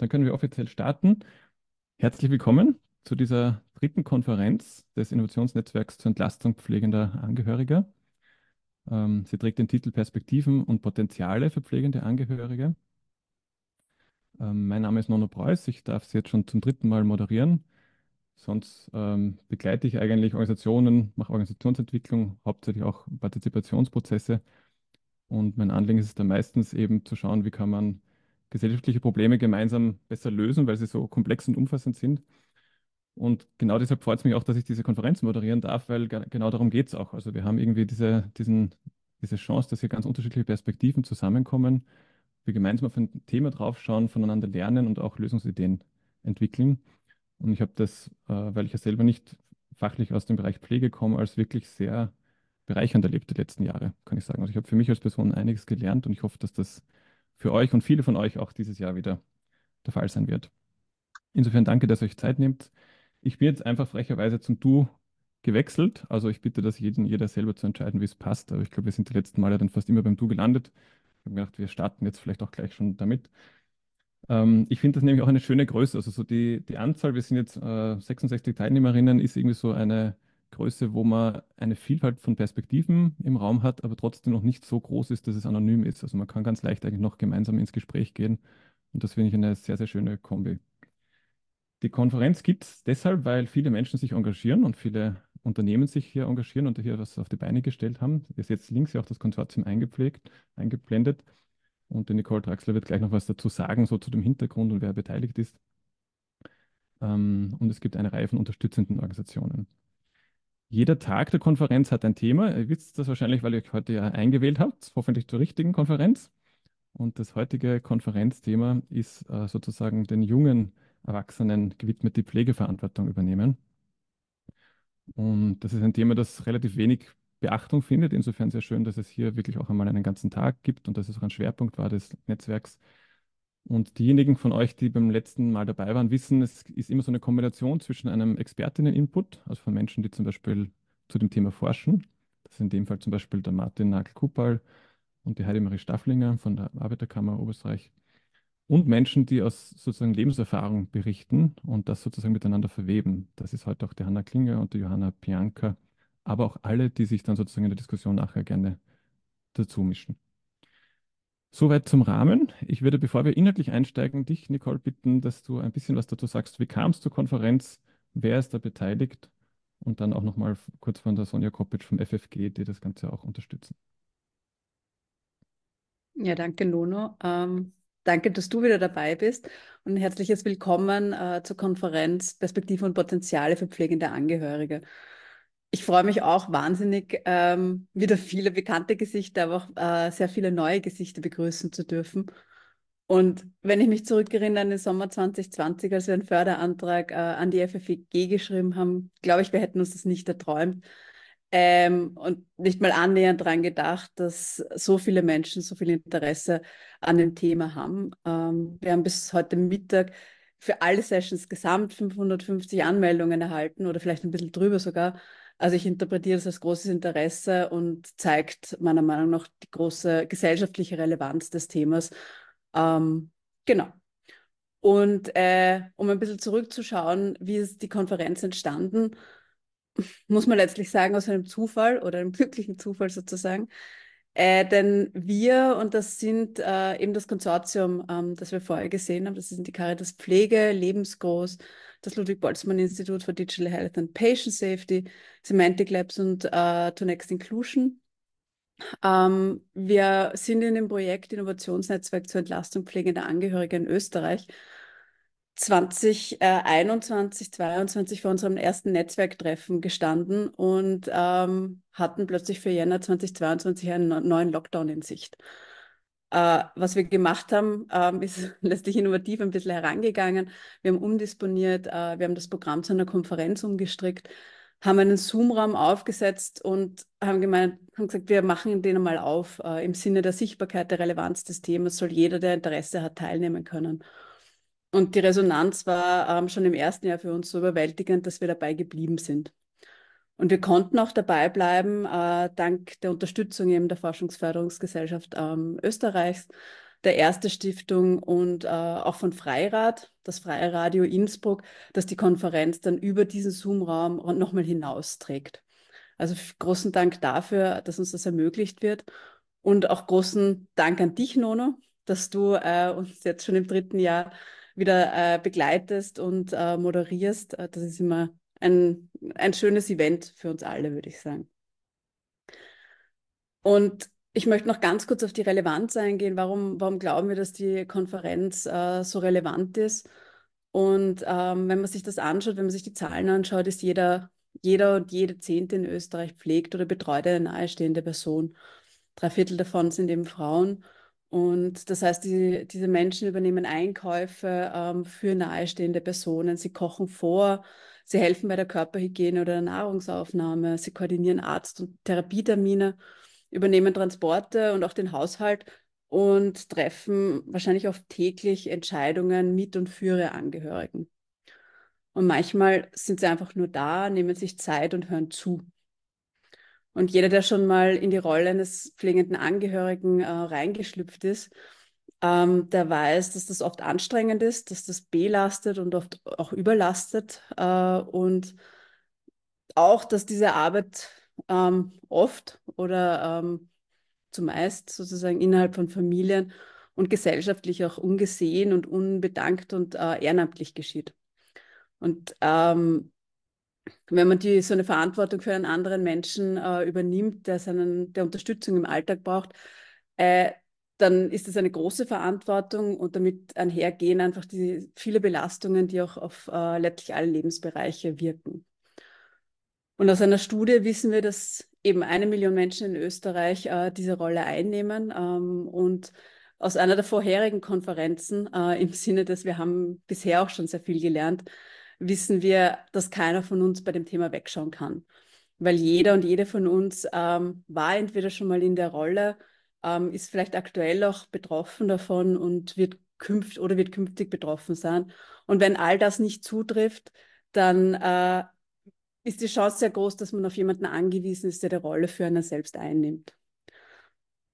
dann können wir offiziell starten. Herzlich willkommen zu dieser dritten Konferenz des Innovationsnetzwerks zur Entlastung pflegender Angehöriger. Ähm, sie trägt den Titel Perspektiven und Potenziale für pflegende Angehörige. Ähm, mein Name ist Nono Preuß. Ich darf Sie jetzt schon zum dritten Mal moderieren. Sonst ähm, begleite ich eigentlich Organisationen, mache Organisationsentwicklung, hauptsächlich auch Partizipationsprozesse. Und mein Anliegen ist es da meistens eben zu schauen, wie kann man gesellschaftliche Probleme gemeinsam besser lösen, weil sie so komplex und umfassend sind. Und genau deshalb freut es mich auch, dass ich diese Konferenz moderieren darf, weil genau darum geht es auch. Also wir haben irgendwie diese, diesen, diese Chance, dass hier ganz unterschiedliche Perspektiven zusammenkommen, wir gemeinsam auf ein Thema draufschauen, voneinander lernen und auch Lösungsideen entwickeln. Und ich habe das, äh, weil ich ja selber nicht fachlich aus dem Bereich Pflege komme, als wirklich sehr bereichernd erlebt die letzten Jahre, kann ich sagen. Also ich habe für mich als Person einiges gelernt und ich hoffe, dass das für euch und viele von euch auch dieses Jahr wieder der Fall sein wird. Insofern danke, dass ihr euch Zeit nehmt. Ich bin jetzt einfach frecherweise zum Du gewechselt. Also ich bitte das jeden, jeder selber zu entscheiden, wie es passt. Aber ich glaube, wir sind die letzten Male dann fast immer beim Du gelandet. Ich habe gedacht, wir starten jetzt vielleicht auch gleich schon damit. Ähm, ich finde das nämlich auch eine schöne Größe. Also so die, die Anzahl, wir sind jetzt äh, 66 Teilnehmerinnen, ist irgendwie so eine Größe, wo man eine Vielfalt von Perspektiven im Raum hat, aber trotzdem noch nicht so groß ist, dass es anonym ist. Also man kann ganz leicht eigentlich noch gemeinsam ins Gespräch gehen. Und das finde ich eine sehr, sehr schöne Kombi. Die Konferenz gibt es deshalb, weil viele Menschen sich engagieren und viele Unternehmen sich hier engagieren und hier was auf die Beine gestellt haben. Ihr seht links ja auch das Konsortium eingepflegt, eingeblendet. Und die Nicole Draxler wird gleich noch was dazu sagen, so zu dem Hintergrund und wer beteiligt ist. Ähm, und es gibt eine Reihe von unterstützenden Organisationen. Jeder Tag der Konferenz hat ein Thema. Ihr wisst das wahrscheinlich, weil ihr euch heute ja eingewählt habt, hoffentlich zur richtigen Konferenz. Und das heutige Konferenzthema ist äh, sozusagen den jungen Erwachsenen gewidmet die Pflegeverantwortung übernehmen. Und das ist ein Thema, das relativ wenig Beachtung findet. Insofern sehr schön, dass es hier wirklich auch einmal einen ganzen Tag gibt und dass es auch ein Schwerpunkt war des Netzwerks. Und diejenigen von euch, die beim letzten Mal dabei waren, wissen, es ist immer so eine Kombination zwischen einem Expertinnen-Input, also von Menschen, die zum Beispiel zu dem Thema forschen. Das ist in dem Fall zum Beispiel der Martin Nagel-Kupal und die Heidemarie Stafflinger von der Arbeiterkammer Oberösterreich und Menschen, die aus sozusagen Lebenserfahrung berichten und das sozusagen miteinander verweben. Das ist heute auch die Hanna Klinger und die Johanna Pianka, aber auch alle, die sich dann sozusagen in der Diskussion nachher gerne dazu mischen. Soweit zum Rahmen. Ich würde, bevor wir inhaltlich einsteigen, dich, Nicole, bitten, dass du ein bisschen was dazu sagst. Wie kam es zur Konferenz? Wer ist da beteiligt? Und dann auch nochmal kurz von der Sonja Kopic vom FFG, die das Ganze auch unterstützen. Ja, danke, Nono. Ähm, Danke, dass du wieder dabei bist und herzliches Willkommen äh, zur Konferenz Perspektiven und Potenziale für pflegende Angehörige. Ich freue mich auch wahnsinnig, ähm, wieder viele bekannte Gesichter, aber auch äh, sehr viele neue Gesichter begrüßen zu dürfen. Und wenn ich mich zurückerinnere an den Sommer 2020, als wir einen Förderantrag äh, an die FFG geschrieben haben, glaube ich, wir hätten uns das nicht erträumt, ähm, und nicht mal annähernd daran gedacht, dass so viele Menschen so viel Interesse an dem Thema haben. Ähm, wir haben bis heute Mittag für alle Sessions gesamt 550 Anmeldungen erhalten oder vielleicht ein bisschen drüber sogar. Also ich interpretiere das als großes Interesse und zeigt meiner Meinung nach die große gesellschaftliche Relevanz des Themas. Ähm, genau. Und äh, um ein bisschen zurückzuschauen, wie ist die Konferenz entstanden? muss man letztlich sagen, aus einem Zufall oder einem glücklichen Zufall sozusagen. Äh, denn wir, und das sind äh, eben das Konsortium, ähm, das wir vorher gesehen haben, das sind die Caritas Pflege, Lebensgroß, das Ludwig-Boltzmann-Institut for Digital Health and Patient Safety, Semantic Labs und äh, To Next Inclusion. Ähm, wir sind in dem Projekt Innovationsnetzwerk zur Entlastung pflegender Angehörige in Österreich 2021, 2022 vor unserem ersten Netzwerktreffen gestanden und ähm, hatten plötzlich für Jänner 2022 einen neuen Lockdown in Sicht. Äh, was wir gemacht haben, ähm, ist letztlich innovativ ein bisschen herangegangen. Wir haben umdisponiert, äh, wir haben das Programm zu einer Konferenz umgestrickt, haben einen Zoom-Raum aufgesetzt und haben, gemeint, haben gesagt, wir machen den einmal auf. Äh, Im Sinne der Sichtbarkeit, der Relevanz des Themas soll jeder, der Interesse hat, teilnehmen können. Und die Resonanz war ähm, schon im ersten Jahr für uns so überwältigend, dass wir dabei geblieben sind. Und wir konnten auch dabei bleiben, äh, dank der Unterstützung eben der Forschungsförderungsgesellschaft ähm, Österreichs. der Erste Stiftung und äh, auch von Freirad, das Freie Radio Innsbruck, dass die Konferenz dann über diesen Zoom-Raum nochmal hinausträgt. Also großen Dank dafür, dass uns das ermöglicht wird. Und auch großen Dank an dich, Nono, dass du äh, uns jetzt schon im dritten Jahr wieder äh, begleitest und äh, moderierst. Äh, das ist immer ein, ein schönes Event für uns alle, würde ich sagen. Und ich möchte noch ganz kurz auf die Relevanz eingehen. Warum, warum glauben wir, dass die Konferenz äh, so relevant ist? Und ähm, wenn man sich das anschaut, wenn man sich die Zahlen anschaut, ist jeder, jeder und jede Zehnte in Österreich pflegt oder betreut eine nahestehende Person. Drei Viertel davon sind eben Frauen. Und das heißt, die, diese Menschen übernehmen Einkäufe ähm, für nahestehende Personen. Sie kochen vor, sie helfen bei der Körperhygiene oder der Nahrungsaufnahme, sie koordinieren Arzt- und Therapietermine übernehmen Transporte und auch den Haushalt und treffen wahrscheinlich auch täglich Entscheidungen mit und für ihre Angehörigen. Und manchmal sind sie einfach nur da, nehmen sich Zeit und hören zu. Und jeder, der schon mal in die Rolle eines pflegenden Angehörigen äh, reingeschlüpft ist, ähm, der weiß, dass das oft anstrengend ist, dass das belastet und oft auch überlastet äh, und auch, dass diese Arbeit ähm, oft oder ähm, zumeist sozusagen innerhalb von Familien und gesellschaftlich auch ungesehen und unbedankt und äh, ehrenamtlich geschieht. Und ähm, wenn man die, so eine Verantwortung für einen anderen Menschen äh, übernimmt, der, seinen, der Unterstützung im Alltag braucht, äh, dann ist es eine große Verantwortung und damit einhergehen einfach die viele Belastungen, die auch auf äh, letztlich alle Lebensbereiche wirken. Und aus einer Studie wissen wir, dass eben eine Million Menschen in Österreich äh, diese Rolle einnehmen. Ähm, und aus einer der vorherigen Konferenzen, äh, im Sinne dass wir haben bisher auch schon sehr viel gelernt, wissen wir, dass keiner von uns bei dem Thema wegschauen kann. Weil jeder und jede von uns ähm, war entweder schon mal in der Rolle, ähm, ist vielleicht aktuell auch betroffen davon und wird künft oder wird künftig betroffen sein. Und wenn all das nicht zutrifft, dann äh, ist die Chance sehr groß, dass man auf jemanden angewiesen ist, der die Rolle für einen selbst einnimmt.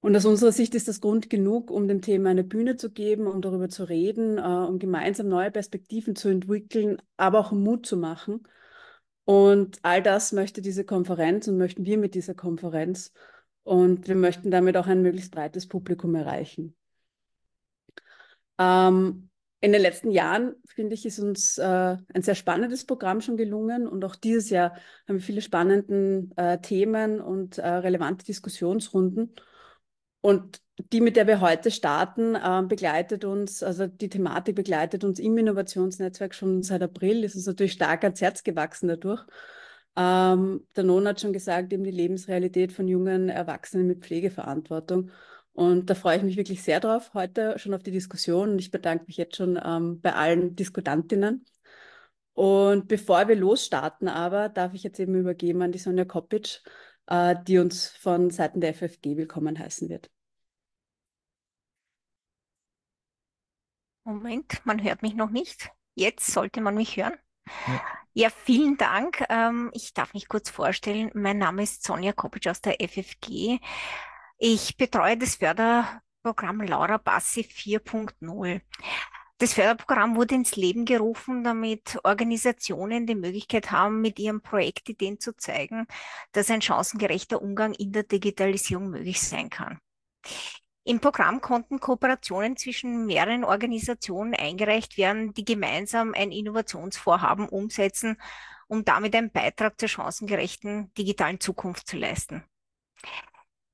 Und aus unserer Sicht ist das Grund genug, um dem Thema eine Bühne zu geben, um darüber zu reden, äh, um gemeinsam neue Perspektiven zu entwickeln, aber auch Mut zu machen. Und all das möchte diese Konferenz und möchten wir mit dieser Konferenz. Und wir möchten damit auch ein möglichst breites Publikum erreichen. Ähm, in den letzten Jahren, finde ich, ist uns äh, ein sehr spannendes Programm schon gelungen und auch dieses Jahr haben wir viele spannende äh, Themen und äh, relevante Diskussionsrunden. Und die, mit der wir heute starten, äh, begleitet uns, also die Thematik begleitet uns im Innovationsnetzwerk schon seit April, ist uns natürlich stark ans Herz gewachsen dadurch. Ähm, der Non hat schon gesagt, eben die Lebensrealität von jungen Erwachsenen mit Pflegeverantwortung. Und da freue ich mich wirklich sehr drauf, heute schon auf die Diskussion. Und ich bedanke mich jetzt schon ähm, bei allen Diskutantinnen. Und bevor wir losstarten, aber darf ich jetzt eben übergeben an die Sonja Kopic, äh, die uns von Seiten der FFG willkommen heißen wird. Moment, man hört mich noch nicht. Jetzt sollte man mich hören. Ja, ja vielen Dank. Ähm, ich darf mich kurz vorstellen. Mein Name ist Sonja Kopic aus der FFG. Ich betreue das Förderprogramm Laura Bassi 4.0. Das Förderprogramm wurde ins Leben gerufen, damit Organisationen die Möglichkeit haben, mit ihren Projektideen zu zeigen, dass ein chancengerechter Umgang in der Digitalisierung möglich sein kann. Im Programm konnten Kooperationen zwischen mehreren Organisationen eingereicht werden, die gemeinsam ein Innovationsvorhaben umsetzen, um damit einen Beitrag zur chancengerechten digitalen Zukunft zu leisten.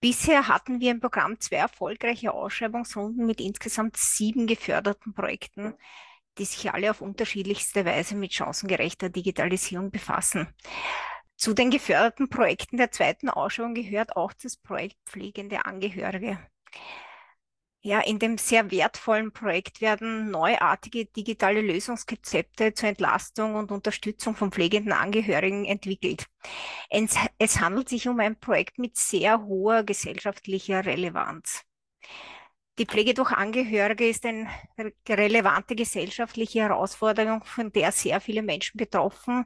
Bisher hatten wir im Programm zwei erfolgreiche Ausschreibungsrunden mit insgesamt sieben geförderten Projekten, die sich alle auf unterschiedlichste Weise mit chancengerechter Digitalisierung befassen. Zu den geförderten Projekten der zweiten Ausschreibung gehört auch das Projekt Pflegende Angehörige. Ja, in dem sehr wertvollen Projekt werden neuartige digitale Lösungskonzepte zur Entlastung und Unterstützung von pflegenden Angehörigen entwickelt. Es, es handelt sich um ein Projekt mit sehr hoher gesellschaftlicher Relevanz. Die Pflege durch Angehörige ist eine relevante gesellschaftliche Herausforderung, von der sehr viele Menschen betroffen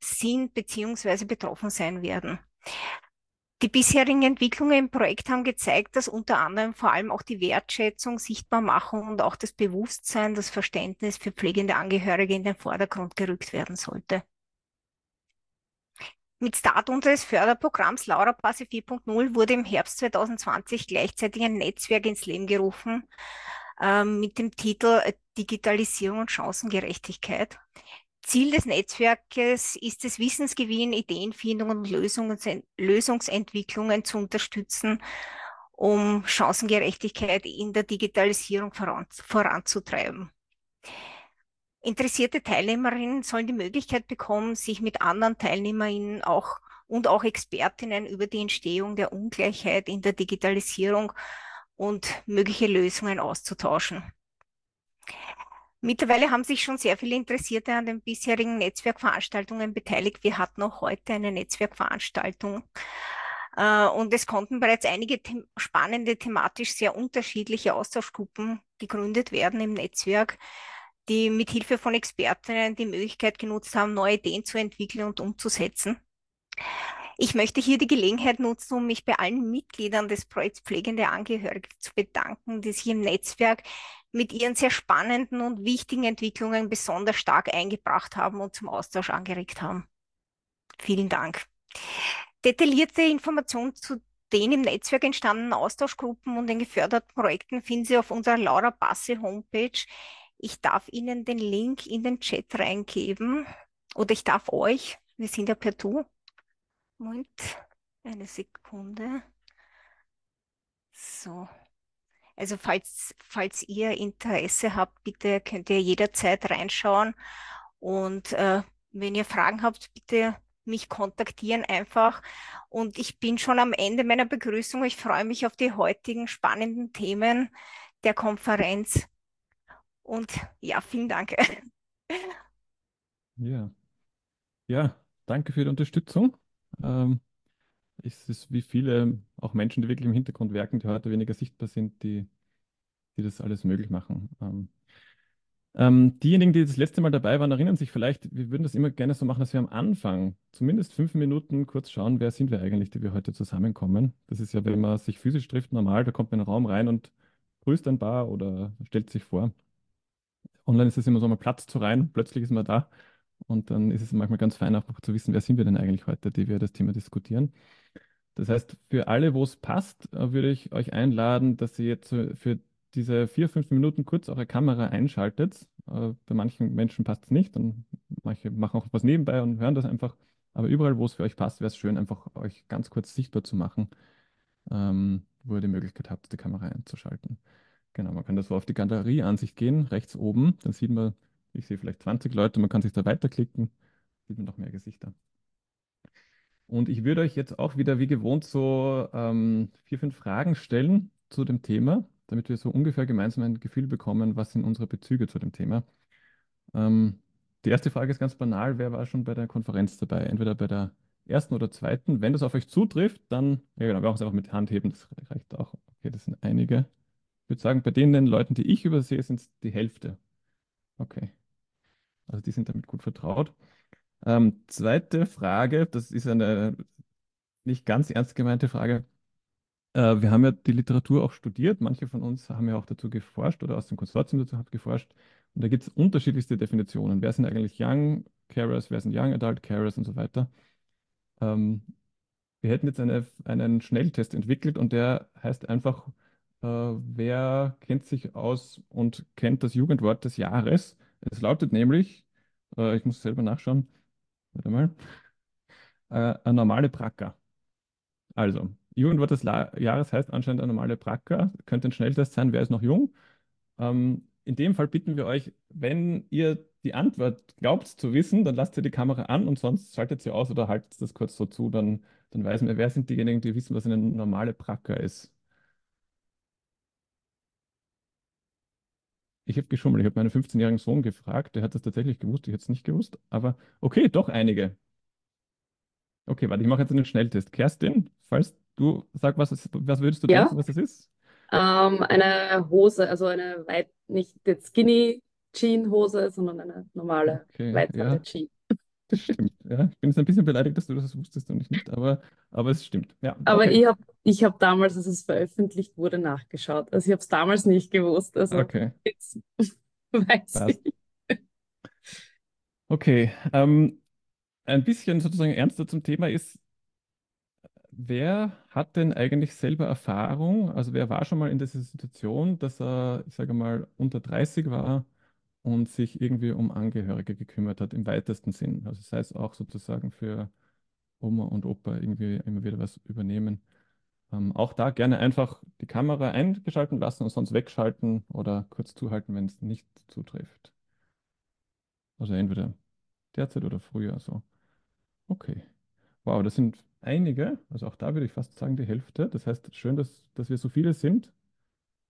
sind bzw. betroffen sein werden. Die bisherigen Entwicklungen im Projekt haben gezeigt, dass unter anderem vor allem auch die Wertschätzung, Sichtbarmachung und auch das Bewusstsein, das Verständnis für pflegende Angehörige in den Vordergrund gerückt werden sollte. Mit Start unseres Förderprogramms Laura Passe 4.0 wurde im Herbst 2020 gleichzeitig ein Netzwerk ins Leben gerufen äh, mit dem Titel Digitalisierung und Chancengerechtigkeit. Ziel des Netzwerkes ist es, Wissensgewinn, Ideenfindung und Lösungsentwicklungen zu unterstützen, um Chancengerechtigkeit in der Digitalisierung voran, voranzutreiben. Interessierte Teilnehmerinnen sollen die Möglichkeit bekommen, sich mit anderen Teilnehmerinnen auch und auch Expertinnen über die Entstehung der Ungleichheit in der Digitalisierung und mögliche Lösungen auszutauschen. Mittlerweile haben sich schon sehr viele Interessierte an den bisherigen Netzwerkveranstaltungen beteiligt. Wir hatten auch heute eine Netzwerkveranstaltung. Äh, und es konnten bereits einige the spannende, thematisch sehr unterschiedliche Austauschgruppen gegründet werden im Netzwerk, die mit Hilfe von Expertinnen die Möglichkeit genutzt haben, neue Ideen zu entwickeln und umzusetzen. Ich möchte hier die Gelegenheit nutzen, um mich bei allen Mitgliedern des Projekts Pflegende Angehörige zu bedanken, die sich im Netzwerk mit ihren sehr spannenden und wichtigen Entwicklungen besonders stark eingebracht haben und zum Austausch angeregt haben. Vielen Dank. Detaillierte Informationen zu den im Netzwerk entstandenen Austauschgruppen und den geförderten Projekten finden Sie auf unserer Laura Basse Homepage. Ich darf Ihnen den Link in den Chat reingeben oder ich darf euch, wir sind ja per Du. Moment, eine Sekunde. So. Also falls, falls ihr Interesse habt, bitte könnt ihr jederzeit reinschauen. Und äh, wenn ihr Fragen habt, bitte mich kontaktieren einfach. Und ich bin schon am Ende meiner Begrüßung. Ich freue mich auf die heutigen spannenden Themen der Konferenz. Und ja, vielen Dank. Ja, ja, danke für die Unterstützung. Ähm, es ist wie viele, auch Menschen, die wirklich im Hintergrund werken, die heute weniger sichtbar sind, die, die das alles möglich machen. Ähm, ähm, diejenigen, die das letzte Mal dabei waren, erinnern sich vielleicht, wir würden das immer gerne so machen, dass wir am Anfang zumindest fünf Minuten kurz schauen, wer sind wir eigentlich, die wir heute zusammenkommen. Das ist ja, wenn man sich physisch trifft, normal, da kommt man in den Raum rein und grüßt ein paar oder stellt sich vor. Online ist es immer so, man platzt so rein, plötzlich ist man da. Und dann ist es manchmal ganz fein, auch zu wissen, wer sind wir denn eigentlich heute, die wir das Thema diskutieren. Das heißt, für alle, wo es passt, äh, würde ich euch einladen, dass ihr jetzt für diese vier, fünf Minuten kurz eure Kamera einschaltet. Äh, bei manchen Menschen passt es nicht und manche machen auch was nebenbei und hören das einfach. Aber überall, wo es für euch passt, wäre es schön, einfach euch ganz kurz sichtbar zu machen, ähm, wo ihr die Möglichkeit habt, die Kamera einzuschalten. Genau, man kann das so auf die Galerieansicht gehen, rechts oben. Dann sieht man, ich sehe vielleicht 20 Leute, man kann sich da weiterklicken, sieht man noch mehr Gesichter. Und ich würde euch jetzt auch wieder wie gewohnt so ähm, vier, fünf Fragen stellen zu dem Thema, damit wir so ungefähr gemeinsam ein Gefühl bekommen, was sind unsere Bezüge zu dem Thema. Ähm, die erste Frage ist ganz banal, wer war schon bei der Konferenz dabei? Entweder bei der ersten oder zweiten. Wenn das auf euch zutrifft, dann, ja genau, wir machen es einfach mit Hand heben, das reicht auch. Okay, das sind einige. Ich würde sagen, bei den Leuten, die ich übersehe, sind es die Hälfte. Okay. Also die sind damit gut vertraut. Ähm, zweite Frage, das ist eine nicht ganz ernst gemeinte Frage. Äh, wir haben ja die Literatur auch studiert. Manche von uns haben ja auch dazu geforscht oder aus dem Konsortium dazu hat geforscht. Und da gibt es unterschiedlichste Definitionen. Wer sind eigentlich Young Carers, wer sind Young Adult Carers und so weiter. Ähm, wir hätten jetzt eine, einen Schnelltest entwickelt und der heißt einfach, äh, wer kennt sich aus und kennt das Jugendwort des Jahres? Es lautet nämlich, äh, ich muss selber nachschauen, Warte mal. Äh, eine normale Bracker. Also, Jugendwort des La Jahres heißt anscheinend eine normale Bracker. Könnte ein Schnelltest sein, wer ist noch jung? Ähm, in dem Fall bitten wir euch, wenn ihr die Antwort glaubt zu wissen, dann lasst ihr die Kamera an und sonst schaltet sie aus oder haltet das kurz so zu, dann, dann weiß man, wer sind diejenigen, die wissen, was eine normale Bracker ist. Ich habe geschummelt. Ich habe meinen 15-jährigen Sohn gefragt. Der hat das tatsächlich gewusst. Ich hätte es nicht gewusst. Aber okay, doch einige. Okay, warte, ich mache jetzt einen Schnelltest. Kerstin, falls du sag, was, was würdest du Ja, denken, was das ist? ähm, eine Hose, also eine weit, nicht jetzt Skinny Jean Hose, sondern eine normale, Okay, weitwande ja. Jean. Das stimmt. Ja. Ich bin jetzt ein bisschen beleidigt, dass du das wusstest und ich nicht, aber, aber es stimmt. Ja, Aber okay. ich habe ich hab damals, als es veröffentlicht wurde, nachgeschaut. Also ich habe es damals nicht gewusst. Also Okay, jetzt weiß passt. ich. Okay, ähm, ein bisschen sozusagen ernster zum Thema ist, wer hat denn eigentlich selber Erfahrung? Also wer war schon mal in dieser Situation, dass er, ich sage mal, unter 30 war und sich irgendwie um Angehörige gekümmert hat, im weitesten Sinn? Also sei es auch sozusagen für Oma und Opa irgendwie immer wieder was übernehmen. Ähm, auch da gerne einfach die Kamera eingeschalten lassen und sonst wegschalten oder kurz zuhalten, wenn es nicht zutrifft. Also entweder derzeit oder früher so. Okay. Wow, das sind einige. Also auch da würde ich fast sagen, die Hälfte. Das heißt, schön, dass, dass wir so viele sind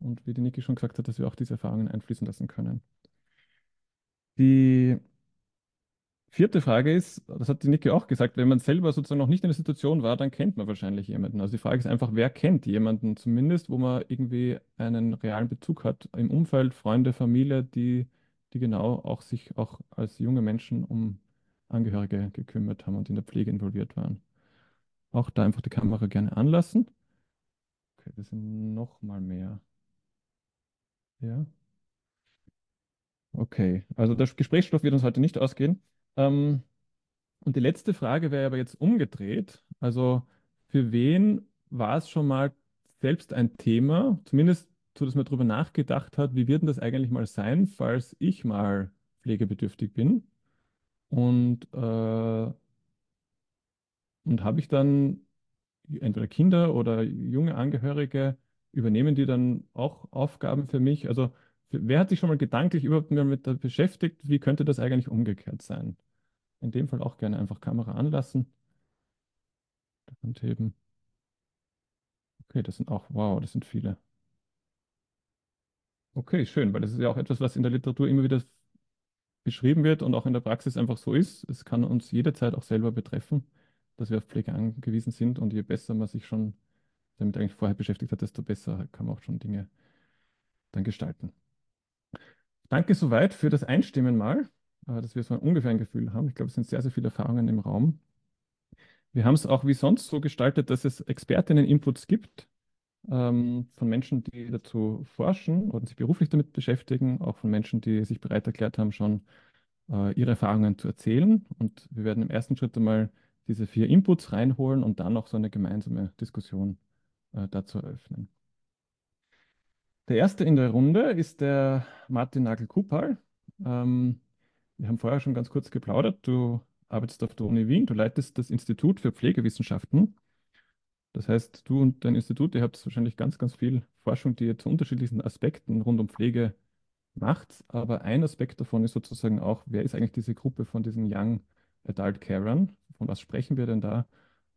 und wie die Niki schon gesagt hat, dass wir auch diese Erfahrungen einfließen lassen können. Die vierte Frage ist, das hat die Niki auch gesagt, wenn man selber sozusagen noch nicht in der Situation war, dann kennt man wahrscheinlich jemanden. Also die Frage ist einfach, wer kennt jemanden zumindest, wo man irgendwie einen realen Bezug hat im Umfeld, Freunde, Familie, die, die genau auch sich auch als junge Menschen um Angehörige gekümmert haben und in der Pflege involviert waren. Auch da einfach die Kamera gerne anlassen. Okay, das sind noch mal mehr. Ja. Okay, also der Gesprächsstoff wird uns heute nicht ausgehen. Ähm, und die letzte Frage wäre aber jetzt umgedreht. Also für wen war es schon mal selbst ein Thema, zumindest so, dass man darüber nachgedacht hat, wie wird denn das eigentlich mal sein, falls ich mal pflegebedürftig bin? Und, äh, und habe ich dann entweder Kinder oder junge Angehörige, übernehmen die dann auch Aufgaben für mich? Also wer hat sich schon mal gedanklich überhaupt damit beschäftigt, wie könnte das eigentlich umgekehrt sein? In dem Fall auch gerne einfach Kamera anlassen. Hand heben. Okay, das sind auch, wow, das sind viele. Okay, schön, weil das ist ja auch etwas, was in der Literatur immer wieder beschrieben wird und auch in der Praxis einfach so ist. Es kann uns jederzeit auch selber betreffen, dass wir auf Pflege angewiesen sind und je besser man sich schon damit eigentlich vorher beschäftigt hat, desto besser kann man auch schon Dinge dann gestalten. Danke soweit für das Einstimmen mal, äh, dass wir so ungefähr ein Gefühl haben. Ich glaube, es sind sehr, sehr viele Erfahrungen im Raum. Wir haben es auch wie sonst so gestaltet, dass es Expertinnen-Inputs gibt ähm, von Menschen, die dazu forschen oder sich beruflich damit beschäftigen, auch von Menschen, die sich bereit erklärt haben, schon äh, ihre Erfahrungen zu erzählen. Und wir werden im ersten Schritt einmal diese vier Inputs reinholen und dann noch so eine gemeinsame Diskussion äh, dazu eröffnen. Der erste in der Runde ist der Martin Nagel-Kupal. Ähm, wir haben vorher schon ganz kurz geplaudert. Du arbeitest auf der Uni Wien, du leitest das Institut für Pflegewissenschaften. Das heißt, du und dein Institut, ihr habt wahrscheinlich ganz, ganz viel Forschung, die ihr zu unterschiedlichen Aspekten rund um Pflege macht. Aber ein Aspekt davon ist sozusagen auch, wer ist eigentlich diese Gruppe von diesen Young Adult Carern? Von was sprechen wir denn da?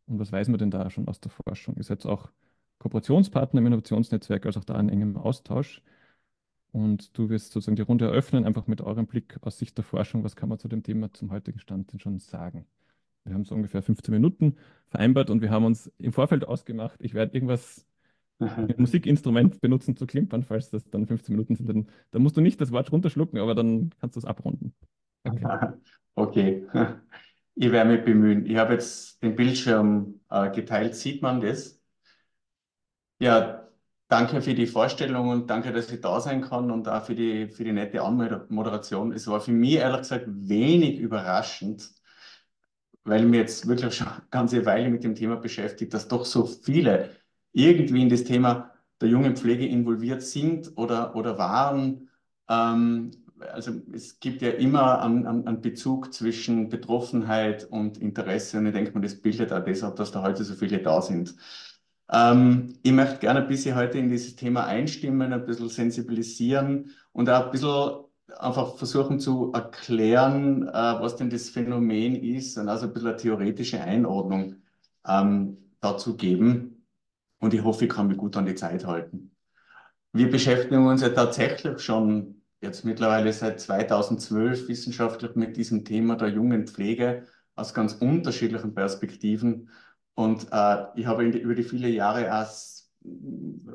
Und was weiß man denn da schon aus der Forschung? Ihr seid auch Kooperationspartner im Innovationsnetzwerk, also auch da in engem Austausch. Und du wirst sozusagen die Runde eröffnen, einfach mit eurem Blick aus Sicht der Forschung, was kann man zu dem Thema zum heutigen Stand denn schon sagen? Wir haben so ungefähr 15 Minuten vereinbart und wir haben uns im Vorfeld ausgemacht, ich werde irgendwas mit Musikinstrument benutzen zu klimpern, falls das dann 15 Minuten sind. Dann, dann musst du nicht das Wort runterschlucken, aber dann kannst du es abrunden. Okay. okay. Ich werde mich bemühen. Ich habe jetzt den Bildschirm äh, geteilt. Sieht man das? Ja, danke für die Vorstellung und danke, dass ich da sein kann und auch für die, für die nette Anmoderation. Es war für mich ehrlich gesagt wenig überraschend, weil mir jetzt wirklich schon eine ganze Weile mit dem Thema beschäftigt, dass doch so viele irgendwie in das Thema der jungen Pflege involviert sind oder, oder waren. Ähm, also es gibt ja immer einen, einen Bezug zwischen Betroffenheit und Interesse und ich denke mal, das bildet auch deshalb, dass da heute so viele da sind. Ähm, ich möchte gerne ein bisschen heute in dieses Thema einstimmen, ein bisschen sensibilisieren und auch ein bisschen einfach versuchen zu erklären, äh, was denn das Phänomen ist und also ein bisschen eine theoretische Einordnung ähm, dazu geben. Und ich hoffe, ich kann mich gut an die Zeit halten. Wir beschäftigen uns ja tatsächlich schon jetzt mittlerweile seit 2012 wissenschaftlich mit diesem Thema der jungen Pflege aus ganz unterschiedlichen Perspektiven. Und äh, ich habe über die viele Jahre auch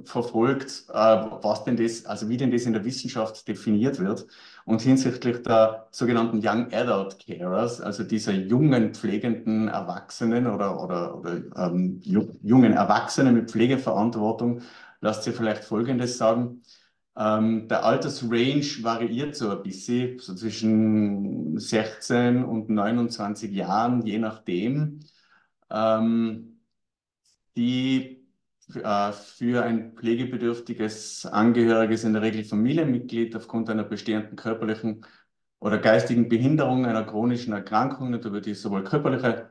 verfolgt, äh, was denn das, also wie denn das in der Wissenschaft definiert wird. Und hinsichtlich der sogenannten Young Adult Carers, also dieser jungen pflegenden Erwachsenen oder, oder, oder ähm, jungen Erwachsenen mit Pflegeverantwortung, lasst sich vielleicht Folgendes sagen. Ähm, der Altersrange variiert so ein bisschen, so zwischen 16 und 29 Jahren, je nachdem. Ähm, die äh, für ein pflegebedürftiges Angehöriges in der Regel Familienmitglied aufgrund einer bestehenden körperlichen oder geistigen Behinderung, einer chronischen Erkrankung, da würde ich sowohl körperliche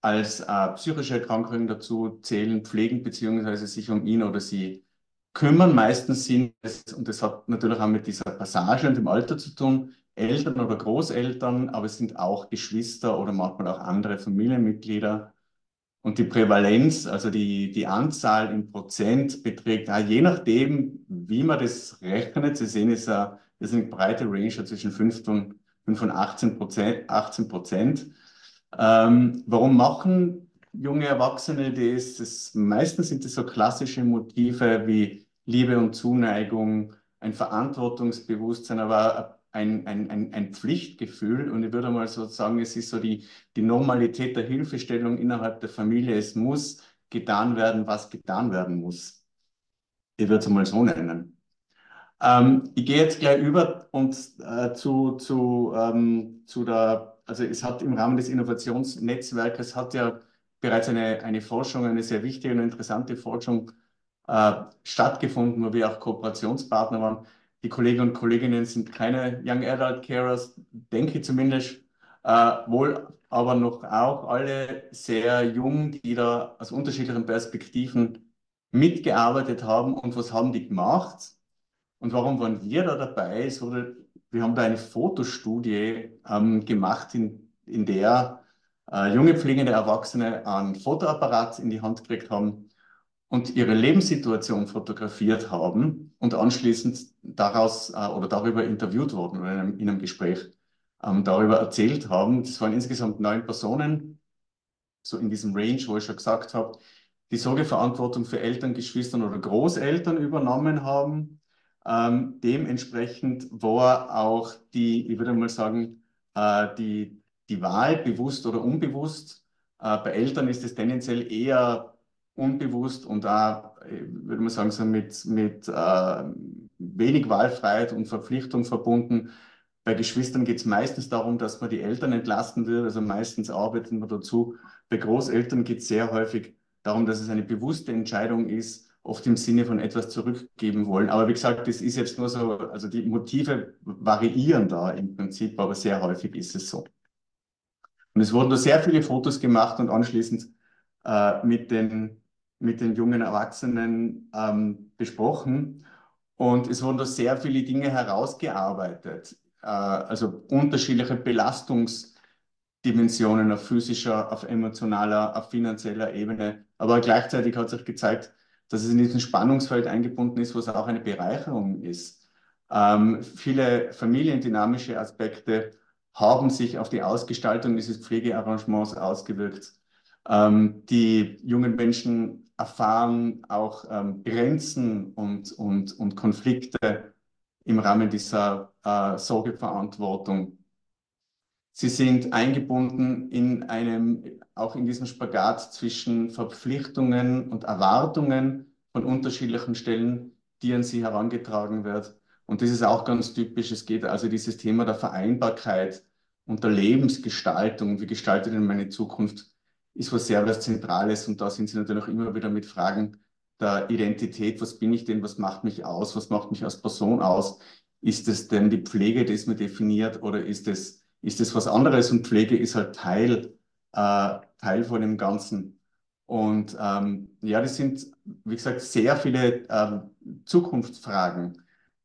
als äh, psychische Erkrankungen dazu zählen, pflegen beziehungsweise sich um ihn oder sie kümmern. Meistens sind es, und das hat natürlich auch mit dieser Passage und dem Alter zu tun, Eltern oder Großeltern, aber es sind auch Geschwister oder manchmal auch andere Familienmitglieder und die Prävalenz, also die, die Anzahl in Prozent beträgt, ja, je nachdem, wie man das rechnet, Sie sehen, es ist ist eine breite Range zwischen 5 und, 5 und 18 Prozent. 18 Prozent. Ähm, warum machen junge Erwachsene das? das? Meistens sind es so klassische Motive wie Liebe und Zuneigung, ein Verantwortungsbewusstsein, aber ein, ein, ein, ein Pflichtgefühl und ich würde mal so sagen, es ist so die, die Normalität der Hilfestellung innerhalb der Familie. Es muss getan werden, was getan werden muss. Ich würde es mal so nennen. Ähm, ich gehe jetzt gleich über und äh, zu, zu, ähm, zu der, also es hat im Rahmen des Innovationsnetzwerkes hat ja bereits eine, eine Forschung, eine sehr wichtige und interessante Forschung äh, stattgefunden, wo wir auch Kooperationspartner waren. Die Kollegen und Kolleginnen sind keine Young Adult Carers, denke ich zumindest, äh, wohl aber noch auch alle sehr jung, die da aus unterschiedlichen Perspektiven mitgearbeitet haben. Und was haben die gemacht? Und warum waren wir da dabei? Es wir haben da eine Fotostudie ähm, gemacht, in, in der äh, junge pflegende Erwachsene einen Fotoapparat in die Hand gekriegt haben und ihre Lebenssituation fotografiert haben und anschließend daraus äh, oder darüber interviewt wurden oder in einem, in einem Gespräch ähm, darüber erzählt haben. Das waren insgesamt neun Personen, so in diesem Range, wo ich schon gesagt habe, die Sorgeverantwortung für Eltern, Geschwistern oder Großeltern übernommen haben. Ähm, dementsprechend war auch die, ich würde mal sagen, äh, die, die Wahl bewusst oder unbewusst. Äh, bei Eltern ist es tendenziell eher unbewusst und da, würde man sagen, so mit, mit äh, wenig Wahlfreiheit und Verpflichtung verbunden. Bei Geschwistern geht es meistens darum, dass man die Eltern entlasten will, also meistens arbeiten wir dazu. Bei Großeltern geht es sehr häufig darum, dass es eine bewusste Entscheidung ist, oft im Sinne von etwas zurückgeben wollen. Aber wie gesagt, das ist jetzt nur so, also die Motive variieren da im Prinzip, aber sehr häufig ist es so. Und es wurden da sehr viele Fotos gemacht und anschließend äh, mit den mit den jungen Erwachsenen ähm, besprochen. Und es wurden da sehr viele Dinge herausgearbeitet. Äh, also unterschiedliche Belastungsdimensionen auf physischer, auf emotionaler, auf finanzieller Ebene. Aber gleichzeitig hat sich gezeigt, dass es in diesem Spannungsfeld eingebunden ist, wo es auch eine Bereicherung ist. Ähm, viele familiendynamische Aspekte haben sich auf die Ausgestaltung dieses Pflegearrangements ausgewirkt. Ähm, die jungen Menschen erfahren auch ähm, Grenzen und, und, und Konflikte im Rahmen dieser äh, Sorgeverantwortung. Sie sind eingebunden in einem, auch in diesem Spagat zwischen Verpflichtungen und Erwartungen von unterschiedlichen Stellen, die an sie herangetragen wird. Und das ist auch ganz typisch. Es geht also dieses Thema der Vereinbarkeit und der Lebensgestaltung. Wie gestaltet denn meine Zukunft? Ist was sehr was Zentrales und da sind sie natürlich immer wieder mit Fragen der Identität, was bin ich denn, was macht mich aus, was macht mich als Person aus? Ist es denn die Pflege, die es mir definiert oder ist es, ist es was anderes? Und Pflege ist halt Teil, äh, Teil von dem Ganzen. Und ähm, ja, das sind, wie gesagt, sehr viele ähm, Zukunftsfragen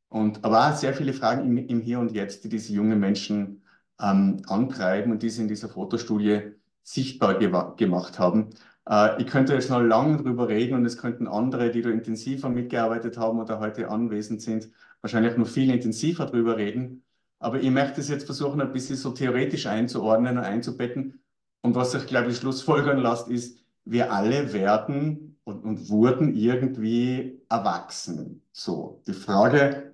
und aber auch sehr viele Fragen im, im Hier und Jetzt, die diese jungen Menschen ähm, antreiben und die sie in dieser Fotostudie sichtbar gemacht haben. Äh, ich könnte jetzt noch lange drüber reden und es könnten andere, die da intensiver mitgearbeitet haben oder heute anwesend sind, wahrscheinlich noch viel intensiver drüber reden. Aber ich möchte es jetzt versuchen, ein bisschen so theoretisch einzuordnen und einzubetten. Und was sich, glaube ich, schlussfolgern lässt, ist, wir alle werden und, und wurden irgendwie erwachsen. So, die Frage,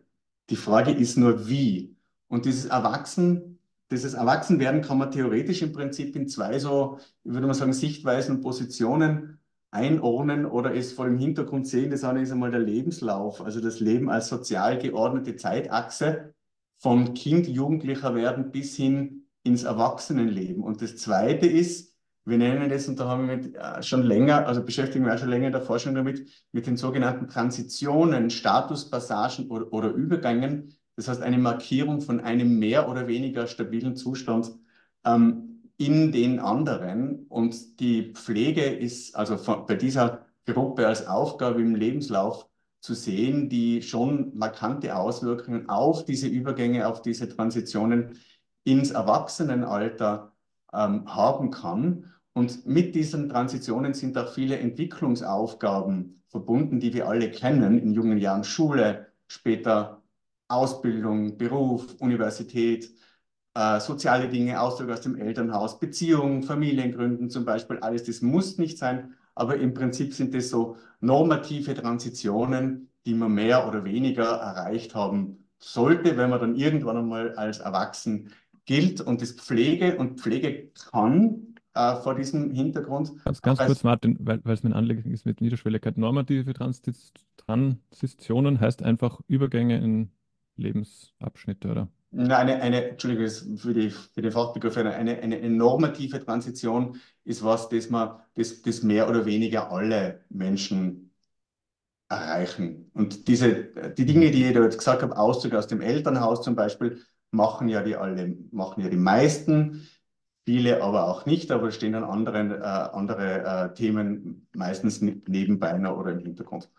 die Frage ist nur wie. Und dieses Erwachsen, dieses Erwachsenwerden kann man theoretisch im Prinzip in zwei so, würde mal sagen, Sichtweisen und Positionen einordnen oder es vor dem Hintergrund sehen. Das eine ist einmal der Lebenslauf, also das Leben als sozial geordnete Zeitachse von Kind, Jugendlicher werden bis hin ins Erwachsenenleben. Und das zweite ist, wir nennen das, und da haben wir äh, schon länger, also beschäftigen wir auch schon länger in der Forschung damit, mit den sogenannten Transitionen, Statuspassagen oder, oder Übergängen. Das heißt, eine Markierung von einem mehr oder weniger stabilen Zustand ähm, in den anderen. Und die Pflege ist also von, bei dieser Gruppe als Aufgabe im Lebenslauf zu sehen, die schon markante Auswirkungen auf diese Übergänge, auf diese Transitionen ins Erwachsenenalter ähm, haben kann. Und mit diesen Transitionen sind auch viele Entwicklungsaufgaben verbunden, die wir alle kennen, in jungen Jahren Schule, später Ausbildung, Beruf, Universität, äh, soziale Dinge, Ausdruck aus dem Elternhaus, Beziehungen, Familiengründen zum Beispiel, alles das muss nicht sein, aber im Prinzip sind das so normative Transitionen, die man mehr oder weniger erreicht haben sollte, wenn man dann irgendwann einmal als Erwachsen gilt und das Pflege und Pflege kann äh, vor diesem Hintergrund. Ganz, ganz kurz, Martin, weil, es mein Anliegen ist mit Niederschwelligkeit. Normative Transitionen heißt einfach Übergänge in Lebensabschnitte, oder? Eine, eine, Entschuldigung, für, die, für den Fachbegriff, eine, eine, eine normative Transition ist was, das, man, das, das mehr oder weniger alle Menschen erreichen. Und diese, die Dinge, die ich da jetzt gesagt habe, Auszug aus dem Elternhaus zum Beispiel, machen ja die alle, machen ja die meisten, viele aber auch nicht, aber stehen dann anderen, äh, andere äh, Themen meistens nebenbei oder im Hintergrund.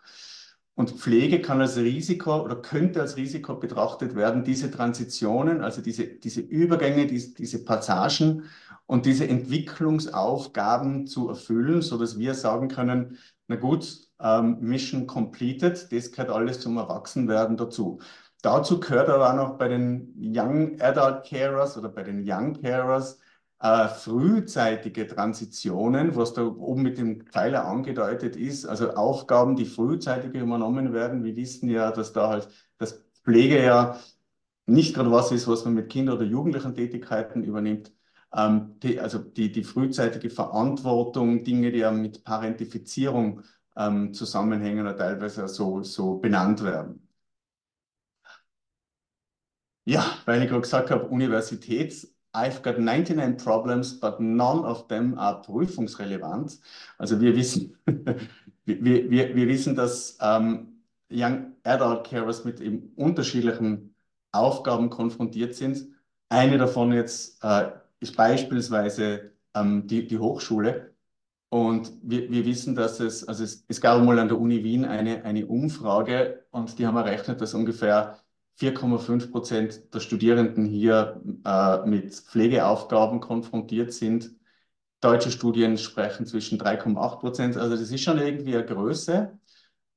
Und Pflege kann als Risiko oder könnte als Risiko betrachtet werden, diese Transitionen, also diese, diese Übergänge, diese, diese Passagen und diese Entwicklungsaufgaben zu erfüllen, so dass wir sagen können, na gut, ähm, Mission completed, das gehört alles zum Erwachsenwerden dazu. Dazu gehört aber auch noch bei den Young Adult Carers oder bei den Young Carers äh, frühzeitige Transitionen, was da oben mit dem Pfeiler angedeutet ist, also Aufgaben, die frühzeitig übernommen werden. Wir wissen ja, dass da halt das Pflege ja nicht gerade was ist, was man mit Kinder- oder Jugendlichen Tätigkeiten übernimmt. Ähm, die, also die, die frühzeitige Verantwortung, Dinge, die ja mit Parentifizierung ähm, zusammenhängen oder teilweise so, so benannt werden. Ja, weil ich gerade gesagt habe, Universität, I've got 99 problems, but none of them are prüfungsrelevant. Also wir wissen, wir, wir, wir wissen, dass ähm, Young Adult Carers mit eben unterschiedlichen Aufgaben konfrontiert sind. Eine davon jetzt äh, ist beispielsweise ähm, die, die Hochschule. Und wir, wir wissen, dass es, also es, es gab mal an der Uni Wien eine, eine Umfrage und die haben errechnet, dass ungefähr 4,5 Prozent der Studierenden hier äh, mit Pflegeaufgaben konfrontiert sind. Deutsche Studien sprechen zwischen 3,8 Prozent. Also das ist schon irgendwie eine Größe.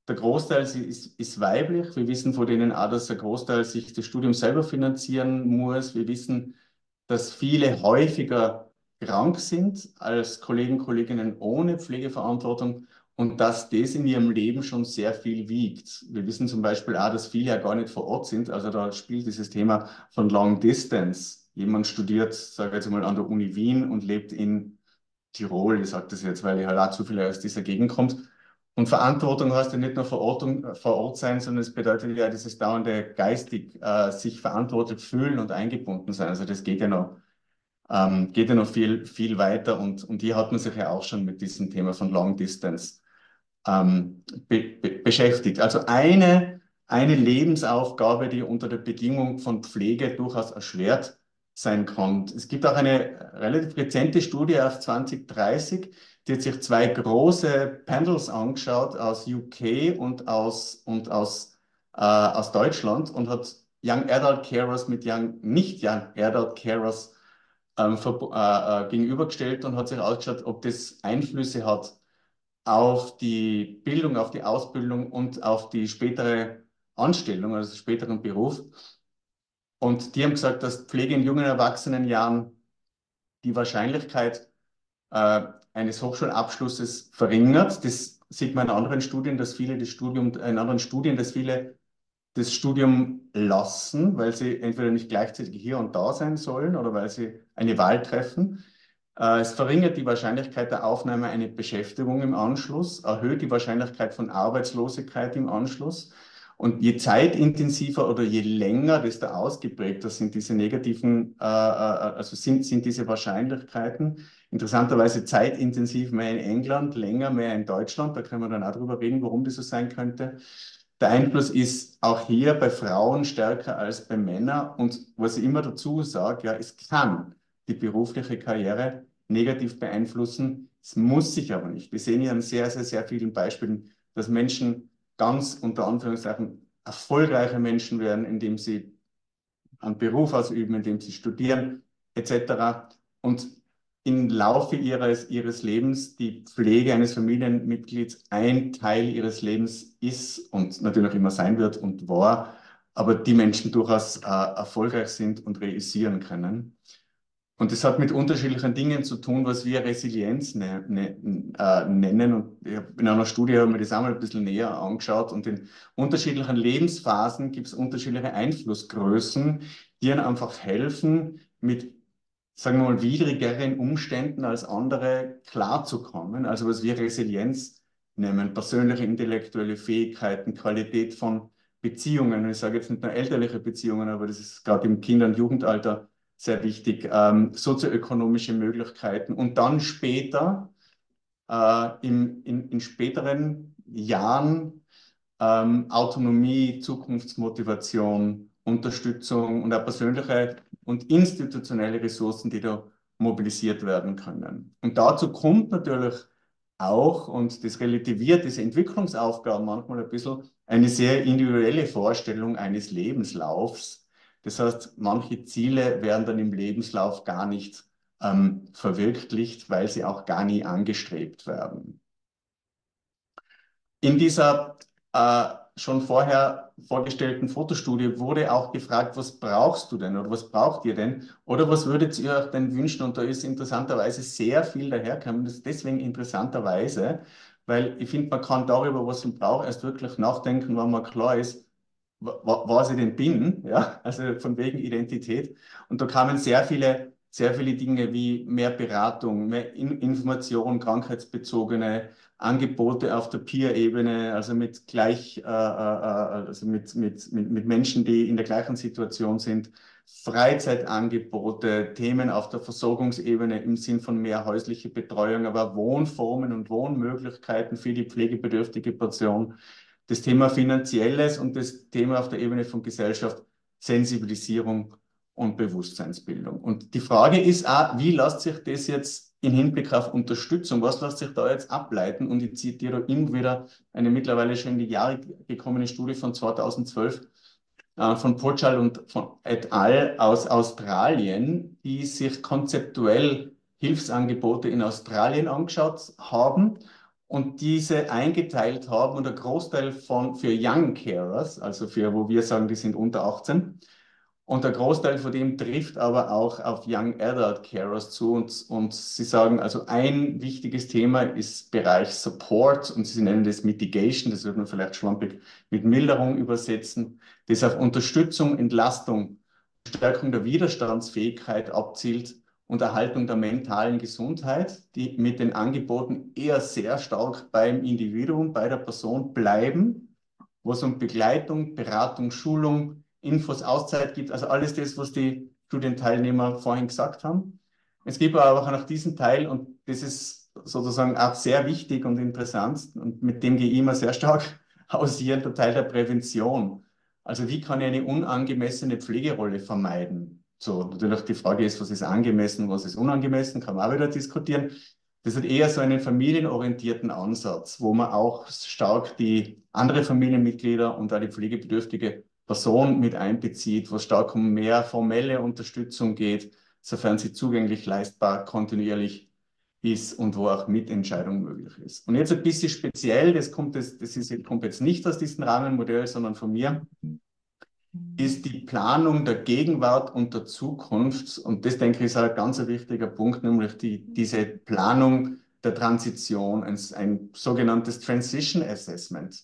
Der Großteil ist, ist, weiblich. Wir wissen von denen auch, dass der Großteil sich das Studium selber finanzieren muss. Wir wissen, dass viele häufiger krank sind als Kollegen und Kolleginnen ohne Pflegeverantwortung und dass das in ihrem Leben schon sehr viel wiegt. Wir wissen zum Beispiel auch, dass viele ja gar nicht vor Ort sind. Also da spielt dieses Thema von Long Distance. Jemand studiert, sage ich jetzt mal, an der Uni Wien und lebt in Tirol. Ich sage das jetzt, weil ich halt auch zufällig aus dieser Gegend kommt. Und Verantwortung heißt ja nicht nur vor Ort, vor Ort sein, sondern es bedeutet ja dieses dauernde geistig äh, sich verantwortlich fühlen und eingebunden sein. Also das geht ja noch, ähm, geht ja noch viel, viel weiter und, und hier hat man sich ja auch schon mit diesem Thema von Long Distance ähm, be be beschäftigt. Also eine, eine Lebensaufgabe, die unter der Bedingung von Pflege durchaus erschwert sein kann. Es gibt auch eine relativ rezente Studie auf 2030, die hat sich zwei große Panels angeschaut aus UK und aus, und aus, äh, aus Deutschland und hat Young Adult Carers mit Young, nicht Young Adult Carers ähm, äh, äh, gegenübergestellt und hat sich ausgeschaut, ob das Einflüsse hat auf die Bildung, auf die Ausbildung und auf die spätere Anstellung, also späteren Beruf. Und die haben gesagt, dass Pflege in jungen Erwachsenenjahren die Wahrscheinlichkeit äh, eines Hochschulabschlusses verringert. Das sieht man in anderen Studien, dass viele das Studium, in anderen Studien, dass viele das Studium lassen, weil sie entweder nicht gleichzeitig hier und da sein sollen oder weil sie eine Wahl treffen. Äh, es verringert die Wahrscheinlichkeit der Aufnahme einer Beschäftigung im Anschluss, erhöht die Wahrscheinlichkeit von Arbeitslosigkeit im Anschluss. Und je zeitintensiver oder je länger, desto ausgeprägter sind diese negativen, äh, äh, also sind, sind diese Wahrscheinlichkeiten. Interessanterweise zeitintensiv mehr in England, länger mehr in Deutschland. Da können wir dann auch drüber reden, warum das so sein könnte. Der Einfluss ist auch hier bei Frauen stärker als bei Männern. Und was ich immer dazu sage, ja, es kann die berufliche Karriere negativ beeinflussen. Es muss sich aber nicht. Wir sehen ja an sehr, sehr, sehr vielen Beispielen, dass Menschen ganz unter Anführungszeichen erfolgreiche Menschen werden, indem sie einen Beruf ausüben, indem sie studieren, etc. Und im Laufe ihres, ihres Lebens die Pflege eines Familienmitglieds ein Teil ihres Lebens ist und natürlich immer sein wird und war, aber die Menschen durchaus äh, erfolgreich sind und realisieren können. Und das hat mit unterschiedlichen Dingen zu tun, was wir Resilienz ne, ne, äh, nennen. Und in einer Studie habe ich mir das einmal ein bisschen näher angeschaut. Und in unterschiedlichen Lebensphasen gibt es unterschiedliche Einflussgrößen, die ihnen einfach helfen, mit, sagen wir mal, widrigeren Umständen als andere klarzukommen. Also was wir Resilienz nennen, persönliche intellektuelle Fähigkeiten, Qualität von Beziehungen. Und ich sage jetzt nicht nur elterliche Beziehungen, aber das ist gerade im Kinder- und Jugendalter sehr wichtig, ähm, sozioökonomische Möglichkeiten und dann später, äh, im, in, in späteren Jahren, ähm, Autonomie, Zukunftsmotivation, Unterstützung und auch persönliche und institutionelle Ressourcen, die da mobilisiert werden können. Und dazu kommt natürlich auch, und das relativiert diese Entwicklungsaufgaben manchmal ein bisschen, eine sehr individuelle Vorstellung eines Lebenslaufs, das heißt, manche Ziele werden dann im Lebenslauf gar nicht ähm, verwirklicht, weil sie auch gar nie angestrebt werden. In dieser äh, schon vorher vorgestellten Fotostudie wurde auch gefragt, was brauchst du denn oder was braucht ihr denn oder was würdet ihr euch denn wünschen? Und da ist interessanterweise sehr viel dahergekommen. Das ist deswegen interessanterweise, weil ich finde, man kann darüber, was man braucht, erst wirklich nachdenken, wenn man klar ist, was ich denn bin, ja, also von wegen Identität. Und da kamen sehr viele, sehr viele Dinge wie mehr Beratung, mehr In Information, krankheitsbezogene Angebote auf der Peer-Ebene, also mit gleich, äh, äh, äh, also mit, mit, mit, mit Menschen, die in der gleichen Situation sind, Freizeitangebote, Themen auf der Versorgungsebene im Sinn von mehr häusliche Betreuung, aber Wohnformen und Wohnmöglichkeiten für die pflegebedürftige Person das Thema Finanzielles und das Thema auf der Ebene von Gesellschaft, Sensibilisierung und Bewusstseinsbildung. Und die Frage ist auch, wie lässt sich das jetzt in Hinblick auf Unterstützung, was lässt sich da jetzt ableiten? Und ich zitiere immer wieder eine mittlerweile schon in die Jahre gekommene Studie von 2012 äh, von Porchal und von et al. aus Australien, die sich konzeptuell Hilfsangebote in Australien angeschaut haben und diese eingeteilt haben und der Großteil von für Young Carers, also für, wo wir sagen, die sind unter 18, und der Großteil von dem trifft aber auch auf Young Adult Carers zu und, und sie sagen, also ein wichtiges Thema ist Bereich Support und sie nennen das Mitigation, das würde man vielleicht schlampig mit Milderung übersetzen, das auf Unterstützung, Entlastung, Stärkung der Widerstandsfähigkeit abzielt und Erhaltung der mentalen Gesundheit, die mit den Angeboten eher sehr stark beim Individuum, bei der Person bleiben, wo es um Begleitung, Beratung, Schulung, Infos, Auszeit gibt, also alles das, was die Studienteilnehmer vorhin gesagt haben. Es gibt aber auch noch diesen Teil und das ist sozusagen auch sehr wichtig und interessant und mit dem gehe ich immer sehr stark hausieren, der Teil der Prävention. Also wie kann ich eine unangemessene Pflegerolle vermeiden? So, natürlich die Frage ist, was ist angemessen, was ist unangemessen, kann man auch wieder diskutieren. Das hat eher so einen familienorientierten Ansatz, wo man auch stark die andere Familienmitglieder und auch die pflegebedürftige Person mit einbezieht, wo es stark um mehr formelle Unterstützung geht, sofern sie zugänglich, leistbar, kontinuierlich ist und wo auch Mitentscheidung möglich ist. Und jetzt ein bisschen speziell, das kommt, das, das ist, kommt jetzt nicht aus diesem Rahmenmodell, sondern von mir ist die Planung der Gegenwart und der Zukunft. Und das, denke ich, ist ein ganz wichtiger Punkt, nämlich die, diese Planung der Transition, ein, ein sogenanntes Transition Assessment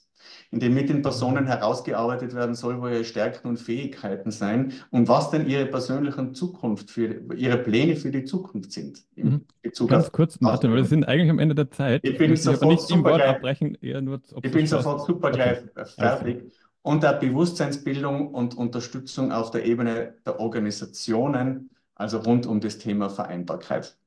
in dem mit den Personen herausgearbeitet werden soll, wo ihre Stärken und Fähigkeiten sein und was denn ihre persönlichen Zukunft für ihre Pläne für die Zukunft sind. Mhm. Ganz kurz, Martin, weil wir sind eigentlich am Ende der Zeit. Ich bin ich sofort nicht im Wort gleich, abbrechen, eher nur Ich bin sofort super gleich okay. Und der Bewusstseinsbildung und Unterstützung auf der Ebene der Organisationen, also rund um das Thema Vereinbarkeit.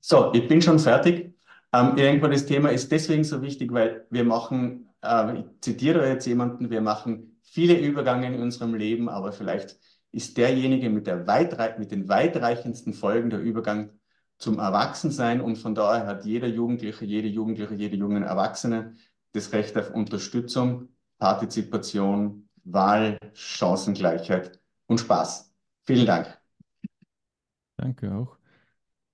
So, ich bin schon fertig. Ähm, irgendwann das Thema ist deswegen so wichtig, weil wir machen äh, ich zitiere jetzt jemanden, wir machen viele Übergänge in unserem Leben, aber vielleicht ist derjenige mit, der weitrei mit den weitreichendsten Folgen der Übergang zum Erwachsensein und von daher hat jeder Jugendliche, jede Jugendliche, jede junge Erwachsene das Recht auf Unterstützung, Partizipation, Wahl, Chancengleichheit und Spaß. Vielen Dank. Danke auch.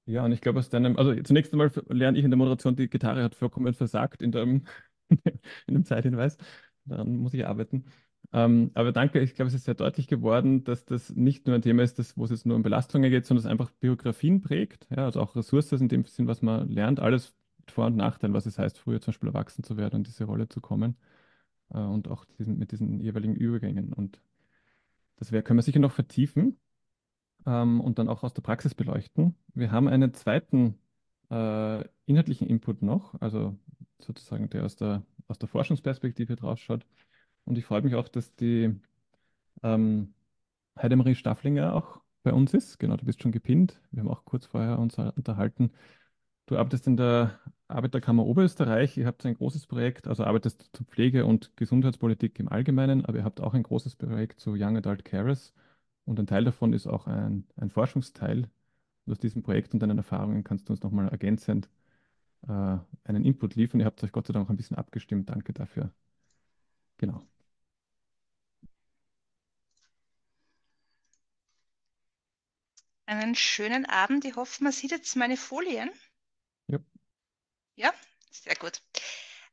Ja, und ich glaube, aus deinem, also zunächst einmal lerne ich in der Moderation, die Gitarre hat vollkommen versagt in deinem in dem Zeithinweis. Daran muss ich arbeiten. Ähm, aber danke, ich glaube, es ist sehr deutlich geworden, dass das nicht nur ein Thema ist, das, wo es jetzt nur um Belastungen geht, sondern es einfach Biografien prägt, ja, also auch Ressourcen in dem Sinn, was man lernt, alles Vor- und Nachteil, was es heißt, früher zum Beispiel erwachsen zu werden und diese Rolle zu kommen äh, und auch diesen, mit diesen jeweiligen Übergängen. Und das wär, können wir sicher noch vertiefen ähm, und dann auch aus der Praxis beleuchten. Wir haben einen zweiten äh, inhaltlichen Input noch, also sozusagen, der aus der, aus der Forschungsperspektive drauf schaut. Und ich freue mich auch, dass die ähm, Heidemarie Stafflinger auch bei uns ist. Genau, du bist schon gepinnt. Wir haben auch kurz vorher uns unterhalten. Du arbeitest in der Arbeiterkammer Oberösterreich. Ihr habt ein großes Projekt, also arbeitest zu Pflege- und Gesundheitspolitik im Allgemeinen, aber ihr habt auch ein großes Projekt zu Young Adult Carers. Und ein Teil davon ist auch ein, ein Forschungsteil. Und aus diesem Projekt und deinen Erfahrungen kannst du uns nochmal ergänzend äh, einen Input liefern. Ihr habt euch Gott sei Dank auch ein bisschen abgestimmt. Danke dafür. Genau. Einen schönen Abend. Ich hoffe, man sieht jetzt meine Folien. Ja. Sehr gut.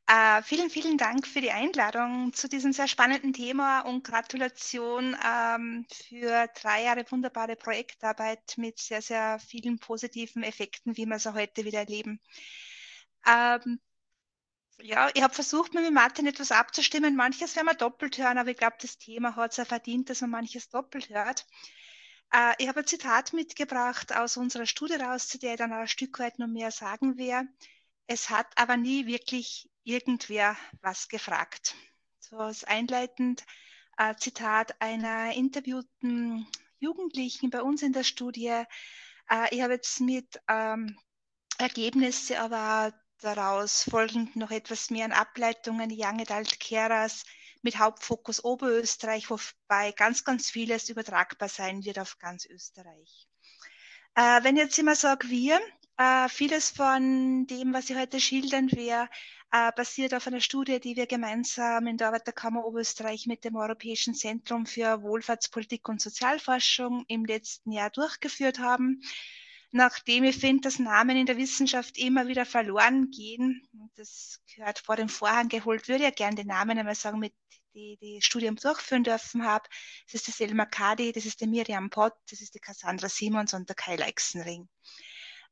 Äh, vielen, vielen Dank für die Einladung zu diesem sehr spannenden Thema und Gratulation ähm, für drei Jahre wunderbare Projektarbeit mit sehr, sehr vielen positiven Effekten, wie wir es heute wieder erleben. Ähm, ja, ich habe versucht, mit Martin etwas abzustimmen. Manches werden wir doppelt hören, aber ich glaube, das Thema hat es ja verdient, dass man manches doppelt hört. Äh, ich habe ein Zitat mitgebracht aus unserer Studie raus, zu der ich dann ein Stück weit noch mehr sagen werde. Es hat aber nie wirklich irgendwer was gefragt. So als einleitend äh, Zitat einer interviewten Jugendlichen bei uns in der Studie. Äh, ich habe jetzt mit ähm, Ergebnisse aber daraus folgend noch etwas mehr an Ableitungen Young Adult Carers mit Hauptfokus Oberösterreich, wobei ganz, ganz vieles übertragbar sein wird auf ganz Österreich. Äh, wenn jetzt immer sage wir, äh, vieles von dem, was ich heute schildern werde, äh, basiert auf einer Studie, die wir gemeinsam in der Arbeiterkammer Oberösterreich mit dem Europäischen Zentrum für Wohlfahrtspolitik und Sozialforschung im letzten Jahr durchgeführt haben nachdem ich finde, dass Namen in der Wissenschaft immer wieder verloren gehen. Das gehört vor dem Vorhang geholt, würde ja gerne den Namen einmal sagen, mit die die Studium durchführen dürfen habe. Das ist der Selma Kadi, das ist der Miriam Pott, das ist die Cassandra Simons und der Kai Leixenring.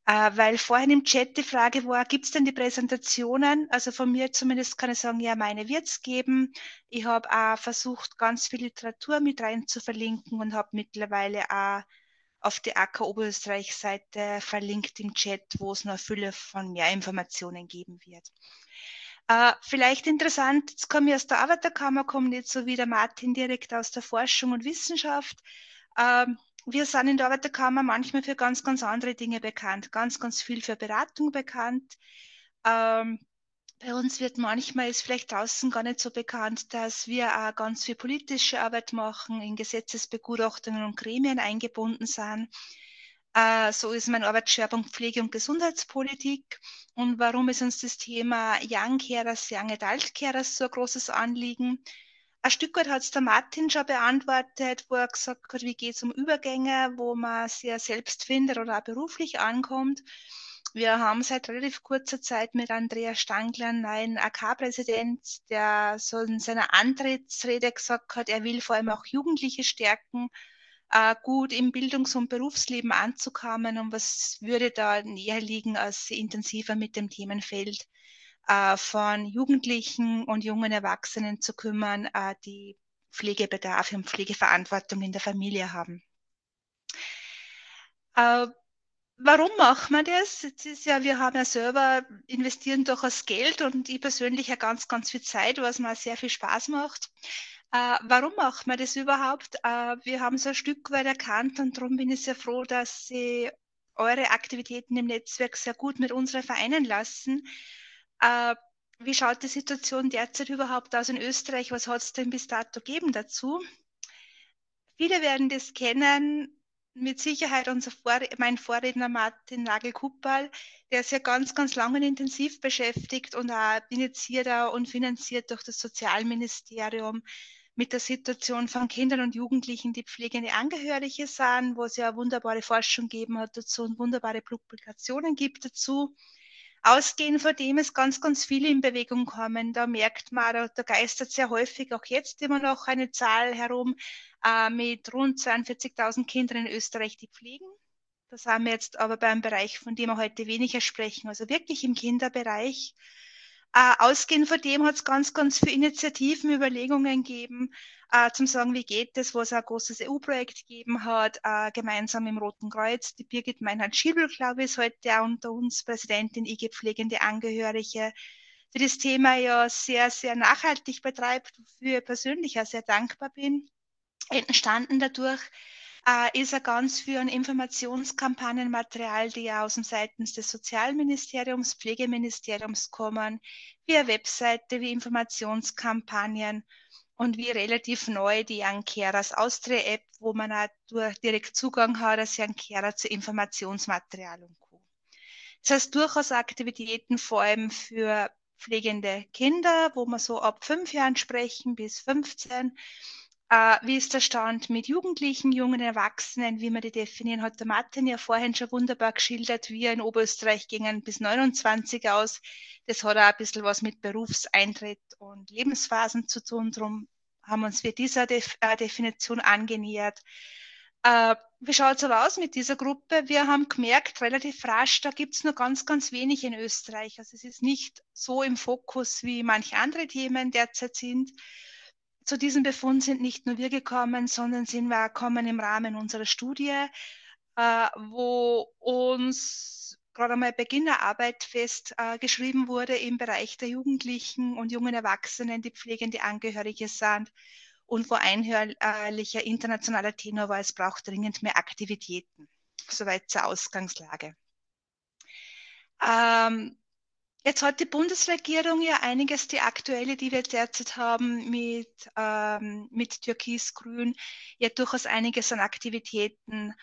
Äh, weil vorhin im Chat die Frage war, gibt es denn die Präsentationen? Also von mir zumindest kann ich sagen, ja, meine wird es geben. Ich habe auch versucht, ganz viel Literatur mit rein zu verlinken und habe mittlerweile auch auf die AK Oberösterreich-Seite verlinkt im Chat, wo es noch Fülle von mehr Informationen geben wird. Äh, vielleicht interessant, jetzt komme ich aus der Arbeiterkammer, komme nicht so wie der Martin direkt aus der Forschung und Wissenschaft. Äh, wir sind in der Arbeiterkammer manchmal für ganz, ganz andere Dinge bekannt, ganz, ganz viel für Beratung bekannt. Ähm, bei uns wird manchmal, ist vielleicht draußen gar nicht so bekannt, dass wir auch ganz viel politische Arbeit machen, in Gesetzesbegutachtungen und Gremien eingebunden sind. Äh, so ist mein Arbeitsschwerpunkt Pflege- und Gesundheitspolitik. Und warum ist uns das Thema Young Carers, Young Adult Carers so ein großes Anliegen? Ein Stück weit hat es der Martin schon beantwortet, wo er gesagt hat, wie geht es um Übergänge, wo man sehr selbst findet oder auch beruflich ankommt. Wir haben seit relativ kurzer Zeit mit Andreas Stangler einen neuen AK-Präsident, der so in seiner Antrittsrede gesagt hat, er will vor allem auch Jugendliche stärken. äh, gut im Bildungs- und Berufsleben anzukommen und was würde da näher liegen, als intensiver mit dem Themenfeld äh, von Jugendlichen und jungen Erwachsenen zu kümmern, äh, die Pflegebedarf und Pflegeverantwortung in der Familie haben. Äh, warum machen wir das? Jetzt ist ja, wir haben ja selber investieren durchaus Geld und ich persönlich ja ganz, ganz viel Zeit, was mir sehr viel Spaß macht. Äh, warum machen wir das überhaupt? Äh, wir haben so ein Stück weit erkannt und darum bin ich sehr froh, dass Sie eure Aktivitäten im Netzwerk sehr gut mit unseren vereinen lassen. Äh, wie schaut die Situation derzeit überhaupt aus in Österreich? Was hat es denn bis dato gegeben dazu? Viele werden das kennen, mit Sicherheit unser Vor mein Vorredner Martin Nagel-Kuppal, der ist ja ganz, ganz lang und intensiv beschäftigt und auch initiiert und finanziert durch das Sozialministerium mit der Situation von Kindern und Jugendlichen, die pflegende Angehörige sind, wo es ja wunderbare Forschung gegeben hat dazu und wunderbare Publikationen gibt dazu. Ausgehend von dem ist ganz, ganz viele in Bewegung kommen. Da merkt man, da, da geistert sehr häufig auch jetzt immer noch eine Zahl herum äh, mit rund 42.000 Kindern in Österreich, die pflegen. Das haben wir jetzt aber beim Bereich, von dem wir heute weniger sprechen, also wirklich im Kinderbereich. Äh, ausgehend von dem hat es ganz, ganz viele Initiativen, Überlegungen gegeben, äh, zum sagen, wie geht das, wo es ein großes EU-Projekt gegeben hat, äh, gemeinsam im Roten Kreuz. Die Birgit Meinhard-Schiebel, glaube ich, ist heute auch unter uns Präsidentin IG Pflegende Angehörige, die das Thema ja sehr, sehr nachhaltig betreibt, wofür ich persönlich auch sehr dankbar bin. Entstanden dadurch äh, ist er ganz für ein Informationskampagnenmaterial, die ja aus dem seitens des Sozialministeriums, Pflegeministeriums kommen, wie eine Webseite, wie Informationskampagnen und wie relativ neu die Carers Austria App, wo man auch durch direkt Zugang hat als Carer zu Informationsmaterial und Co. Das heißt durchaus Aktivitäten vor allem für pflegende Kinder, wo man so ab fünf Jahren sprechen bis 15 äh, wie ist der Stand mit Jugendlichen, jungen Erwachsenen, wie man die definieren, hat der Martin ja vorhin schon wunderbar geschildert, wie in Oberösterreich gingen bis 29 aus. Das hat auch ein bisschen was mit Berufseintritt und Lebensphasen zu tun. Darum haben wir uns für dieser Def äh, Definition angenähert. Äh, wie schaut es aber aus mit dieser Gruppe? Wir haben gemerkt, relativ rasch, da gibt es nur ganz, ganz wenig in Österreich. Also es ist nicht so im Fokus, wie manche andere Themen derzeit sind zu diesem Befund sind nicht nur wir gekommen, sondern sind wir gekommen im Rahmen unserer Studie, äh, wo uns gerade einmal Beginn der Arbeit festgeschrieben äh, wurde im Bereich der Jugendlichen und jungen Erwachsenen, die pflegende Angehörige sind und wo einhörlicher internationaler Tenor war, es braucht dringend mehr Aktivitäten. Soweit zur Ausgangslage. Ähm, Jetzt hat die Bundesregierung ja einiges, die aktuelle, die wir derzeit haben, mit, ähm, mit Türkis-Grün, ja durchaus einiges an Aktivitäten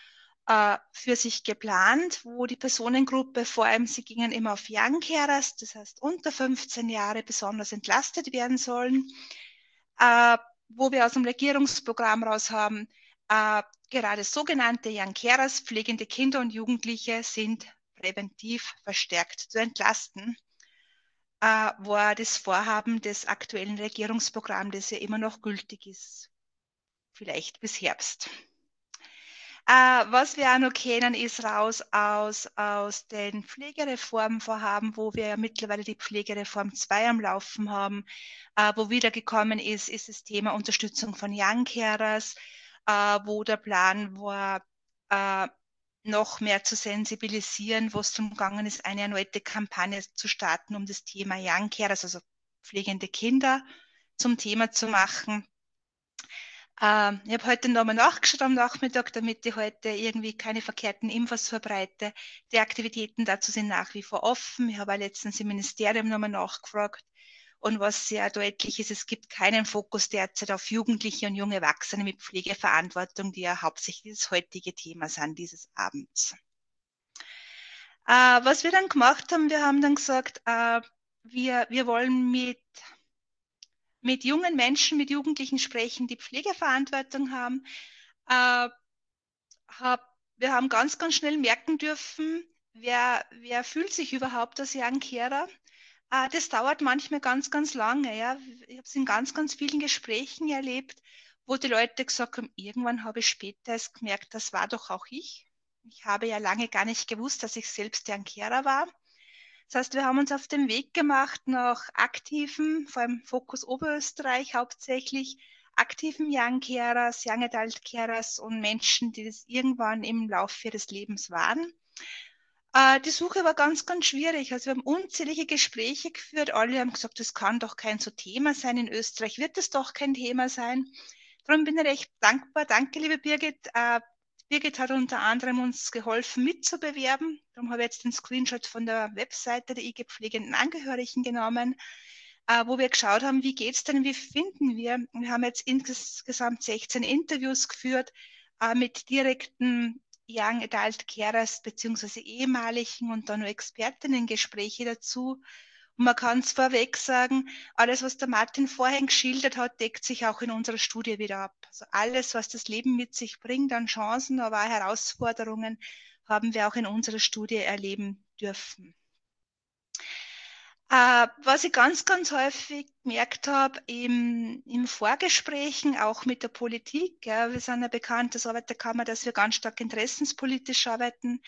äh, für sich geplant, wo die Personengruppe, vor allem sie gingen immer auf Young Carers, das heißt unter 15 Jahre besonders entlastet werden sollen, äh, wo wir aus dem Regierungsprogramm raus haben, äh, gerade sogenannte Young Carers, pflegende Kinder und Jugendliche sind präventiv verstärkt zu entlasten äh, war das Vorhaben des aktuellen Regierungsprogramms, das ja immer noch gültig ist, vielleicht bis Herbst. Äh, was wir auch noch kennen, ist raus aus, aus den Pflegereformvorhaben, wo wir ja mittlerweile die Pflegereform 2 am Laufen haben, äh, wo wiedergekommen ist, ist das Thema Unterstützung von Young Carers, äh, wo der Plan war, äh, noch mehr zu sensibilisieren, wo es darum gegangen ist, eine erneute Kampagne zu starten, um das Thema Young Care, also pflegende Kinder, zum Thema zu machen. Ähm, ich habe heute nochmal nachgeschaut am Nachmittag, damit ich heute irgendwie keine verkehrten Infos verbreite. Die Aktivitäten dazu sind nach wie vor offen. Ich habe letztens im Ministerium nochmal nachgefragt. Und was sehr deutlich ist, es gibt keinen Fokus derzeit auf Jugendliche und junge Erwachsene mit Pflegeverantwortung, die ja hauptsächlich das heutige Thema sind dieses Abends. Äh, was wir dann gemacht haben, wir haben dann gesagt, äh, wir, wir wollen mit, mit jungen Menschen, mit Jugendlichen sprechen, die Pflegeverantwortung haben. Äh, hab, wir haben ganz, ganz schnell merken dürfen, wer, wer fühlt sich überhaupt als Young Carer? Äh, das dauert manchmal ganz, ganz lange. Ja. Ich habe es in ganz, ganz vielen Gesprächen erlebt, wo die Leute gesagt haben, irgendwann habe ich später erst gemerkt, das war doch auch ich. Ich habe ja lange gar nicht gewusst, dass ich selbst der Kehrer war. Das heißt, wir haben uns auf den Weg gemacht nach aktiven, vor allem Fokus Oberösterreich hauptsächlich, aktiven Young Carers, Young Adult Carers und Menschen, die das irgendwann im Laufe ihres Lebens waren. Äh, die Suche war ganz, ganz schwierig. Also wir haben unzählige Gespräche geführt. Alle haben gesagt, das kann doch kein so Thema sein. In Österreich wird es doch kein Thema sein. Darum bin ich recht dankbar. Danke, liebe Birgit. Äh, Birgit hat unter anderem uns geholfen, mitzubewerben. Darum habe ich jetzt den Screenshot von der Webseite der IG Pflegenden Angehörigen genommen, äh, wo wir geschaut haben, wie geht es denn, wie finden wir. Wir haben jetzt insgesamt 16 Interviews geführt äh, mit direkten Young Adult Carers beziehungsweise ehemaligen und dann nur Expertinnen-Gespräche dazu. Und man kann es vorweg sagen, alles, was der Martin vorhin geschildert hat, deckt sich auch in unserer Studie wieder ab. Also alles, was das Leben mit sich bringt an Chancen, aber auch Herausforderungen, haben wir auch in unserer Studie erleben dürfen. Äh, was ich ganz, ganz häufig gemerkt habe im, im Vorgesprächen, auch mit der Politik, ja, wir sind ja bekannt als Arbeiterkammer, dass wir ganz stark interessenspolitisch arbeiten.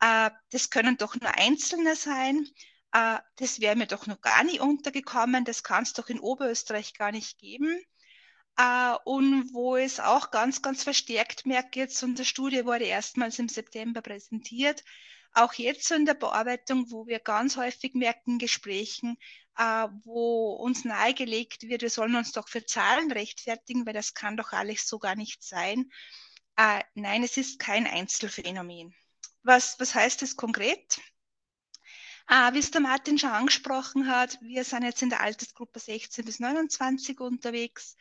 Äh, das können doch nur Einzelne sein. Äh, das wäre mir doch noch gar nicht untergekommen. Das kann es doch in Oberösterreich gar nicht geben. Äh, und wo es auch ganz, ganz verstärkt merkt jetzt, unsere Studie wurde erstmals im September präsentiert, auch jetzt so in der Bearbeitung, wo wir ganz häufig merken, Gesprächen, äh, wo uns nahegelegt wird, wir sollen uns doch für Zahlen rechtfertigen, weil das kann doch alles so gar nicht sein. Äh, nein, es ist kein Einzelfenomen. Was, was heißt das konkret? Äh, wie es der Martin schon angesprochen hat, wir sind jetzt in der Altersgruppe 16 bis 29 unterwegs,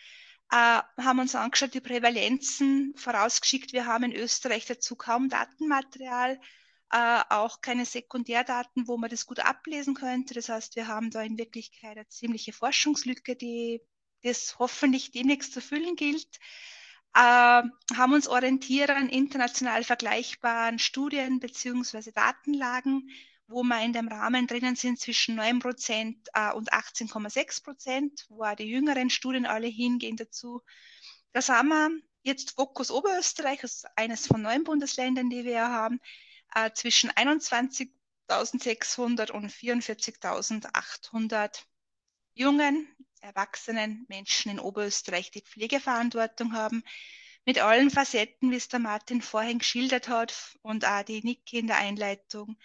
äh, haben uns angeschaut, die Prävalenzen vorausgeschickt. Wir haben in Österreich dazu kaum Datenmaterial äh, auch keine Sekundärdaten, wo man das gut ablesen könnte. Das heißt, wir haben da in Wirklichkeit eine ziemliche Forschungslücke, die das hoffentlich demnächst zu füllen gilt. Äh, haben uns orientiert an international vergleichbaren Studien bzw. Datenlagen, wo wir in dem Rahmen drinnen sind zwischen 9 Prozent äh, und 18,6 Prozent, wo auch die jüngeren Studien alle hingehen dazu. Das haben wir jetzt Fokus Oberösterreich, ist eines von neun Bundesländern, die wir haben, äh, zwischen 21.600 und 44.800 jungen, erwachsenen Menschen in Oberösterreich, die Pflegeverantwortung haben, mit allen Facetten, wie es der Martin vorhin geschildert hat und auch die Niki in der Einleitung,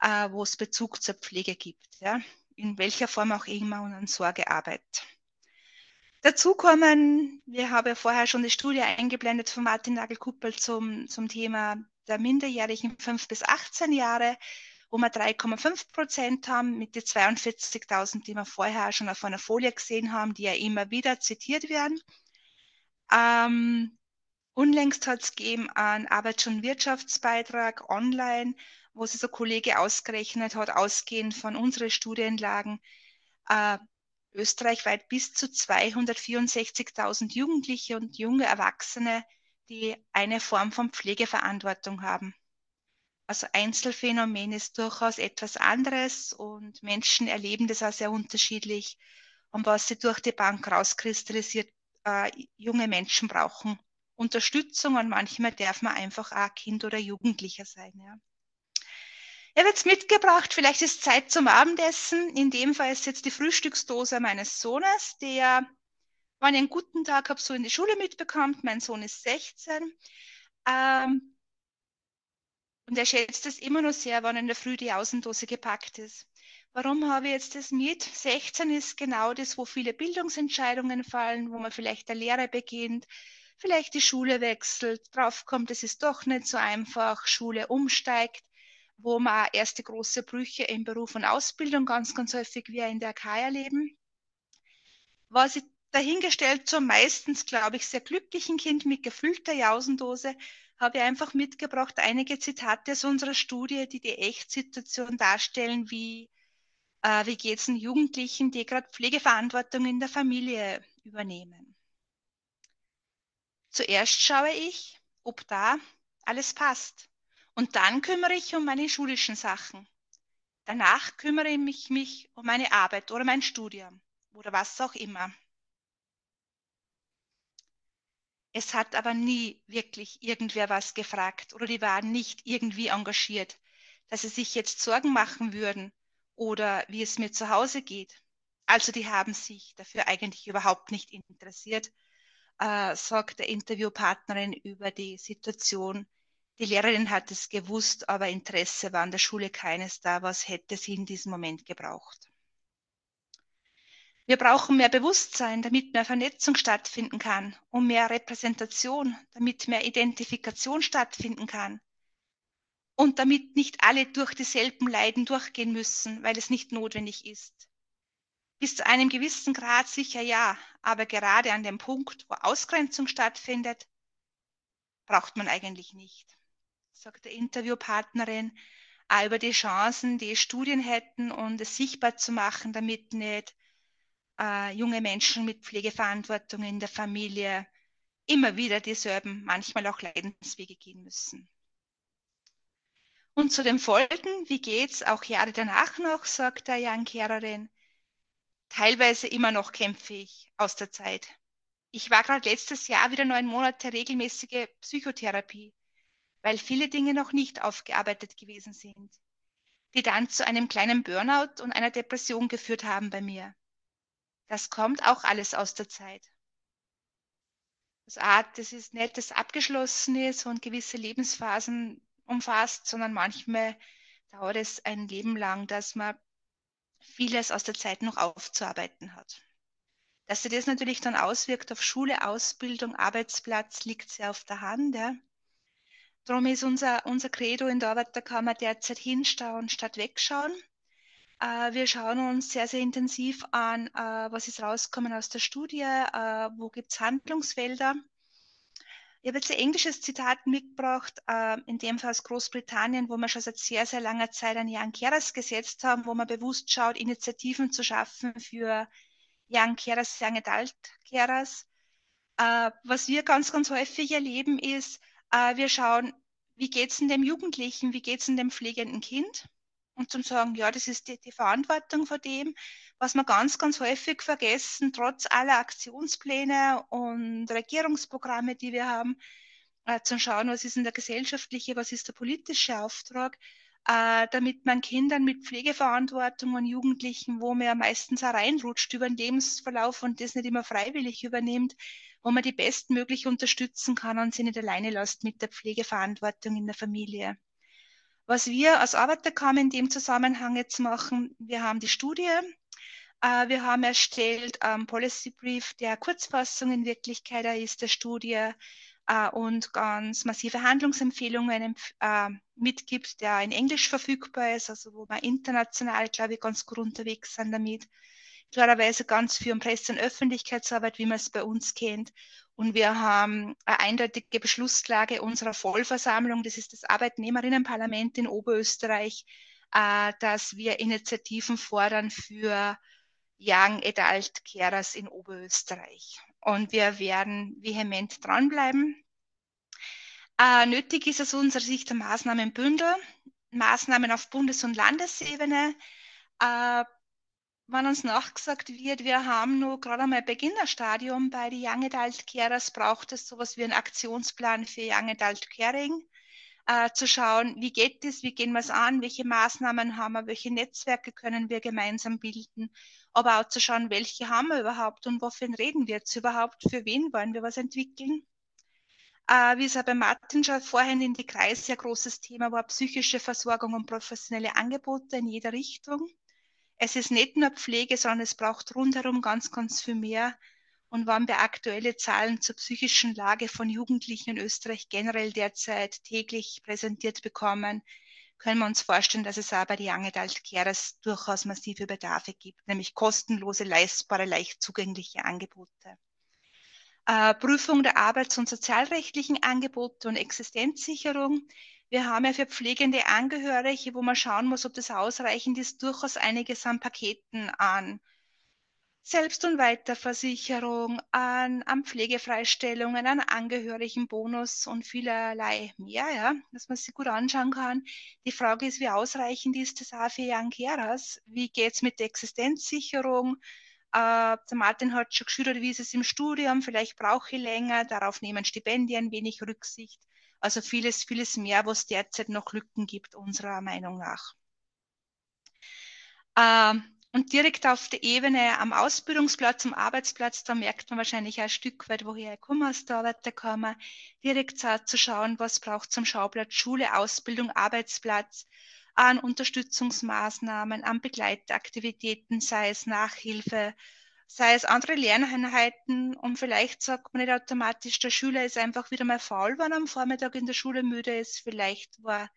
äh, wo es Bezug zur Pflege gibt, ja, in welcher Form auch immer und an Sorgearbeit. Dazu kommen, wir haben ja vorher schon die Studie eingeblendet von Martin Nagelkuppel zum, zum Thema der Minderjährigen 5 bis 18 Jahre, wo wir 3,5 Prozent haben mit den 42.000, die wir vorher schon auf einer Folie gesehen haben, die ja immer wieder zitiert werden. Ähm, unlängst hat es gegeben einen Arbeits- und Wirtschaftsbeitrag online, wo sich so ein Kollege ausgerechnet hat, ausgehend von unseren Studienlagen, äh, österreichweit bis zu 264.000 Jugendliche und junge Erwachsene die eine Form von Pflegeverantwortung haben. Also Einzelfenomen ist durchaus etwas anderes und Menschen erleben das auch sehr unterschiedlich. Und was sie durch die Bank rauskristallisiert, äh, junge Menschen brauchen Unterstützung und manchmal darf man einfach auch Kind oder Jugendlicher sein. Ja. Habe jetzt mitgebracht, vielleicht ist Zeit zum Abendessen. In dem Fall ist jetzt die Frühstücksdose meines Sohnes, der wenn ich einen guten Tag habe, so in die Schule mitbekommt, mein Sohn ist 16, ähm, und er schätzt es immer noch sehr, wenn in der Früh die Außendose gepackt ist. Warum habe ich jetzt das mit? 16 ist genau das, wo viele Bildungsentscheidungen fallen, wo man vielleicht der Lehre beginnt, vielleicht die Schule wechselt, draufkommt, es ist doch nicht so einfach, Schule umsteigt, wo man erste große Brüche im Beruf und Ausbildung ganz, ganz häufig wie in der AK erleben. Was ich dahingestellt zum meistens, glaube ich, sehr glücklichen Kind mit gefüllter Jausendose habe ich einfach mitgebracht einige Zitate aus unserer Studie, die die Echtsituation darstellen, wie, äh, wie geht es den Jugendlichen, die gerade Pflegeverantwortung in der Familie übernehmen. Zuerst schaue ich, ob da alles passt. Und dann kümmere ich um meine schulischen Sachen. Danach kümmere ich mich um meine Arbeit oder mein Studium oder was auch immer. Es hat aber nie wirklich irgendwer was gefragt oder die waren nicht irgendwie engagiert, dass sie sich jetzt Sorgen machen würden oder wie es mir zu Hause geht. Also die haben sich dafür eigentlich überhaupt nicht interessiert, äh, sagt der Interviewpartnerin über die Situation. Die Lehrerin hat es gewusst, aber Interesse war an der Schule keines da. Was hätte sie in diesem Moment gebraucht? Wir brauchen mehr Bewusstsein, damit mehr Vernetzung stattfinden kann und mehr Repräsentation, damit mehr Identifikation stattfinden kann. Und damit nicht alle durch dieselben Leiden durchgehen müssen, weil es nicht notwendig ist. Bis zu einem gewissen Grad sicher ja, aber gerade an dem Punkt, wo Ausgrenzung stattfindet, braucht man eigentlich nicht, sagt der Interviewpartnerin, über die Chancen, die Studien hätten und es sichtbar zu machen, damit nicht äh, junge Menschen mit Pflegeverantwortung in der Familie immer wieder dieselben, manchmal auch Leidenswege gehen müssen. Und zu den Folgen, wie geht's auch Jahre danach noch, sagt der Jan-Kehrerin, teilweise immer noch kämpfe ich aus der Zeit. Ich war gerade letztes Jahr wieder neun Monate regelmäßige Psychotherapie, weil viele Dinge noch nicht aufgearbeitet gewesen sind, die dann zu einem kleinen Burnout und einer Depression geführt haben bei mir. Das kommt auch alles aus der Zeit. Das Art, das ist nicht das Abgeschlossene und gewisse Lebensphasen umfasst, sondern manchmal dauert es ein Leben lang, dass man vieles aus der Zeit noch aufzuarbeiten hat. Dass sich das natürlich dann auswirkt auf Schule, Ausbildung, Arbeitsplatz, liegt sehr auf der Hand. Ja. Darum ist unser, unser Credo in der Arbeiterkammer derzeit hinschauen statt wegschauen. Äh, wir schauen uns sehr, sehr intensiv an, äh, was ist rausgekommen aus der Studie, äh, wo gibt es Handlungsfelder. Ich habe jetzt ein englisches Zitat mitgebracht, in dem Fall aus Großbritannien, wo wir schon seit sehr, sehr langer Zeit ein Young Carers gesetzt haben, wo man bewusst schaut, Initiativen zu schaffen für Young Carers, Young Adult Carers. Was wir ganz, ganz häufig erleben, ist, wir schauen, wie geht es in dem Jugendlichen, wie geht es in dem pflegenden Kind? Und zum sagen, ja, das ist die, die Verantwortung von dem, was wir ganz, ganz häufig vergessen, trotz aller Aktionspläne und Regierungsprogramme, die wir haben, äh, zu schauen, was ist denn der gesellschaftliche, was ist der politische Auftrag, äh, damit man Kindern mit Pflegeverantwortung und Jugendlichen, wo man ja meistens auch reinrutscht über den Lebensverlauf und das nicht immer freiwillig übernimmt, wo man die bestmöglich unterstützen kann und sie nicht alleine lässt mit der Pflegeverantwortung in der Familie. Was wir als Arbeiterkammer in dem Zusammenhang jetzt machen, wir haben die Studie, äh, wir haben erstellt einen Policy Brief, der Kurzfassung in Wirklichkeit ist der Studie äh, und ganz massive Handlungsempfehlungen äh, mitgibt, der in Englisch verfügbar ist, also wo wir international, glaube ich, ganz gut unterwegs sind damit. Klarerweise ganz um Presse- und Öffentlichkeitsarbeit, wie man es bei uns kennt. Und wir haben eine eindeutige Beschlusslage unserer Vollversammlung, das ist das Arbeitnehmerinnenparlament in Oberösterreich, äh, dass wir Initiativen fordern für Young Adult Carers in Oberösterreich. Und wir werden vehement dranbleiben. Äh, nötig ist aus unserer Sicht ein Maßnahmenbündel, Maßnahmen auf Bundes- und Landesebene, äh, wenn uns nachgesagt wird, wir haben nur gerade einmal Beginnerstadium bei den Young Adult Carers, braucht es sowas wie einen Aktionsplan für Young Adult Caring, äh, zu schauen, wie geht es, wie gehen wir es an, welche Maßnahmen haben wir, welche Netzwerke können wir gemeinsam bilden, aber auch zu schauen, welche haben wir überhaupt und wofür reden wir jetzt überhaupt, für wen wollen wir was entwickeln. Äh, wie es auch bei Martin schon vorhin in die Kreise sehr großes Thema war, psychische Versorgung und professionelle Angebote in jeder Richtung es ist nicht nur Pflege, sondern es braucht rundherum ganz, ganz viel mehr. Und wenn wir aktuelle Zahlen zur psychischen Lage von Jugendlichen in Österreich generell derzeit täglich präsentiert bekommen, können wir uns vorstellen, dass es bei den Young Adult Carers durchaus massive Bedarfe gibt, nämlich kostenlose, leistbare, leicht zugängliche Angebote. Äh, Prüfung der arbeits- und sozialrechtlichen Angebote und Existenzsicherung wir haben ja für pflegende Angehörige, wo man schauen muss, ob das ausreichend ist, durchaus einiges an Paketen an Selbst- und Weiterversicherung, an, an Pflegefreistellungen, an Angehörigenbonus und vielerlei mehr, ja, dass man sich gut anschauen kann. Die Frage ist, wie ausreichend ist das auch für Young Carers? Wie geht es mit der Existenzsicherung? Äh, der Martin hat schon geschildert, wie ist es im Studium, vielleicht brauche ich länger, darauf nehmen Stipendien wenig Rücksicht. Also vieles, vieles mehr, was derzeit noch Lücken gibt, unserer Meinung nach. Ähm, und direkt auf der Ebene am Ausbildungsplatz, am Arbeitsplatz, da merkt man wahrscheinlich ein Stück weit, woher ich komme aus der Arbeiterkammer, direkt zu schauen, was braucht zum Schauplatz Schule, Ausbildung, Arbeitsplatz, an Unterstützungsmaßnahmen, an Begleitaktivitäten, sei es Nachhilfe, sei es andere Lerneinheiten und vielleicht sagt man nicht automatisch, der Schüler ist einfach wieder mal faul, wenn er am Vormittag in der Schule müde ist. Vielleicht war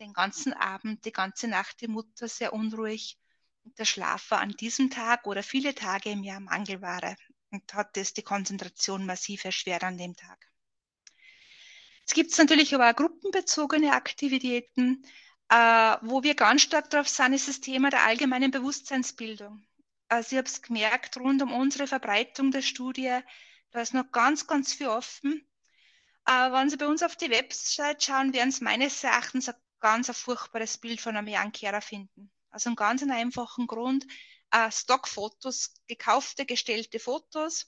den ganzen Abend, die ganze Nacht die Mutter sehr unruhig und der Schlaf war an diesem Tag oder viele Tage im Jahr Mangelware und hat es die Konzentration massiv erschwert an dem Tag. Es gibt natürlich aber auch gruppenbezogene Aktivitäten, äh, wo wir ganz stark drauf sind, ist das Thema der allgemeinen Bewusstseinsbildung. Also ich habe es gemerkt, rund um unsere Verbreitung der Studie, da ist noch ganz, ganz viel offen. Äh, wenn Sie bei uns auf die Website schauen, werden Sie meines Erachtens ein ganz ein furchtbares Bild von einem Young finden. Also einen ganz einfachen Grund, äh, Stockfotos, gekaufte, gestellte Fotos,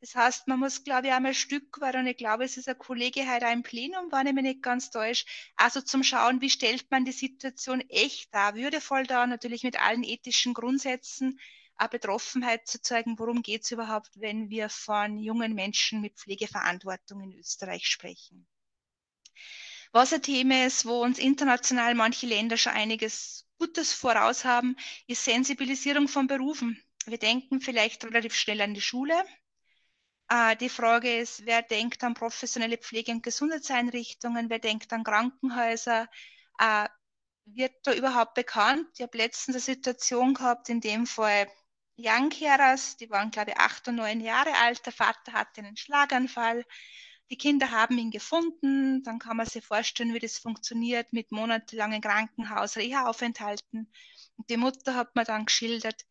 das heißt, man muss, glaube ich, einmal Stück weit, und ich glaube, es ist ein Kollege heute im Plenum, war nämlich nicht ganz täusch, also zum Schauen, wie stellt man die Situation echt dar, würdevoll dar, natürlich mit allen ethischen Grundsätzen, eine Betroffenheit zu zeigen, worum geht es überhaupt, wenn wir von jungen Menschen mit Pflegeverantwortung in Österreich sprechen. Was ein Thema ist, wo uns international manche Länder schon einiges Gutes voraus haben, ist Sensibilisierung von Berufen. Wir denken vielleicht relativ schnell an die Schule, äh, die Frage ist, wer denkt an professionelle Pflege- und Gesundheitseinrichtungen, wer denkt an Krankenhäuser, äh, wird da überhaupt bekannt? Ich habe letztens eine Situation gehabt, in dem Fall Young Carers, die waren glaube ich acht und neun Jahre alt, der Vater hatte einen Schlaganfall, die Kinder haben ihn gefunden, dann kann man sich vorstellen, wie das funktioniert mit monatelangen Krankenhaus, Reha-Aufenthalten. Die Mutter hat mir dann geschildert,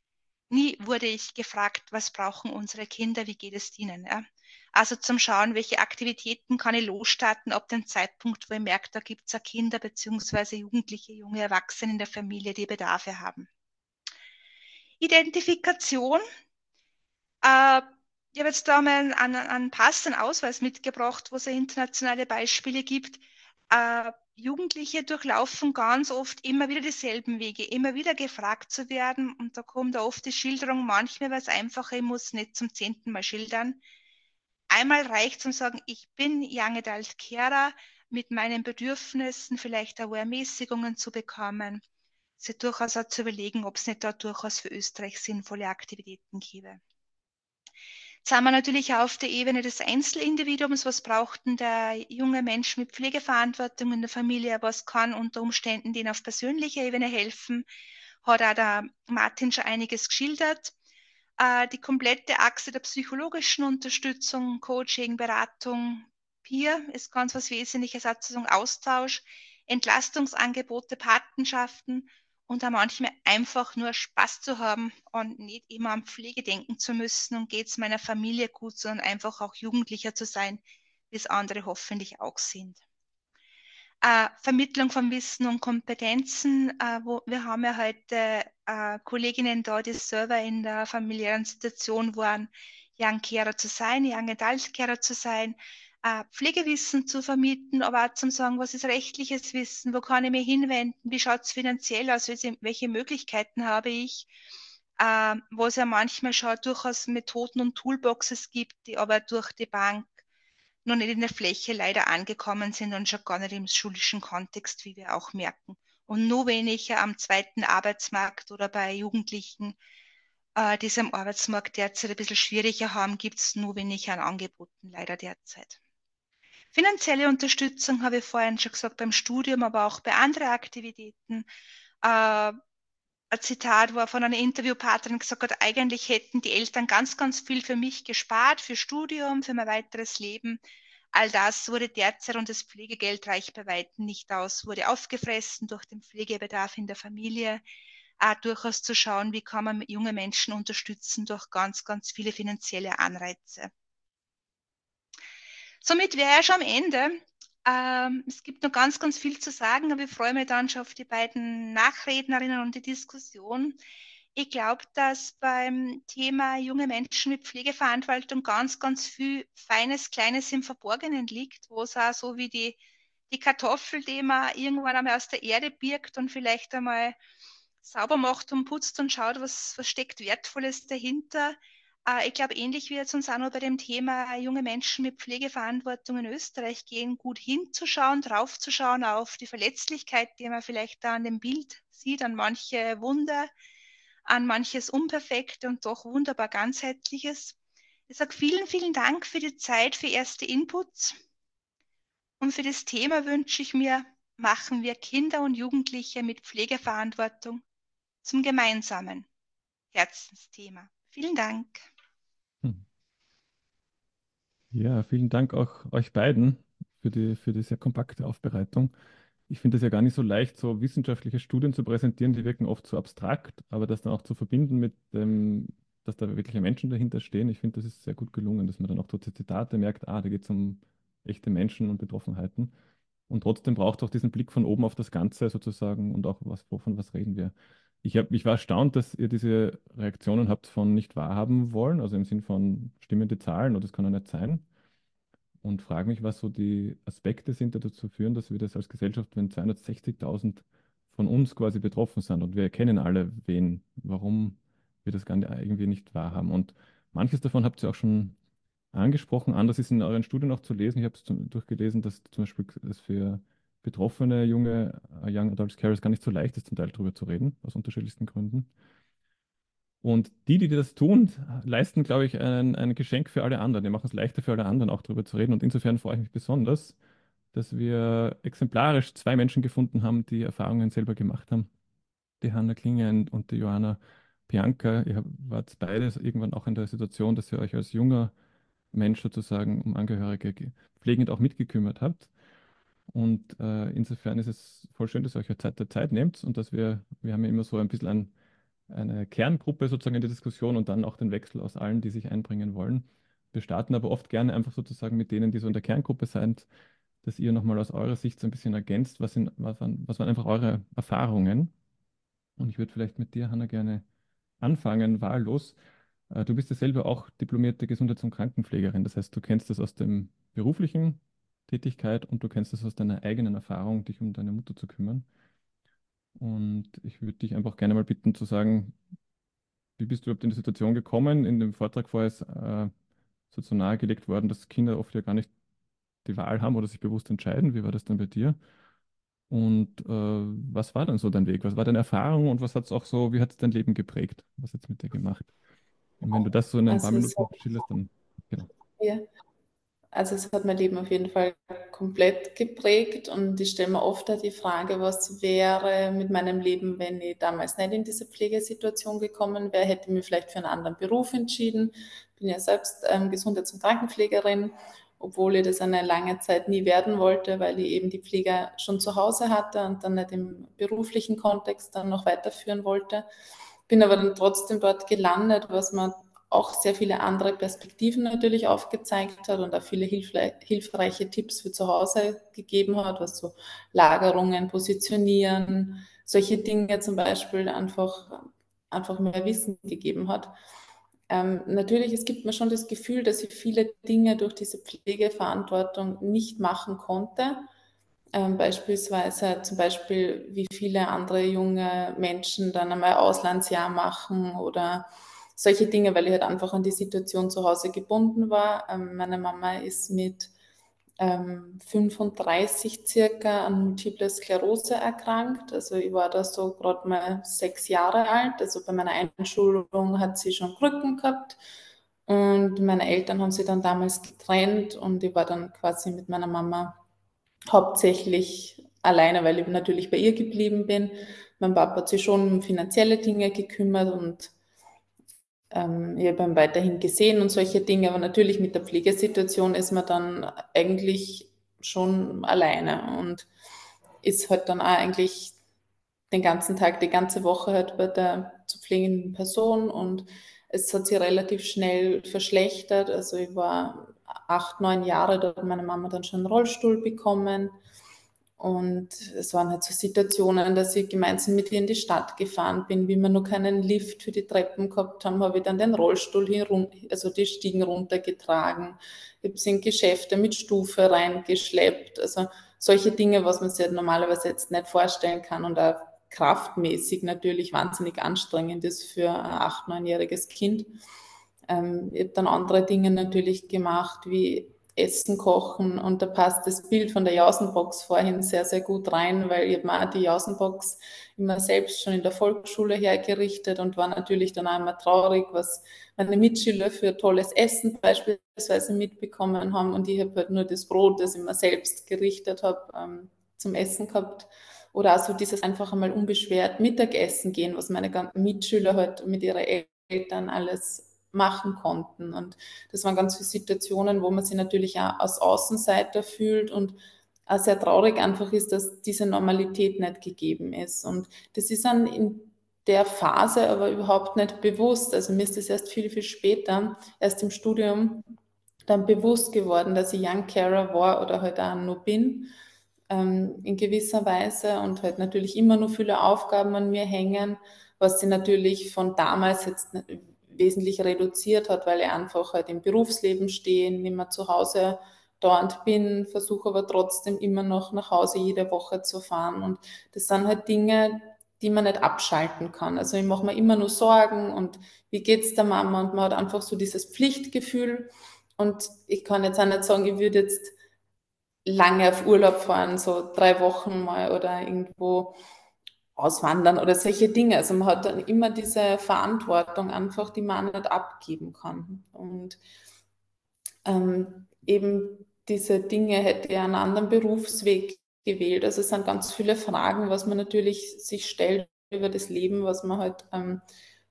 Nie wurde ich gefragt, was brauchen unsere Kinder, wie geht es ihnen. Ja? Also zum Schauen, welche Aktivitäten kann ich losstarten ab dem Zeitpunkt, wo ich merke, da gibt es Kinder bzw. Jugendliche, junge Erwachsene in der Familie, die Bedarfe haben. Identifikation. Äh, ich habe jetzt da mal einen, einen passenden Ausweis mitgebracht, wo es internationale Beispiele gibt. Äh, Jugendliche durchlaufen ganz oft immer wieder dieselben Wege, immer wieder gefragt zu werden. Und da kommt oft die Schilderung, manchmal war es einfacher, ich muss nicht zum zehnten Mal schildern. Einmal reicht und sagen, ich bin Young Adult Carer mit meinen Bedürfnissen, vielleicht auch Ermäßigungen zu bekommen. Sie durchaus auch zu überlegen, ob es nicht da durchaus für Österreich sinnvolle Aktivitäten gäbe. Jetzt haben wir natürlich auf der Ebene des Einzelindividuums, was braucht denn der junge Mensch mit Pflegeverantwortung in der Familie, was kann unter Umständen denen auf persönlicher Ebene helfen, hat auch der Martin schon einiges geschildert. Äh, die komplette Achse der psychologischen Unterstützung, Coaching, Beratung, Peer ist ganz was Wesentliches, also Austausch, Entlastungsangebote, Patenschaften und da manchmal einfach nur Spaß zu haben und nicht immer an Pflege denken zu müssen und geht es meiner Familie gut, sondern einfach auch Jugendlicher zu sein, wie es andere hoffentlich auch sind. Äh, Vermittlung von Wissen und Kompetenzen. Äh, wo, wir haben ja heute äh, Kolleginnen da, die selber in der familiären Situation waren, Young Carer zu sein, Young Adult Carer zu sein, Pflegewissen zu vermieten, aber auch zum sagen, was ist rechtliches Wissen, wo kann ich mich hinwenden, wie schaut es finanziell aus, welche Möglichkeiten habe ich, äh, wo es ja manchmal schon durchaus Methoden und Toolboxes gibt, die aber durch die Bank noch nicht in der Fläche leider angekommen sind und schon gar nicht im schulischen Kontext, wie wir auch merken. Und nur weniger am zweiten Arbeitsmarkt oder bei Jugendlichen, äh, die es am Arbeitsmarkt derzeit ein bisschen schwieriger haben, gibt es nur weniger an Angeboten leider derzeit. Finanzielle Unterstützung habe ich vorhin schon gesagt beim Studium, aber auch bei anderen Aktivitäten. Äh, ein Zitat war von einer Interviewpartnerin gesagt hat, eigentlich hätten die Eltern ganz, ganz viel für mich gespart, für Studium, für mein weiteres Leben. All das wurde derzeit und das Pflegegeld reicht bei weitem nicht aus, wurde aufgefressen durch den Pflegebedarf in der Familie. Auch durchaus zu schauen, wie kann man junge Menschen unterstützen durch ganz, ganz viele finanzielle Anreize. Somit wäre ich schon am Ende. Ähm, es gibt noch ganz, ganz viel zu sagen, aber ich freue mich dann schon auf die beiden Nachrednerinnen und die Diskussion. ich glaube, dass beim Thema junge Menschen mit Pflegeverantwortung ganz, ganz viel Feines, Kleines im Verborgenen liegt, wo es auch so wie die, die Kartoffel, die man irgendwann einmal aus der Erde birgt und vielleicht einmal sauber macht und putzt und schaut, was, was steckt Wertvolles dahinter. Äh, ich glaube, ähnlich wird es uns auch noch bei dem Thema junge Menschen mit Pflegeverantwortung in Österreich gehen, gut hinzuschauen, draufzuschauen auf die Verletzlichkeit, die man vielleicht da an dem Bild sieht, an manche Wunder, an manches Unperfekte und doch wunderbar ganzheitliches. Ich sage vielen, vielen Dank für die Zeit, für erste Inputs. Und für das Thema wünsche ich mir, machen wir Kinder und Jugendliche mit Pflegeverantwortung zum gemeinsamen Herzensthema. Vielen Dank. Ja, vielen Dank auch euch beiden für die, für die sehr kompakte Aufbereitung ich finde es ja gar nicht so leicht, so wissenschaftliche Studien zu präsentieren, die wirken oft so abstrakt, aber das dann auch zu verbinden mit dem, dass da wirkliche Menschen dahinter stehen, ich finde, das ist sehr gut gelungen, dass man dann auch durch Zitate merkt, ah, da geht es um echte Menschen und Betroffenheiten. Und trotzdem braucht es auch diesen Blick von oben auf das Ganze sozusagen und auch, was, wovon was reden wir. Ich, hab, ich war erstaunt, dass ihr diese Reaktionen habt von nicht wahrhaben wollen, also im Sinn von stimmende Zahlen, oder das kann ja nicht sein und frage mich, was so die Aspekte sind, die dazu führen, dass wir das als Gesellschaft, wenn 260.000 von uns quasi betroffen sind und wir erkennen alle, wen, warum wir das gar irgendwie nicht wahrhaben. Und manches davon habt ihr auch schon angesprochen, anders ist in euren Studien auch zu lesen. Ich habe es durchgelesen, dass zum Beispiel es für betroffene junge äh, Young Adults Carers gar nicht so leicht ist, zum Teil darüber zu reden, aus unterschiedlichsten Gründen. Und die, die das tun, leisten, glaube ich, ein, ein Geschenk für alle anderen. Die machen es leichter für alle anderen, auch darüber zu reden. Und insofern freue ich mich besonders, dass wir exemplarisch zwei Menschen gefunden haben, die Erfahrungen selber gemacht haben. Die Hanna Klinge und die Johanna Bianca. Ihr wart beides irgendwann auch in der Situation, dass ihr euch als junger Mensch sozusagen um Angehörige pflegend auch mitgekümmert habt. Und äh, insofern ist es voll schön, dass ihr euch Zeit der Zeit nehmt und dass wir, wir haben ja immer so ein bisschen ein eine Kerngruppe sozusagen in der Diskussion und dann auch den Wechsel aus allen, die sich einbringen wollen. Wir starten aber oft gerne einfach sozusagen mit denen, die so in der Kerngruppe sind, dass ihr nochmal aus eurer Sicht so ein bisschen ergänzt, was, sind, was, waren, was waren einfach eure Erfahrungen. Und ich würde vielleicht mit dir, Hanna, gerne anfangen, wahllos. Äh, du bist ja selber auch diplomierte Gesundheits- und Krankenpflegerin. Das heißt, du kennst das aus dem beruflichen Tätigkeit und du kennst das aus deiner eigenen Erfahrung, dich um deine Mutter zu kümmern. Und ich würde dich einfach gerne mal bitten zu sagen, wie bist du überhaupt in die Situation gekommen? In dem Vortrag vorher ist äh, so nahegelegt worden, dass Kinder oft ja gar nicht die Wahl haben oder sich bewusst entscheiden. Wie war das dann bei dir? Und äh, was war dann so dein Weg? Was war deine Erfahrung und was hat es auch so, wie hat es dein Leben geprägt? Was hat es mit dir gemacht? Und wenn du das so in ein also paar Minuten schilderst, dann genau. Ja, also es hat mein Leben auf jeden Fall komplett geprägt und ich stelle mir oft die Frage, was wäre mit meinem Leben, wenn ich damals nicht in diese Pflegesituation gekommen wäre, hätte ich mich vielleicht für einen anderen Beruf entschieden. Ich bin ja selbst ähm, Gesundheits- und Krankenpflegerin, obwohl ich das eine lange Zeit nie werden wollte, weil ich eben die Pflege schon zu Hause hatte und dann nicht im beruflichen Kontext dann noch weiterführen wollte. Bin aber dann trotzdem dort gelandet, was man auch sehr viele andere Perspektiven natürlich aufgezeigt hat und auch viele hilfreiche Tipps für zu Hause gegeben hat, was so Lagerungen, Positionieren, solche Dinge zum Beispiel einfach, einfach mehr Wissen gegeben hat. Ähm, natürlich, es gibt mir schon das Gefühl, dass ich viele Dinge durch diese Pflegeverantwortung nicht machen konnte. Ähm, beispielsweise zum Beispiel, wie viele andere junge Menschen dann einmal Auslandsjahr machen oder solche Dinge, weil ich halt einfach an die Situation zu Hause gebunden war. Ähm, meine Mama ist mit ähm, 35 circa an Multiple Sklerose erkrankt. Also ich war da so gerade mal sechs Jahre alt. Also bei meiner Einschulung hat sie schon Krücken gehabt. Und meine Eltern haben sie dann damals getrennt und ich war dann quasi mit meiner Mama hauptsächlich alleine, weil ich natürlich bei ihr geblieben bin. Mein Papa hat sich schon um finanzielle Dinge gekümmert und ähm, ich habe ihn weiterhin gesehen und solche Dinge, aber natürlich mit der Pflegesituation ist man dann eigentlich schon alleine und ist halt dann auch eigentlich den ganzen Tag, die ganze Woche halt bei der zu pflegenden Person und es hat sich relativ schnell verschlechtert. Also ich war acht, neun Jahre, da hat meine Mama dann schon einen Rollstuhl bekommen Und es waren halt so Situationen, dass ich gemeinsam mit ihr in die Stadt gefahren bin. Wie wir noch keinen Lift für die Treppen gehabt haben, habe ich dann den Rollstuhl hier, also die Stiegen runtergetragen. Ich habe sie in Geschäfte mit Stufe reingeschleppt. Also solche Dinge, was man sich normalerweise jetzt nicht vorstellen kann und auch kraftmäßig natürlich wahnsinnig anstrengend ist für ein acht-, neunjähriges Kind. Ähm, ich habe dann andere Dinge natürlich gemacht, wie Essen kochen und da passt das Bild von der Jausenbox vorhin sehr, sehr gut rein, weil ich habe die Jausenbox immer selbst schon in der Volksschule hergerichtet und war natürlich dann auch immer traurig, was meine Mitschüler für tolles Essen beispielsweise mitbekommen haben und ich habe halt nur das Brot, das ich mir selbst gerichtet habe, ähm, zum Essen gehabt. Oder auch so dieses einfach einmal unbeschwert Mittagessen gehen, was meine Mitschüler halt mit ihren Eltern alles machen konnten. Und das waren ganz viele Situationen, wo man sich natürlich auch als Außenseiter fühlt und auch sehr traurig einfach ist, dass diese Normalität nicht gegeben ist. Und das ist dann in der Phase aber überhaupt nicht bewusst. Also mir ist das erst viel, viel später, erst im Studium, dann bewusst geworden, dass ich Young Carer war oder halt auch nur bin, ähm, in gewisser Weise und halt natürlich immer nur viele Aufgaben an mir hängen, was sie natürlich von damals jetzt wesentlich reduziert hat, weil ich einfach halt im Berufsleben stehe, nicht mehr zu Hause dauernd bin, versuche aber trotzdem immer noch nach Hause jede Woche zu fahren. Und das sind halt Dinge, die man nicht abschalten kann. Also ich mache mir immer nur Sorgen und wie geht es der Mama? Und man hat einfach so dieses Pflichtgefühl. Und ich kann jetzt auch nicht sagen, ich würde jetzt lange auf Urlaub fahren, so drei Wochen mal oder irgendwo auswandern oder solche Dinge. Also man hat dann immer diese Verantwortung einfach, die man nicht abgeben kann. Und ähm, eben diese Dinge hätte er einen anderen Berufsweg gewählt. Also es sind ganz viele Fragen, was man natürlich sich stellt über das Leben, was man halt ähm,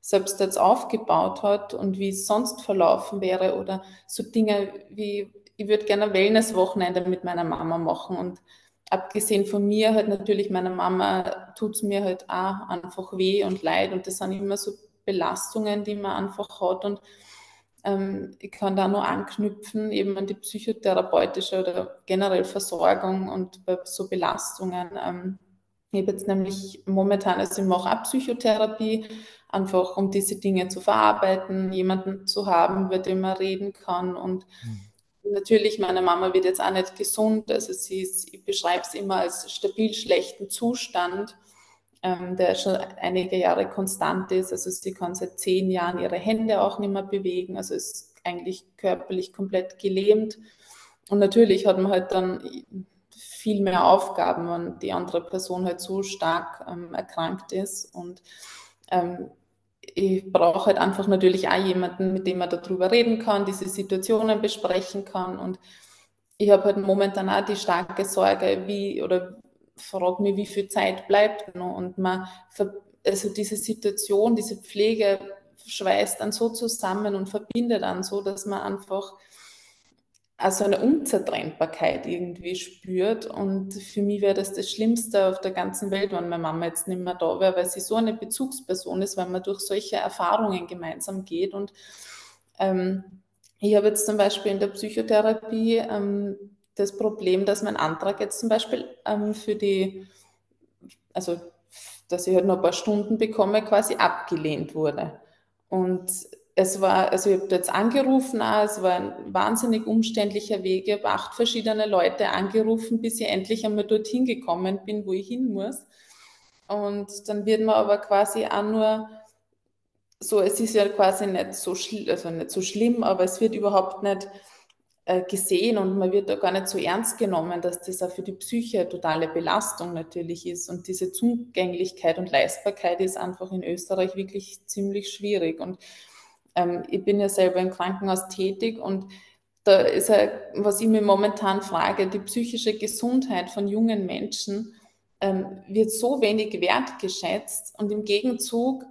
selbst jetzt aufgebaut hat und wie es sonst verlaufen wäre oder so Dinge wie, ich würde gerne ein Wellness-Wochenende mit meiner Mama machen und abgesehen von mir halt natürlich meiner Mama tut es mir halt auch einfach weh und leid und das sind immer so Belastungen, die man einfach hat und ähm, ich kann da nur anknüpfen eben an die psychotherapeutische oder generell Versorgung und bei so Belastungen. Ähm, ich habe jetzt nämlich momentan, also ich mache auch Psychotherapie, einfach um diese Dinge zu verarbeiten, jemanden zu haben, mit dem man reden kann und mhm Natürlich, meine Mama wird jetzt auch nicht gesund, also sie ist, ich beschreibe es immer als stabil schlechten Zustand, ähm, der schon einige Jahre konstant ist. Also sie kann seit zehn Jahren ihre Hände auch nicht mehr bewegen, also ist eigentlich körperlich komplett gelähmt. Und natürlich hat man halt dann viel mehr Aufgaben, wenn die andere Person halt so stark ähm, erkrankt ist. Und ähm, ich brauche halt einfach natürlich auch jemanden, mit dem man darüber reden kann, diese Situationen besprechen kann. Und ich habe halt momentan auch die starke Sorge, wie oder frage mich, wie viel Zeit bleibt noch. Und man, also diese Situation, diese Pflege schweißt dann so zusammen und verbindet dann so, dass man einfach also eine Unzertrennbarkeit irgendwie spürt. Und für mich wäre das das Schlimmste auf der ganzen Welt, wenn meine Mama jetzt nicht mehr da wäre, weil sie so eine Bezugsperson ist, weil man durch solche Erfahrungen gemeinsam geht. Und ähm, ich habe jetzt zum Beispiel in der Psychotherapie ähm, das Problem, dass mein Antrag jetzt zum Beispiel ähm, für die, also dass ich halt noch ein paar Stunden bekomme, quasi abgelehnt wurde. Und es war, also ich habe jetzt angerufen, es war ein wahnsinnig umständlicher Weg. Ich habe acht verschiedene Leute angerufen, bis ich endlich einmal dorthin gekommen bin, wo ich hin muss. Und dann wird man aber quasi auch nur so, es ist ja quasi nicht so, also nicht so schlimm, aber es wird überhaupt nicht äh, gesehen und man wird da gar nicht so ernst genommen, dass das auch für die Psyche eine totale Belastung natürlich ist. Und diese Zugänglichkeit und Leistbarkeit ist einfach in Österreich wirklich ziemlich schwierig. Und ähm, ich bin ja selber im Krankenhaus tätig und da ist ja, was ich mir momentan frage, die psychische Gesundheit von jungen Menschen ähm, wird so wenig wertgeschätzt und im Gegenzug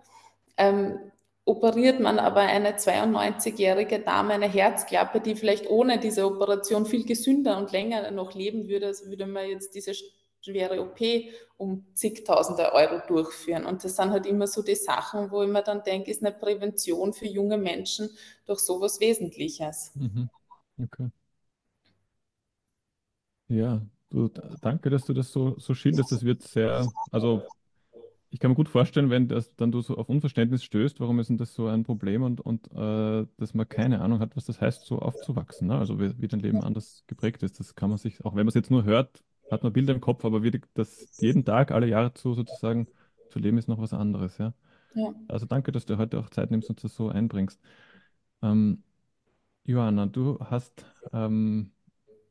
ähm, operiert man aber eine 92-jährige Dame eine Herzklappe, die vielleicht ohne diese Operation viel gesünder und länger noch leben würde, als würde man jetzt diese schwere OP um zigtausende Euro durchführen. Und das sind halt immer so die Sachen, wo ich mir dann denke, ist eine Prävention für junge Menschen doch sowas Wesentliches. Mhm. Okay. Ja, Du, danke, dass du das so, so schilderst. Das wird sehr, also ich kann mir gut vorstellen, wenn das dann du so auf Unverständnis stößt, warum ist denn das so ein Problem und, und äh, dass man keine Ahnung hat, was das heißt, so aufzuwachsen. Ne? Also wie, wie dein Leben anders geprägt ist. Das kann man sich, auch wenn man es jetzt nur hört, hat man Bilder im Kopf, aber wie das jeden Tag, alle Jahre zu sozusagen zu leben, ist noch was anderes, ja. Ja. Also danke, dass du heute auch Zeit nimmst und das so einbringst. Ähm, Johanna, du hast ähm,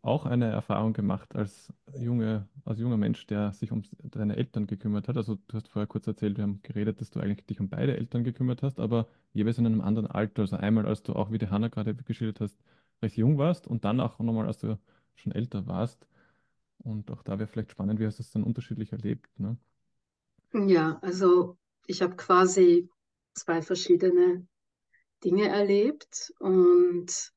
auch eine Erfahrung gemacht als junge, als junger Mensch, der sich um deine Eltern gekümmert hat. Also du hast vorher kurz erzählt, wir haben geredet, dass du eigentlich dich um beide Eltern gekümmert hast, aber jeweils in einem anderen Alter. Also einmal, als du auch, wie die Hanna gerade geschildert hast, recht jung warst und dann auch nochmal, als du schon älter warst. Und auch da wäre vielleicht spannend, wie hast du es dann unterschiedlich erlebt, ne? Ja, also ich habe quasi zwei verschiedene Dinge erlebt und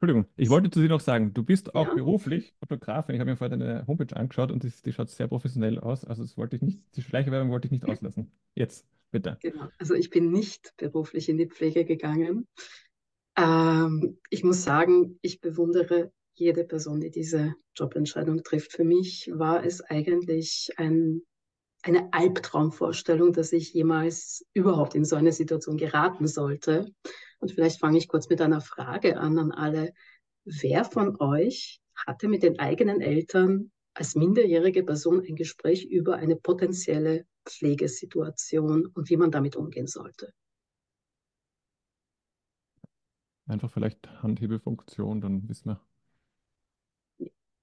Entschuldigung, ich wollte zu dir noch sagen, du bist auch ja, beruflich Fotografin. Ich habe mir vorher deine Homepage angeschaut und die, die schaut sehr professionell aus. Also das wollte ich nicht, die Schleichwerbung wollte ich nicht auslassen. Jetzt, bitte. genau. Also ich bin nicht beruflich in die Pflege gegangen. Ähm, ich muss sagen, ich bewundere jede Person, die diese Jobentscheidung trifft. Für mich war es eigentlich ein, eine Albtraumvorstellung, dass ich jemals überhaupt in so eine Situation geraten sollte. Und vielleicht fange ich kurz mit einer Frage an an alle. Wer von euch hatte mit den eigenen Eltern als minderjährige Person ein Gespräch über eine potenzielle Pflegesituation und wie man damit umgehen sollte? Einfach vielleicht Handhebelfunktion, dann wissen wir.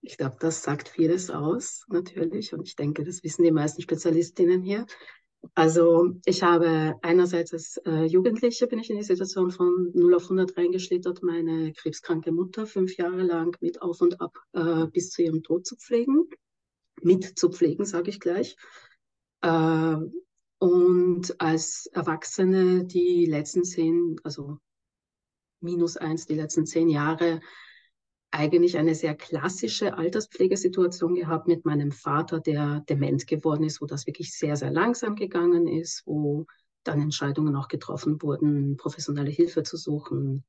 Ich glaube, das sagt vieles aus, natürlich. Und ich denke, das wissen die meisten Spezialistinnen hier. Also ich habe einerseits als äh, Jugendliche bin ich in die Situation von 0 auf 100 reingeschlittert, meine krebskranke Mutter fünf Jahre lang mit Auf und Ab äh, bis zu ihrem Tod zu pflegen. Mit zu pflegen, sage ich gleich. Äh, und als Erwachsene die letzten zehn, also minus eins, die letzten zehn Jahre eigentlich eine sehr klassische Alterspflegesituation gehabt mit meinem Vater, der dement geworden ist, wo das wirklich sehr, sehr langsam gegangen ist, wo dann Entscheidungen auch getroffen wurden, professionelle Hilfe zu suchen,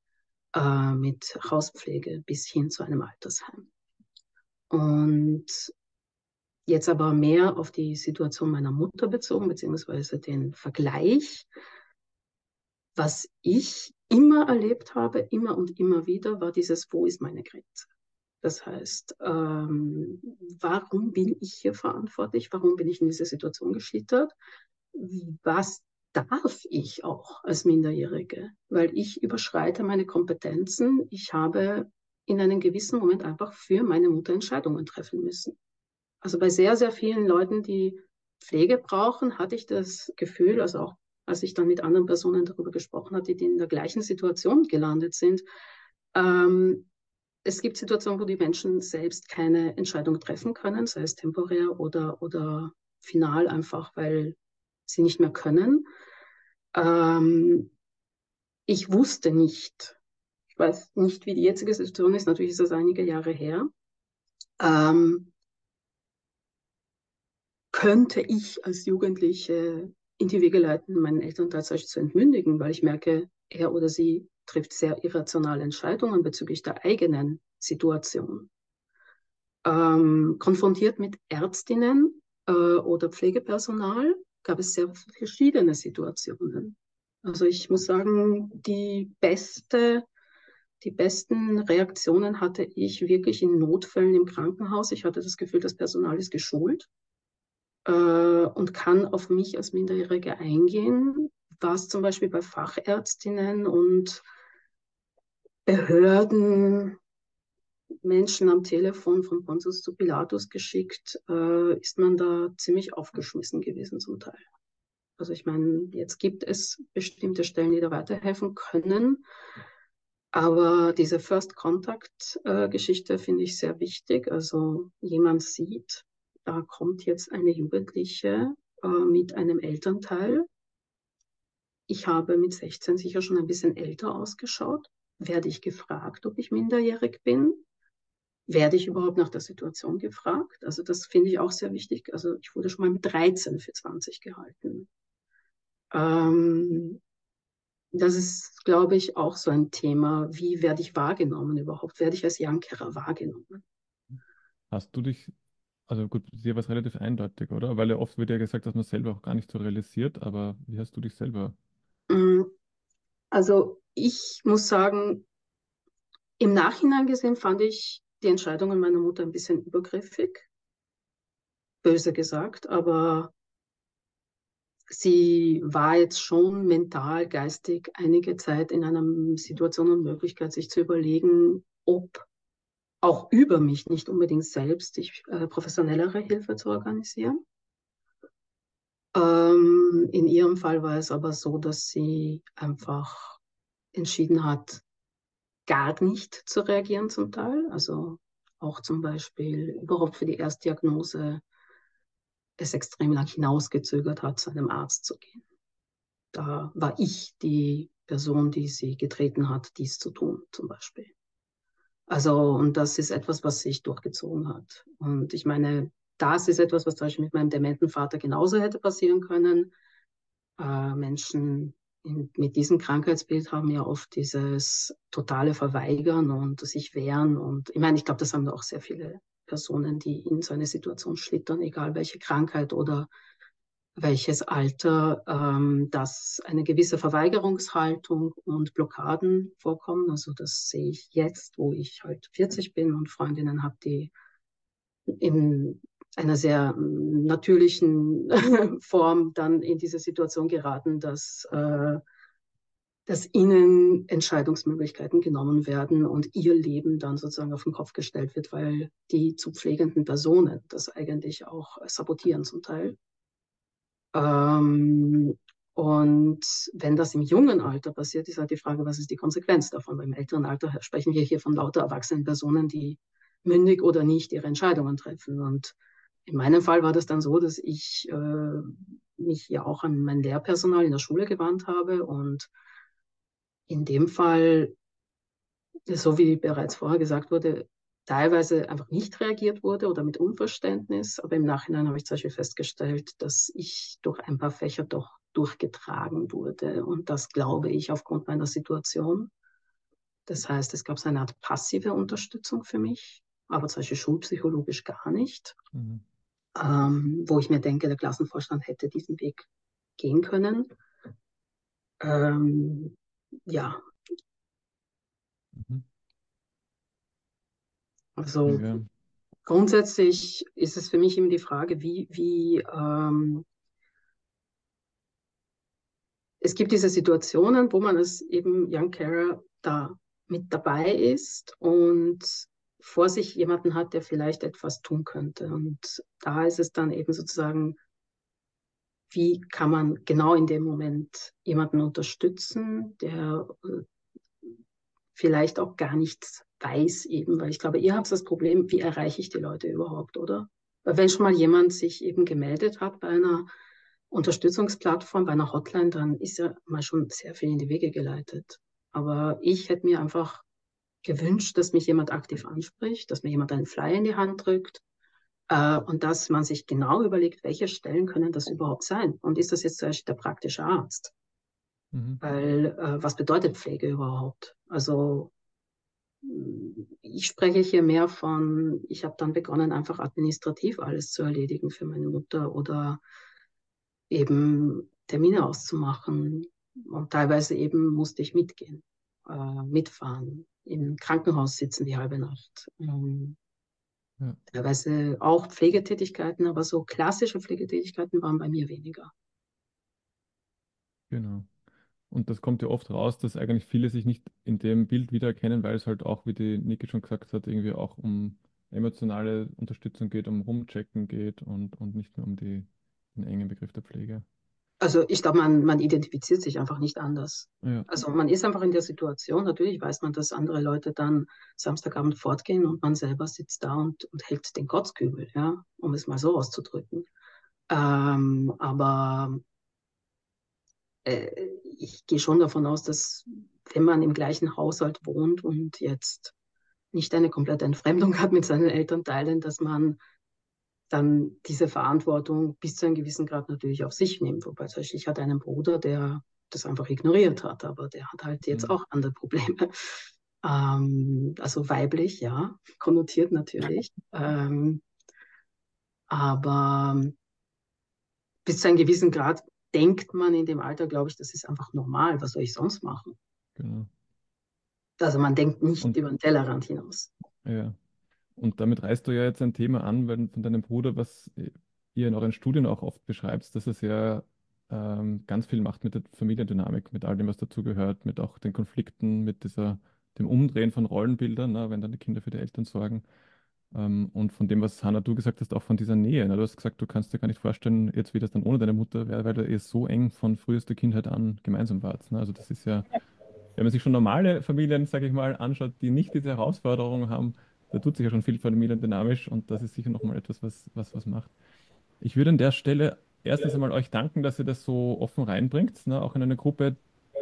äh, mit Hauspflege bis hin zu einem Altersheim. Und jetzt aber mehr auf die Situation meiner Mutter bezogen, beziehungsweise den Vergleich. Was ich immer erlebt habe, immer und immer wieder, war dieses, wo ist meine Grenze? Das heißt, ähm, warum bin ich hier verantwortlich? Warum bin ich in diese Situation geschlittert? Was darf ich auch als Minderjährige? Weil ich überschreite meine Kompetenzen. Ich habe in einem gewissen Moment einfach für meine Mutter Entscheidungen treffen müssen. Also bei sehr, sehr vielen Leuten, die Pflege brauchen, hatte ich das Gefühl, also auch als ich dann mit anderen Personen darüber gesprochen hatte, die in der gleichen Situation gelandet sind. Ähm, es gibt Situationen, wo die Menschen selbst keine Entscheidung treffen können, sei es temporär oder, oder final, einfach weil sie nicht mehr können. Ähm, ich wusste nicht, ich weiß nicht, wie die jetzige Situation ist, natürlich ist das einige Jahre her. Ähm, könnte ich als Jugendliche in die Wege leiten, meinen Eltern tatsächlich zu entmündigen, weil ich merke, er oder sie trifft sehr irrationale Entscheidungen bezüglich der eigenen Situation. Ähm, konfrontiert mit Ärztinnen äh, oder Pflegepersonal gab es sehr verschiedene Situationen. Also ich muss sagen, die beste, die besten Reaktionen hatte ich wirklich in Notfällen im Krankenhaus. Ich hatte das Gefühl, das Personal ist geschult äh, und kann auf mich als Minderjährige eingehen, was zum Beispiel bei Fachärztinnen und Behörden, Menschen am Telefon von Pontius zu Pilatus geschickt, äh, ist man da ziemlich aufgeschmissen gewesen zum Teil. Also ich meine, jetzt gibt es bestimmte Stellen, die da weiterhelfen können. Aber diese First Contact-Geschichte äh, finde ich sehr wichtig. Also jemand sieht, da kommt jetzt eine Jugendliche äh, mit einem Elternteil. Ich habe mit 16 sicher schon ein bisschen älter ausgeschaut. Werde ich gefragt, ob ich minderjährig bin? Werde ich überhaupt nach der Situation gefragt? Also das finde ich auch sehr wichtig. Also ich wurde schon mal mit 13 für 20 gehalten. Ähm, das ist, glaube ich, auch so ein Thema. Wie werde ich wahrgenommen überhaupt? Werde ich als Jankerer wahrgenommen? Hast du dich also gut, dir war es relativ eindeutig, oder? Weil ja oft wird ja gesagt, dass man selber auch gar nicht so realisiert, aber wie hast du dich selber? Mm, also ich muss sagen, im Nachhinein gesehen fand ich die Entscheidungen meiner Mutter ein bisschen übergriffig, böse gesagt, aber sie war jetzt schon mental, geistig einige Zeit in einer Situation und Möglichkeit, sich zu überlegen, ob auch über mich, nicht unbedingt selbst, sich äh, professionellere Hilfe zu organisieren. Ähm, in ihrem Fall war es aber so, dass sie einfach entschieden hat, gar nicht zu reagieren zum Teil. Also auch zum Beispiel überhaupt für die Erstdiagnose es extrem lang hinausgezögert hat, zu einem Arzt zu gehen. Da war ich die Person, die sie getreten hat, dies zu tun, zum Beispiel. Also, und das ist etwas, was sich durchgezogen hat. Und ich meine, das ist etwas, was zum Beispiel mit meinem dementen Vater genauso hätte passieren können. Äh, Menschen in, mit diesem Krankheitsbild haben ja oft dieses totale Verweigern und sich wehren. Und ich meine, ich glaube, das haben auch sehr viele Personen, die in so eine Situation schlittern, egal welche Krankheit oder welches Alter, ähm, dass eine gewisse Verweigerungshaltung und Blockaden vorkommen. Also das sehe ich jetzt, wo ich halt 40 bin und Freundinnen habe, die in einer sehr natürlichen Form dann in diese Situation geraten, dass, äh, dass ihnen Entscheidungsmöglichkeiten genommen werden und ihr Leben dann sozusagen auf den Kopf gestellt wird, weil die zu pflegenden Personen das eigentlich auch sabotieren zum Teil. Ähm, und wenn das im jungen Alter passiert, ist halt die Frage, was ist die Konsequenz davon? Beim älteren Alter sprechen wir hier von lauter erwachsenen Personen, die mündig oder nicht ihre Entscheidungen treffen. Und in meinem Fall war das dann so, dass ich äh, mich ja auch an mein Lehrpersonal in der Schule gewandt habe und in dem Fall, so wie bereits vorher gesagt wurde, teilweise einfach nicht reagiert wurde oder mit Unverständnis. Aber im Nachhinein habe ich zum Beispiel festgestellt, dass ich durch ein paar Fächer doch durchgetragen wurde. Und das glaube ich aufgrund meiner Situation. Das heißt, es gab so eine Art passive Unterstützung für mich, aber zum Beispiel schulpsychologisch gar nicht. Mhm. Ähm, wo ich mir denke, der Klassenvorstand hätte diesen Weg gehen können. Ähm, ja. Mhm. Also ja. grundsätzlich ist es für mich immer die Frage, wie, wie ähm, es gibt diese Situationen, wo man als eben Young Carer da mit dabei ist und vor sich jemanden hat, der vielleicht etwas tun könnte. Und da ist es dann eben sozusagen, wie kann man genau in dem Moment jemanden unterstützen, der äh, vielleicht auch gar nichts weiß eben, weil ich glaube, ihr habt das Problem, wie erreiche ich die Leute überhaupt, oder? Weil wenn schon mal jemand sich eben gemeldet hat bei einer Unterstützungsplattform, bei einer Hotline, dann ist ja mal schon sehr viel in die Wege geleitet. Aber ich hätte mir einfach gewünscht, dass mich jemand aktiv anspricht, dass mir jemand einen Flyer in die Hand drückt äh, und dass man sich genau überlegt, welche Stellen können das überhaupt sein? Und ist das jetzt zuerst der praktische Arzt? Mhm. Weil äh, was bedeutet Pflege überhaupt? Also ich spreche hier mehr von, ich habe dann begonnen, einfach administrativ alles zu erledigen für meine Mutter oder eben Termine auszumachen. Und teilweise eben musste ich mitgehen, äh, mitfahren, im Krankenhaus sitzen die halbe Nacht. Ähm, ja. Teilweise auch Pflegetätigkeiten, aber so klassische Pflegetätigkeiten waren bei mir weniger. Genau. Und das kommt ja oft raus, dass eigentlich viele sich nicht in dem Bild wiedererkennen, weil es halt auch, wie die Niki schon gesagt hat, irgendwie auch um emotionale Unterstützung geht, um Rumchecken geht und, und nicht nur um die, den engen Begriff der Pflege. Also ich glaube, man, man identifiziert sich einfach nicht anders. Ja. Also man ist einfach in der Situation, natürlich weiß man, dass andere Leute dann Samstagabend fortgehen und man selber sitzt da und, und hält den Kotzkübel, ja, um es mal so auszudrücken. Ähm, aber ich gehe schon davon aus, dass wenn man im gleichen Haushalt wohnt und jetzt nicht eine komplette Entfremdung hat mit seinen Elternteilen, dass man dann diese Verantwortung bis zu einem gewissen Grad natürlich auf sich nimmt. Wobei zum Beispiel ich hatte einen Bruder, der das einfach ignoriert hat, aber der hat halt jetzt mhm. auch andere Probleme. Ähm, also weiblich, ja, konnotiert natürlich. Ähm, Aber bis zu einem gewissen Grad denkt man in dem Alter, glaube ich, das ist einfach normal. Was soll ich sonst machen? Genau. Also man denkt nicht und, über den Tellerrand hinaus. Ja. Und damit reißt du ja jetzt ein Thema an, weil von deinem Bruder, was ihr in euren Studien auch oft beschreibt, dass es ja ähm, ganz viel macht mit der Familiendynamik, mit all dem, was dazugehört, mit auch den Konflikten, mit dieser, dem Umdrehen von Rollenbildern, ne, wenn dann die Kinder für die Eltern sorgen. Ähm, und von dem, was Hanna du gesagt hast, auch von dieser Nähe. Ne? Du hast gesagt, du kannst dir gar nicht vorstellen, jetzt wie das dann ohne deine Mutter wäre, weil ihr so eng von frühester Kindheit an gemeinsam wart. Ne? Also das ist ja, wenn man sich schon normale Familien, sage ich mal, anschaut, die nicht diese Herausforderungen haben, da tut sich ja schon viel familiendynamisch und das ist sicher nochmal etwas, was, was was macht. Ich würde an der Stelle erstens einmal euch danken, dass ihr das so offen reinbringt, ne? auch in eine Gruppe,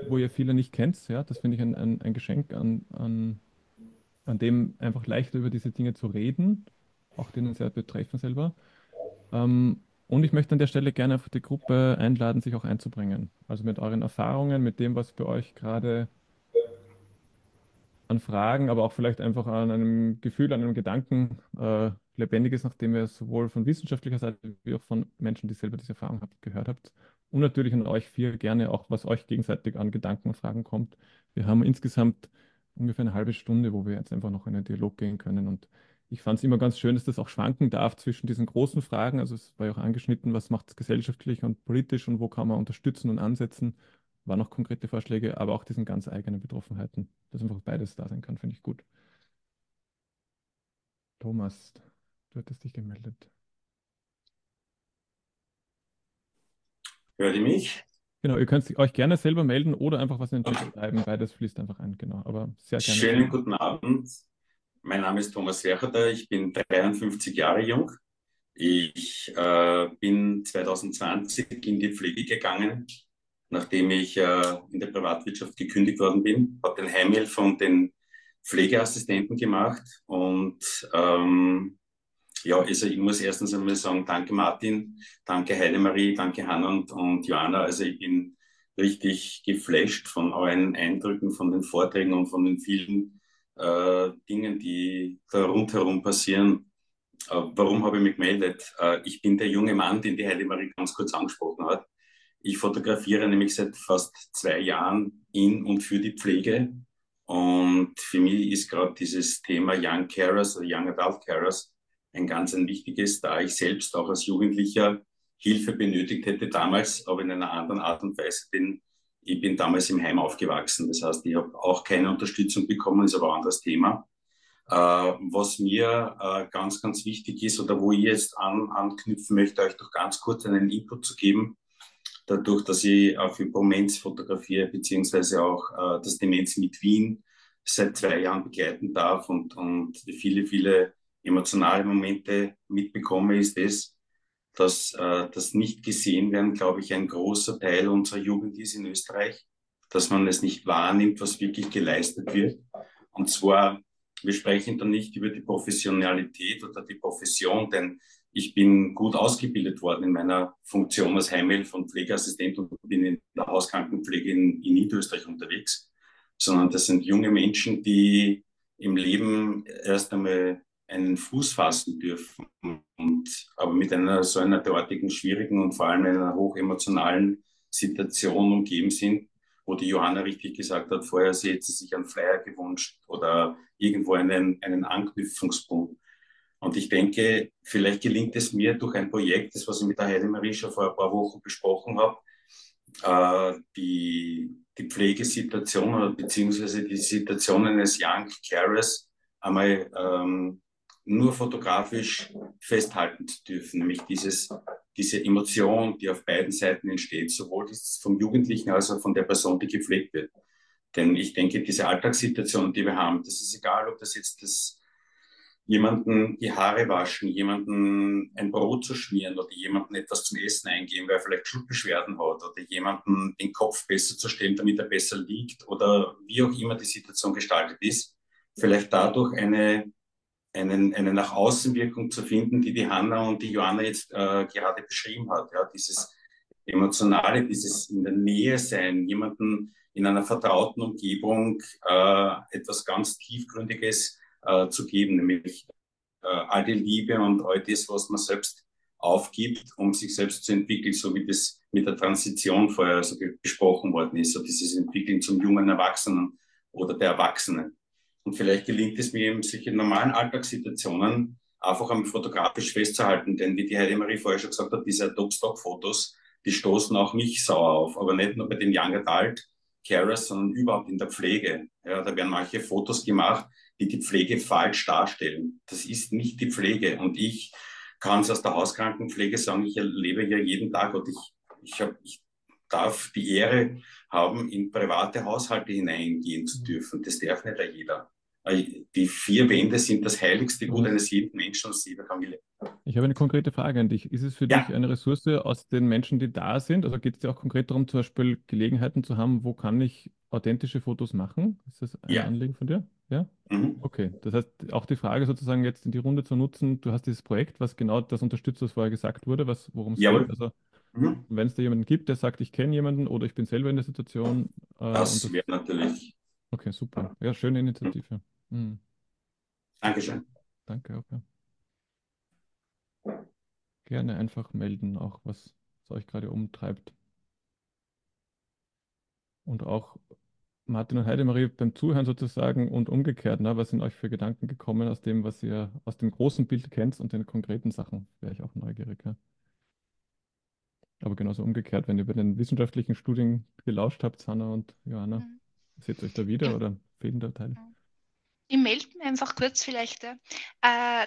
wo ihr viele nicht kennt. Ja? Das finde ich ein, ein, ein Geschenk, an, an, an dem einfach leichter über diese Dinge zu reden, auch denen sehr betreffen selber. Ähm, und ich möchte an der Stelle gerne auf die Gruppe einladen, sich auch einzubringen. Also mit euren Erfahrungen, mit dem, was für euch gerade an Fragen, aber auch vielleicht einfach an einem Gefühl, an einem Gedanken äh, lebendig ist, nachdem ihr sowohl von wissenschaftlicher Seite wie auch von Menschen, die selber diese Erfahrung habt, gehört habt. Und natürlich an euch vier gerne auch, was euch gegenseitig an Gedanken und Fragen kommt. Wir haben insgesamt ungefähr eine halbe Stunde, wo wir jetzt einfach noch in einen Dialog gehen können. Und ich fand es immer ganz schön, dass das auch schwanken darf zwischen diesen großen Fragen. Also es war ja auch angeschnitten, was macht es gesellschaftlich und politisch und wo kann man unterstützen und ansetzen. Waren noch konkrete Vorschläge, aber auch diesen ganz eigenen Betroffenheiten, dass einfach beides da sein kann, finde ich gut. Thomas, Du hattest dich gemeldet. Hört ihr mich? Genau, ihr könnt euch gerne selber melden oder einfach was in den Chat schreiben. Beides fließt einfach ein, genau. Aber sehr gerne. Schönen guten Abend. Mein Name ist Thomas Wercher, ich bin 53 Jahre jung. Ich äh, bin 2020 in die Pflege gegangen, nachdem ich äh, in der Privatwirtschaft gekündigt worden bin. Habe den Heimhelfer und den Pflegeassistenten gemacht und ähm, ja, also ich muss erstens einmal sagen, danke Martin, danke Heidemarie, danke Hanna und, und Johanna. Also ich bin richtig geflasht von euren Eindrücken, von den Vorträgen und von den vielen äh, Dingen, die da rundherum passieren. Äh, warum habe ich mich gemeldet? Äh, ich bin der junge Mann, den die Heidemarie ganz kurz angesprochen hat. Ich fotografiere nämlich seit fast zwei Jahren in und für die Pflege. Und für mich ist gerade dieses Thema Young Carers oder Young Adult Carers ein ganz ein wichtiges, da ich selbst auch als Jugendlicher Hilfe benötigt hätte damals, aber in einer anderen Art und Weise, denn ich bin damals im Heim aufgewachsen. Das heißt, ich habe auch keine Unterstützung bekommen, ist aber ein anderes Thema. Äh, was mir äh, ganz, ganz wichtig ist oder wo ich jetzt an, anknüpfen möchte, euch doch ganz kurz einen Input zu geben, dadurch, dass ich auf Demenz fotografiere, beziehungsweise auch äh, das Demenz mit Wien seit zwei Jahren begleiten darf und, und viele, viele emotionale Momente mitbekomme, ist es, dass äh, das nicht gesehen werden, glaube ich, ein großer Teil unserer Jugend ist in Österreich, dass man es nicht wahrnimmt, was wirklich geleistet wird. Und zwar, wir sprechen dann nicht über die Professionalität oder die Profession, denn ich bin gut ausgebildet worden in meiner Funktion als Heimhelfer und Pflegeassistent und bin in der Hauskrankenpflege in, in Niederösterreich unterwegs, sondern das sind junge Menschen, die im Leben erst einmal einen Fuß fassen dürfen. Und, aber mit einer so einer derartigen schwierigen und vor allem einer hochemotionalen Situation umgeben sind, wo die Johanna richtig gesagt hat, vorher sie hätte sich einen Flyer gewünscht oder irgendwo einen, einen Anknüpfungspunkt. Und ich denke, vielleicht gelingt es mir durch ein Projekt, das was ich mit der Heidemarie schon vor ein paar Wochen besprochen habe, äh, die, die Pflegesituation oder beziehungsweise die Situation eines Young Carers einmal ähm, nur fotografisch festhalten zu dürfen, nämlich dieses, diese Emotion, die auf beiden Seiten entsteht, sowohl vom Jugendlichen als auch von der Person, die gepflegt wird. Denn ich denke, diese Alltagssituation, die wir haben, das ist egal, ob das jetzt das jemanden die Haare waschen, jemanden ein Brot zu schmieren oder jemanden etwas zum Essen eingeben, weil er vielleicht Schluckbeschwerden hat oder jemanden den Kopf besser zu stellen, damit er besser liegt oder wie auch immer die Situation gestaltet ist, vielleicht dadurch eine einen, eine nach Außenwirkung zu finden, die die Hanna und die Johanna jetzt äh, gerade beschrieben hat. Ja, dieses emotionale, dieses in der Nähe sein, jemanden in einer vertrauten Umgebung äh, etwas ganz tiefgründiges äh, zu geben, nämlich äh, all die Liebe und all das, was man selbst aufgibt, um sich selbst zu entwickeln, so wie das mit der Transition vorher so besprochen worden ist, so dieses Entwickeln zum jungen Erwachsenen oder der Erwachsenen. Und vielleicht gelingt es mir eben, sich in normalen Alltagssituationen einfach am fotografisch festzuhalten, denn wie die Heidi Marie vorher schon gesagt hat, diese Adobe-Stock-Fotos, die stoßen auch mich sauer auf, aber nicht nur bei den Young Adult Carers, sondern überhaupt in der Pflege. Ja, da werden manche Fotos gemacht, die die Pflege falsch darstellen. Das ist nicht die Pflege. Und ich kann es aus der Hauskrankenpflege sagen, ich erlebe ja jeden Tag und ich, ich, hab, ich darf die Ehre haben, in private Haushalte hineingehen zu dürfen. Das darf nicht jeder. Die vier Wände sind das heiligste Gut eines jeden Menschen aus jeder Familie. Ich habe eine konkrete Frage an dich. Ist es für ja. dich eine Ressource aus den Menschen, die da sind? Also geht es dir auch konkret darum, zum Beispiel Gelegenheiten zu haben, wo kann ich authentische Fotos machen? Ist das ein ja. Anliegen von dir? Ja? Mhm. Okay. Das heißt, auch die Frage sozusagen jetzt in die Runde zu nutzen, du hast dieses Projekt, was genau das unterstützt, was vorher gesagt wurde, worum es geht. Also mhm. wenn es da jemanden gibt, der sagt, ich kenne jemanden oder ich bin selber in der Situation. Äh, das, das wäre natürlich. Okay, super. Ja, schöne Initiative. Mhm. Dankeschön. Danke ja. Gerne einfach melden, auch was euch gerade umtreibt. Und auch Martin und Heidemarie beim Zuhören sozusagen und umgekehrt, ne, was sind euch für Gedanken gekommen aus dem, was ihr aus dem großen Bild kennt und den konkreten Sachen? Wäre ich auch neugierig. Ja. Aber genauso umgekehrt, wenn ihr bei den wissenschaftlichen Studien gelauscht habt, Hanna und Johanna, mhm. seht ihr euch da wieder oder fehlen da Teile? Ich melde mich einfach kurz vielleicht. Äh,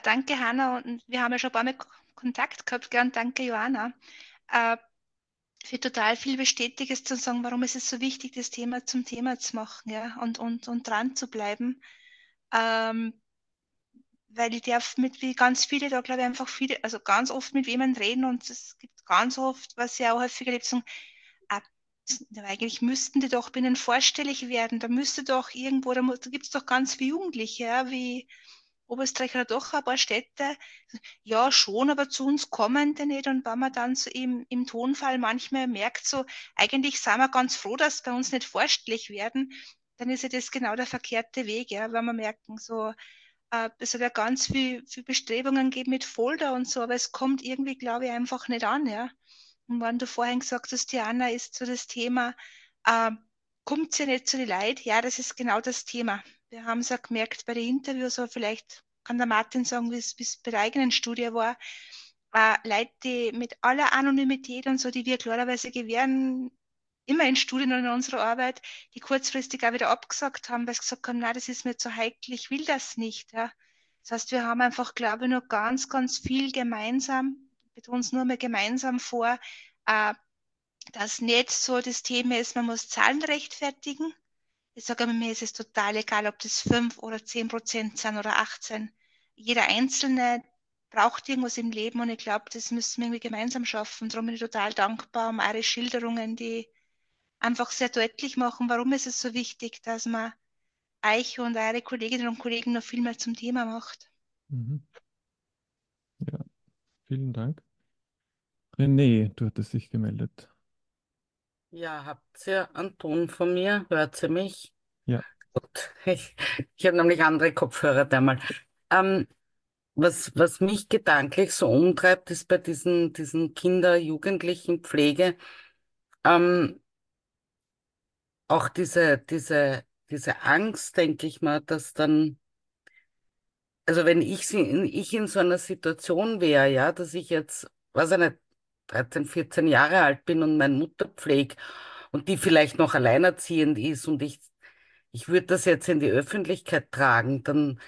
danke, Hanna. Und wir haben ja schon ein paar Mal Kontakt gehabt. Gern, danke, Johanna. Äh, für total viel Bestätiges zu sagen, warum ist es so wichtig, das Thema zum Thema zu machen ja, und, und, und dran zu bleiben. Ähm, weil ich darf mit wie ganz viele, da glaube ich einfach viele, also ganz oft mit jemandem reden und es gibt ganz oft, was ich auch häufiger erlebt, sagen, eigentlich müssten die doch binnen vorstellig werden. Da müsste doch irgendwo, da, da gibt es doch ganz viele Jugendliche, ja, wie Oberösterreich oder doch ein paar Städte. Ja, schon, aber zu uns kommen die nicht. Und wenn man dann so im, im Tonfall manchmal merkt, so, eigentlich sind wir ganz froh, dass bei uns nicht vorstellig werden, dann ist ja das genau der verkehrte Weg, ja, weil wir merken, so, es hat ja ganz viel, viel Bestrebungen gegeben mit Folder und so, aber es kommt irgendwie, glaube ich, einfach nicht an, ja. Und wenn du vorhin gesagt hast, Diana, ist so das Thema, äh, kommt sie nicht zu den Leid? Ja, das ist genau das Thema. Wir haben es ja gemerkt bei den Interviews, aber vielleicht kann der Martin sagen, wie es bei der eigenen Studie war. Äh, Leute, die mit aller Anonymität und so, die wir klarerweise gewähren, immer in Studien und in unserer Arbeit, die kurzfristig auch wieder abgesagt haben, weil sie gesagt haben, nein, das ist mir zu heikel, ich will das nicht. Ja. Das heißt, wir haben einfach, glaube ich, noch ganz, ganz viel gemeinsam betone es nur mal gemeinsam vor, äh, dass nicht so das Thema ist, man muss Zahlen rechtfertigen. Ich sage immer, mir ist es total egal, ob das 5 oder 10 Prozent sind oder 18. Jeder Einzelne braucht irgendwas im Leben und ich glaube, das müssen wir irgendwie gemeinsam schaffen. Darum bin ich total dankbar um eure Schilderungen, die einfach sehr deutlich machen, warum ist es so wichtig, dass man euch und eure Kolleginnen und Kollegen noch viel mehr zum Thema macht. Mhm. Ja, Vielen Dank. René, du hattest dich gemeldet. Ja, habt ihr einen Ton von mir? Hört ihr mich? Ja. Gut. Ich, ich habe nämlich andere Kopfhörer einmal. Ähm, was, was mich gedanklich so umtreibt, ist bei diesen, diesen Kinder-, Jugendlichen Pflege ähm, auch diese, diese, diese Angst, denke ich mal, dass dann also wenn ich, ich in so einer Situation wäre, ja, dass ich jetzt, weiß ich nicht, 13, 14 Jahre alt bin und meine Mutter pflege und die vielleicht noch alleinerziehend ist und ich, ich würde das jetzt in die Öffentlichkeit tragen, dann,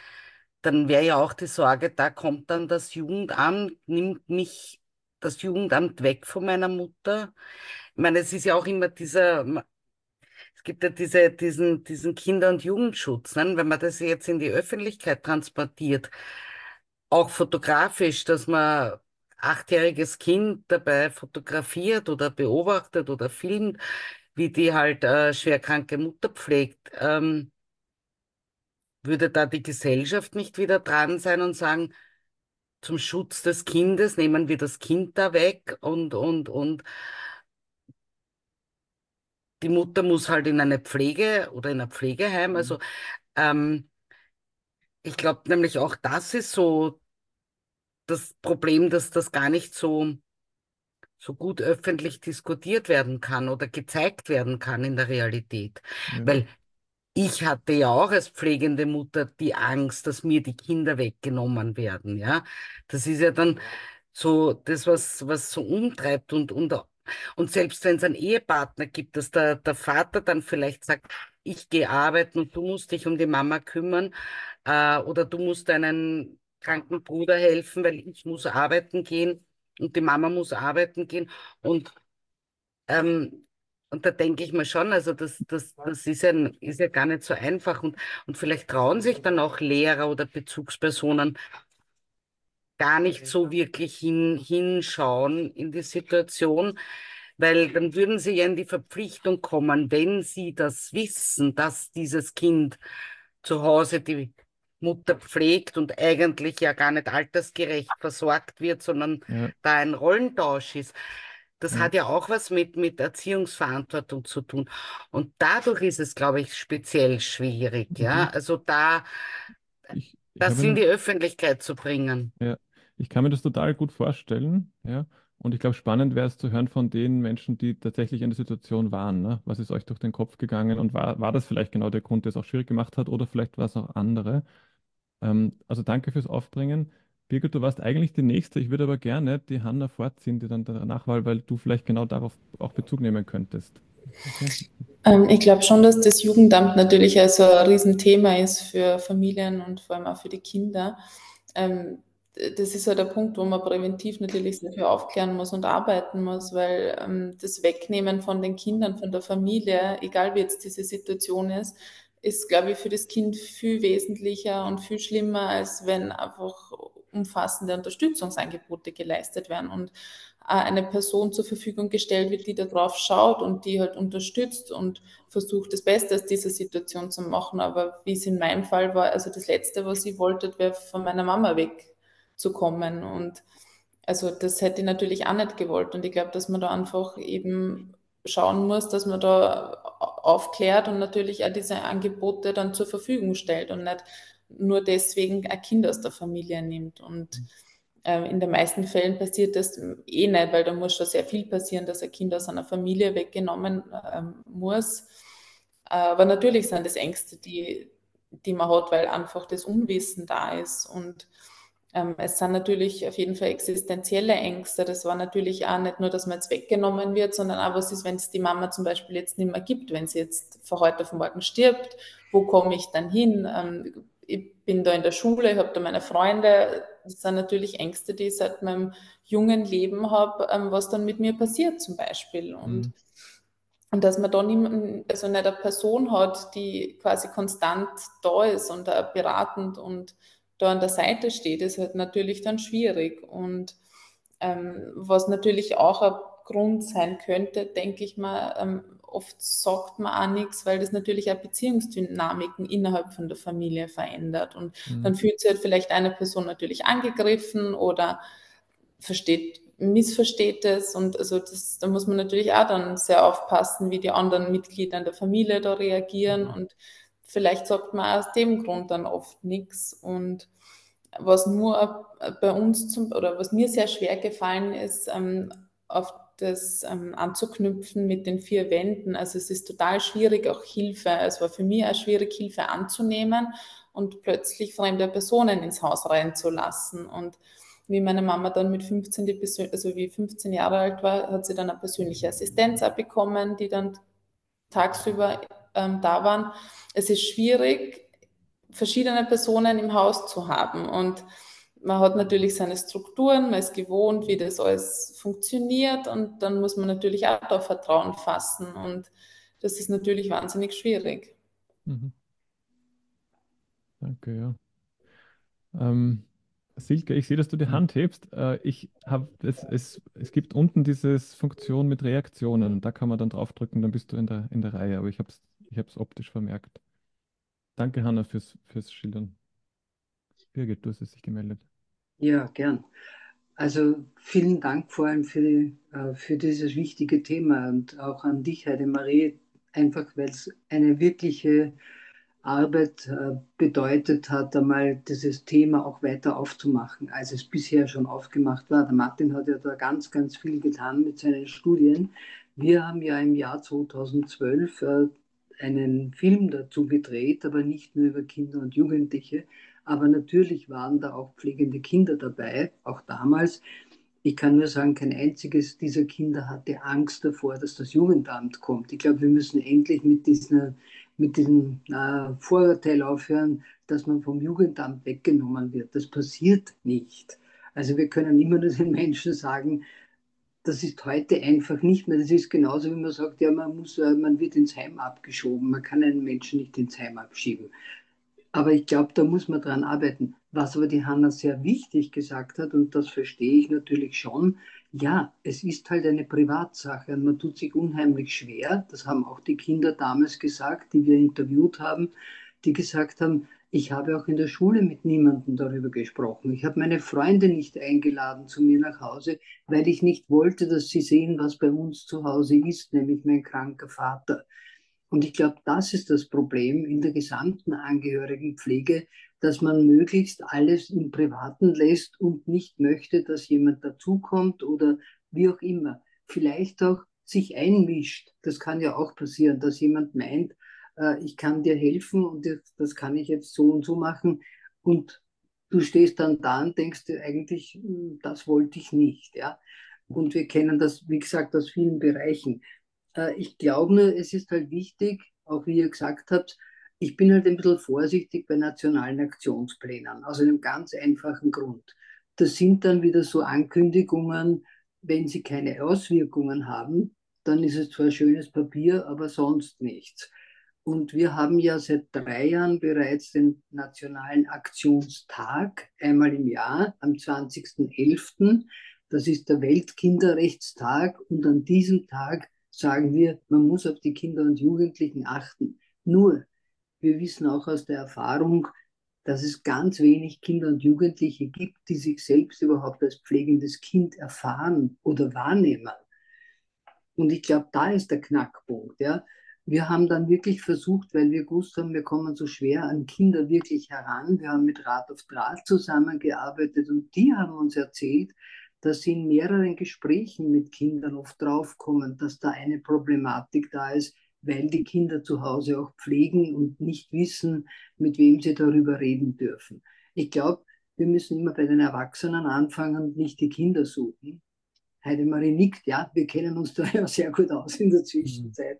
dann wäre ja auch die Sorge, da kommt dann das Jugendamt, nimmt mich das Jugendamt weg von meiner Mutter. Ich meine, es ist ja auch immer dieser, gibt ja diese, diesen, diesen Kinder- und Jugendschutz, ne? wenn man das jetzt in die Öffentlichkeit transportiert, auch fotografisch, dass man achtjähriges Kind dabei fotografiert oder beobachtet oder filmt, wie die halt äh, schwerkranke Mutter pflegt, ähm, würde da die Gesellschaft nicht wieder dran sein und sagen, zum Schutz des Kindes nehmen wir das Kind da weg und, und, und die Mutter muss halt in eine Pflege oder in ein Pflegeheim. Mhm. Also ähm, ich glaube nämlich auch das ist so das Problem, dass das gar nicht so, so gut öffentlich diskutiert werden kann oder gezeigt werden kann in der Realität. Ja. Weil ich hatte ja auch als pflegende Mutter die Angst, dass mir die Kinder weggenommen werden, ja. Das ist ja dann so das, was, was so umtreibt und, und, und selbst wenn es einen Ehepartner gibt, dass der, der Vater dann vielleicht sagt, ich gehe arbeiten und du musst dich um die Mama kümmern, äh, oder du musst deinen kranken Bruder helfen, weil ich muss arbeiten gehen und die Mama muss arbeiten gehen und ähm, und da denke ich mir schon, also das, das, das ist ja, ist ja gar nicht so einfach. Und, und vielleicht trauen sich dann auch Lehrer oder Bezugspersonen gar nicht so wirklich hin, hinschauen in die Situation, weil dann würden sie ja in die Verpflichtung kommen, wenn sie das wissen, dass dieses Kind zu Hause die Mutter pflegt und eigentlich ja gar nicht altersgerecht versorgt wird, sondern Ja. da ein Rollentausch ist. Das Ja. hat ja auch was mit, mit Erziehungsverantwortung zu tun. Und dadurch ist es, glaube ich, speziell schwierig, ja. Mhm. Also da, Ich, das in die Öffentlichkeit zu bringen. ja, ich kann mir das total gut vorstellen, ja. Und ich glaube, spannend wäre es zu hören von den Menschen, die tatsächlich in der Situation waren. Ne? Was ist euch durch den Kopf gegangen und war, war das vielleicht genau der Grund, der es auch schwierig gemacht hat oder vielleicht war es auch andere? Ähm, also danke fürs Aufbringen. Birgit, du warst eigentlich die Nächste. Ich würde aber gerne die Hanna vorziehen, die dann danach war, weil du vielleicht genau darauf auch Bezug nehmen könntest. Okay? Ähm, ich glaube schon, dass das Jugendamt natürlich also ein Riesenthema ist für Familien und vor allem auch für die Kinder. Ähm, das ist halt der Punkt, wo man präventiv natürlich sehr viel aufklären muss und arbeiten muss, weil ähm, das Wegnehmen von den Kindern, von der Familie, egal wie jetzt diese Situation ist, ist, glaube ich, für das Kind viel wesentlicher und viel schlimmer, als wenn einfach umfassende Unterstützungsangebote geleistet werden und äh, eine Person zur Verfügung gestellt wird, die darauf schaut und die halt unterstützt und versucht, das Beste aus dieser Situation zu machen. Aber wie es in meinem Fall war, also das Letzte, was ich wollte, wäre von meiner Mama wegzukommen. Und also das hätte ich natürlich auch nicht gewollt. Und ich glaube, dass man da einfach eben schauen muss, dass man da aufklärt und natürlich auch diese Angebote dann zur Verfügung stellt und nicht nur deswegen ein Kind aus der Familie nimmt. Und äh, in den meisten Fällen passiert das eh nicht, weil da muss schon sehr viel passieren, dass ein Kind aus einer Familie weggenommen ähm, muss. Aber natürlich sind das Ängste, die, die man hat, weil einfach das Unwissen da ist. Und es sind natürlich auf jeden Fall existenzielle Ängste. Das war natürlich auch nicht nur, dass man jetzt weggenommen wird, sondern auch, was ist, wenn es die Mama zum Beispiel jetzt nicht mehr gibt, wenn sie jetzt von heute auf morgen stirbt, wo komme ich dann hin? Ähm, ich bin da in der Schule, ich habe da meine Freunde. Das sind natürlich Ängste, die ich seit meinem jungen Leben habe, ähm, was dann mit mir passiert zum Beispiel. Und, Mhm. und dass man da niemanden, also nicht eine Person hat, die quasi konstant da ist und da beratend und da an der Seite steht, ist halt natürlich dann schwierig. Und ähm, was natürlich auch ein Grund sein könnte, denke ich mal, ähm, oft sagt man auch nichts, weil das natürlich auch Beziehungsdynamiken innerhalb von der Familie verändert. Und dann Mhm. fühlt sich halt vielleicht eine Person natürlich angegriffen oder versteht, missversteht es. Und also das, da muss man natürlich auch dann sehr aufpassen, wie die anderen Mitglieder in der Familie da reagieren. Und vielleicht sagt man aus dem Grund dann oft nichts. Und was nur bei uns zum, oder was mir sehr schwer gefallen ist, ähm, auf das ähm, anzuknüpfen mit den vier Wänden. Also es ist total schwierig, auch Hilfe, es war für mich auch schwierig, Hilfe anzunehmen und plötzlich fremde Personen ins Haus reinzulassen. Und wie meine Mama dann mit 15, die Persön also wie 15 Jahre alt war, hat sie dann eine persönliche Assistenz bekommen, die dann tagsüber ähm, da waren. Es ist schwierig, verschiedene Personen im Haus zu haben und man hat natürlich seine Strukturen, man ist gewohnt, wie das alles funktioniert und dann muss man natürlich auch da Vertrauen fassen und das ist natürlich wahnsinnig schwierig. Mhm. Danke, ja. Ähm, Silke, ich sehe, dass du die Hand hebst. Äh, ich habe es, es, es gibt unten diese Funktion mit Reaktionen da kann man dann draufdrücken, dann bist du in der, in der Reihe, aber ich habe es ich hab's optisch vermerkt. Danke, Hanna, fürs, fürs Schildern. Birgit, du hast es sich gemeldet. Ja, gern. Also vielen Dank vor allem für, die, äh, für dieses wichtige Thema und auch an dich, Heidemarie, einfach weil es eine wirkliche Arbeit äh, bedeutet hat, einmal dieses Thema auch weiter aufzumachen, als es bisher schon aufgemacht war. Der Martin hat ja da ganz, ganz viel getan mit seinen Studien. Wir haben ja im Jahr 2012 äh, einen Film dazu gedreht, aber nicht nur über Kinder und Jugendliche. Aber natürlich waren da auch pflegende Kinder dabei, auch damals. Ich kann nur sagen, kein einziges dieser Kinder hatte Angst davor, dass das Jugendamt kommt. Ich glaube, wir müssen endlich mit, diesen, mit diesem äh, Vorurteil aufhören, dass man vom Jugendamt weggenommen wird. Das passiert nicht. Also wir können immer nur den Menschen sagen, das ist heute einfach nicht mehr. Das ist genauso, wie man sagt, ja, man, muss, äh, man wird ins Heim abgeschoben. Man kann einen Menschen nicht ins Heim abschieben. Aber ich glaube, da muss man dran arbeiten. Was aber die Hanna sehr wichtig gesagt hat, und das verstehe ich natürlich schon, ja, es ist halt eine Privatsache und man tut sich unheimlich schwer. Das haben auch die Kinder damals gesagt, die wir interviewt haben, die gesagt haben, ich habe auch in der Schule mit niemandem darüber gesprochen. Ich habe meine Freunde nicht eingeladen zu mir nach Hause, weil ich nicht wollte, dass sie sehen, was bei uns zu Hause ist, nämlich mein kranker Vater. Und ich glaube, das ist das Problem in der gesamten Angehörigenpflege, dass man möglichst alles im Privaten lässt und nicht möchte, dass jemand dazukommt oder wie auch immer. Vielleicht auch sich einmischt. Das kann ja auch passieren, dass jemand meint, äh, ich kann dir helfen und das kann ich jetzt so und so machen. Und du stehst dann da und denkst dir eigentlich, hm, das wollte ich nicht. Ja? Und wir kennen das, wie gesagt, aus vielen Bereichen. Äh, ich glaube nur, es ist halt wichtig, auch wie ihr gesagt habt, ich bin halt ein bisschen vorsichtig bei nationalen Aktionsplänen, aus einem ganz einfachen Grund. Das sind dann wieder so Ankündigungen, wenn sie keine Auswirkungen haben, dann ist es zwar schönes Papier, aber sonst nichts. Und wir haben ja seit drei Jahren bereits den Nationalen Aktionstag einmal im Jahr am 20.11. Das ist der Weltkinderrechtstag und an diesem Tag sagen wir, man muss auf die Kinder und Jugendlichen achten. Nur, wir wissen auch aus der Erfahrung, dass es ganz wenig Kinder und Jugendliche gibt, die sich selbst überhaupt als pflegendes Kind erfahren oder wahrnehmen. Und ich glaube, da ist der Knackpunkt. Ja. Wir haben dann wirklich versucht, weil wir gewusst haben, wir kommen so schwer an Kinder wirklich heran. Wir haben mit Rat auf Draht zusammengearbeitet und die haben uns erzählt, dass sie in mehreren Gesprächen mit Kindern oft draufkommen, dass da eine Problematik da ist, weil die Kinder zu Hause auch pflegen und nicht wissen, mit wem sie darüber reden dürfen. Ich glaube, wir müssen immer bei den Erwachsenen anfangen und nicht die Kinder suchen. Heidemarie nickt, ja, wir kennen uns da ja sehr gut aus in der Zwischenzeit.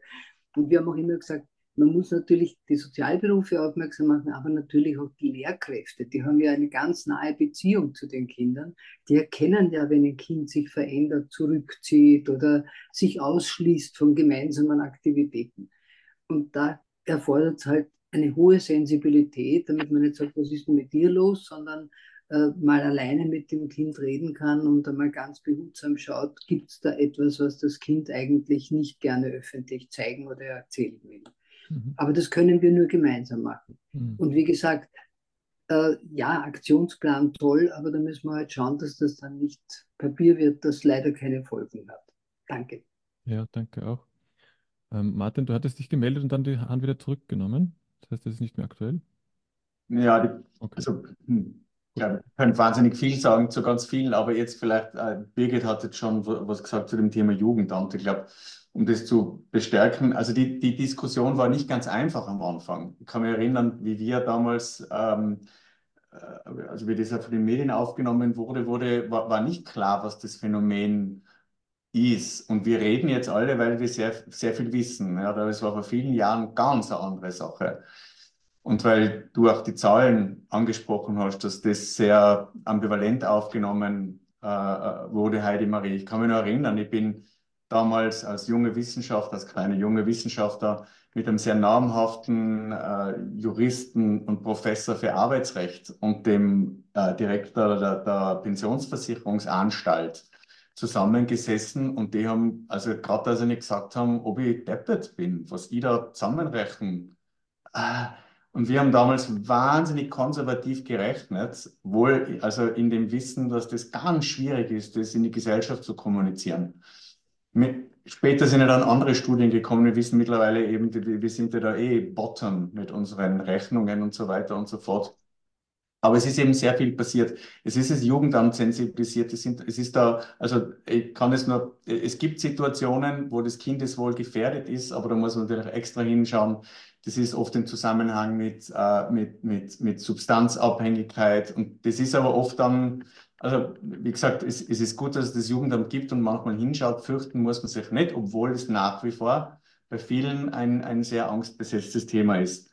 Und wir haben auch immer gesagt, man muss natürlich die Sozialberufe aufmerksam machen, aber natürlich auch die Lehrkräfte. Die haben ja eine ganz nahe Beziehung zu den Kindern. Die erkennen ja, wenn ein Kind sich verändert, zurückzieht oder sich ausschließt von gemeinsamen Aktivitäten. Und da erfordert es halt eine hohe Sensibilität, damit man nicht sagt, was ist denn mit dir los, sondern äh, mal alleine mit dem Kind reden kann und einmal ganz behutsam schaut, gibt es da etwas, was das Kind eigentlich nicht gerne öffentlich zeigen oder erzählen will. Mhm. Aber das können wir nur gemeinsam machen. Mhm. Und wie gesagt, äh, ja, Aktionsplan toll, aber da müssen wir halt schauen, dass das dann nicht Papier wird, das leider keine Folgen hat. Danke. Ja, danke auch. Ähm, Martin, du hattest dich gemeldet und dann die Hand wieder zurückgenommen. Das heißt, das ist nicht mehr aktuell. Ja, die, okay. also, hm, ja, ich könnte wahnsinnig viel sagen zu ganz vielen, aber jetzt vielleicht, äh, Birgit hat jetzt schon was gesagt zu dem Thema Jugendamt. Ich glaube, um das zu bestärken. Also die, die Diskussion war nicht ganz einfach am Anfang. Ich kann mich erinnern, wie wir damals, ähm, äh, also wie das ja von den Medien aufgenommen wurde, wurde war, war nicht klar, was das Phänomen ist. Und wir reden jetzt alle, weil wir sehr, sehr viel wissen. Ja, das war vor vielen Jahren ganz eine andere Sache. Und weil du auch die Zahlen angesprochen hast, dass das sehr ambivalent aufgenommen äh, äh wurde, Heidi Marie. Ich kann mich nur erinnern, ich bin damals als junge Wissenschaftler, als kleiner junge Wissenschaftler mit einem sehr namhaften äh, Juristen und Professor für Arbeitsrecht und dem äh, Direktor der, der, Pensionsversicherungsanstalt zusammengesessen und die haben, also gerade als sie nicht gesagt haben, ob ich deppert bin, was ich da zusammenrechnen. Äh, und wir haben damals wahnsinnig konservativ gerechnet, wohl also in dem Wissen, dass das ganz schwierig ist, das in die Gesellschaft zu kommunizieren. Mit, später sind ja dann andere Studien gekommen. Wir wissen mittlerweile eben, wir sind ja da eh bottom mit unseren Rechnungen und so weiter und so fort. Aber es ist eben sehr viel passiert. Es ist das Jugendamt sensibilisiert. Es, sind, es ist da, also ich kann es nur, es gibt Situationen, wo das Kindeswohl gefährdet ist, aber da muss man natürlich extra hinschauen. Das ist oft im Zusammenhang mit, äh, mit, mit, mit Substanzabhängigkeit. Und das ist aber oft dann, also wie gesagt, es, es ist gut, dass es das Jugendamt gibt und manchmal hinschaut. Fürchten muss man sich nicht, obwohl es nach wie vor bei vielen ein, ein sehr angstbesetztes Thema ist.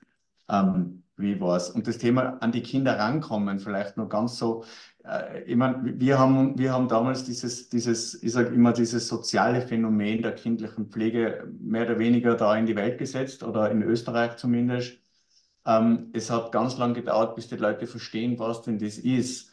Ähm, wie war's? Und das Thema an die Kinder rankommen, vielleicht noch ganz so. Äh, ich meine, wir haben, wir haben damals dieses, dieses, ich sage immer, dieses soziale Phänomen der kindlichen Pflege mehr oder weniger da in die Welt gesetzt oder in Österreich zumindest. Ähm, es hat ganz lang gedauert, bis die Leute verstehen, was denn das ist.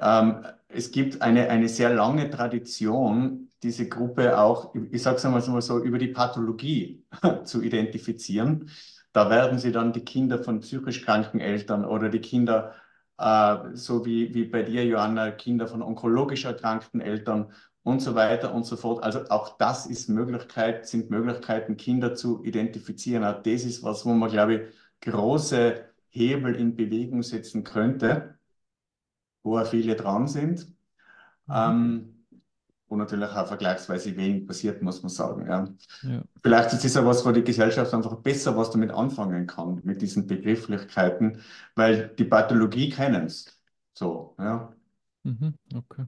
Ähm, es gibt eine, eine sehr lange Tradition, diese Gruppe auch, ich sage es einmal so, über die Pathologie zu identifizieren. Da werden sie dann die Kinder von psychisch kranken Eltern oder die Kinder, äh, so wie, wie bei dir, Johanna, Kinder von onkologisch erkrankten Eltern und so weiter und so fort. Also auch das ist Möglichkeit, sind Möglichkeiten, Kinder zu identifizieren. Auch das ist was, wo man, glaube ich, große Hebel in Bewegung setzen könnte, wo viele dran sind. Mhm. Ähm, wo natürlich auch vergleichsweise wenig passiert, muss man sagen. Ja. ja. Vielleicht ist es ja was, wo die Gesellschaft einfach besser was damit anfangen kann, mit diesen Begrifflichkeiten, weil die Pathologie kennen es. So, ja. Mhm, okay.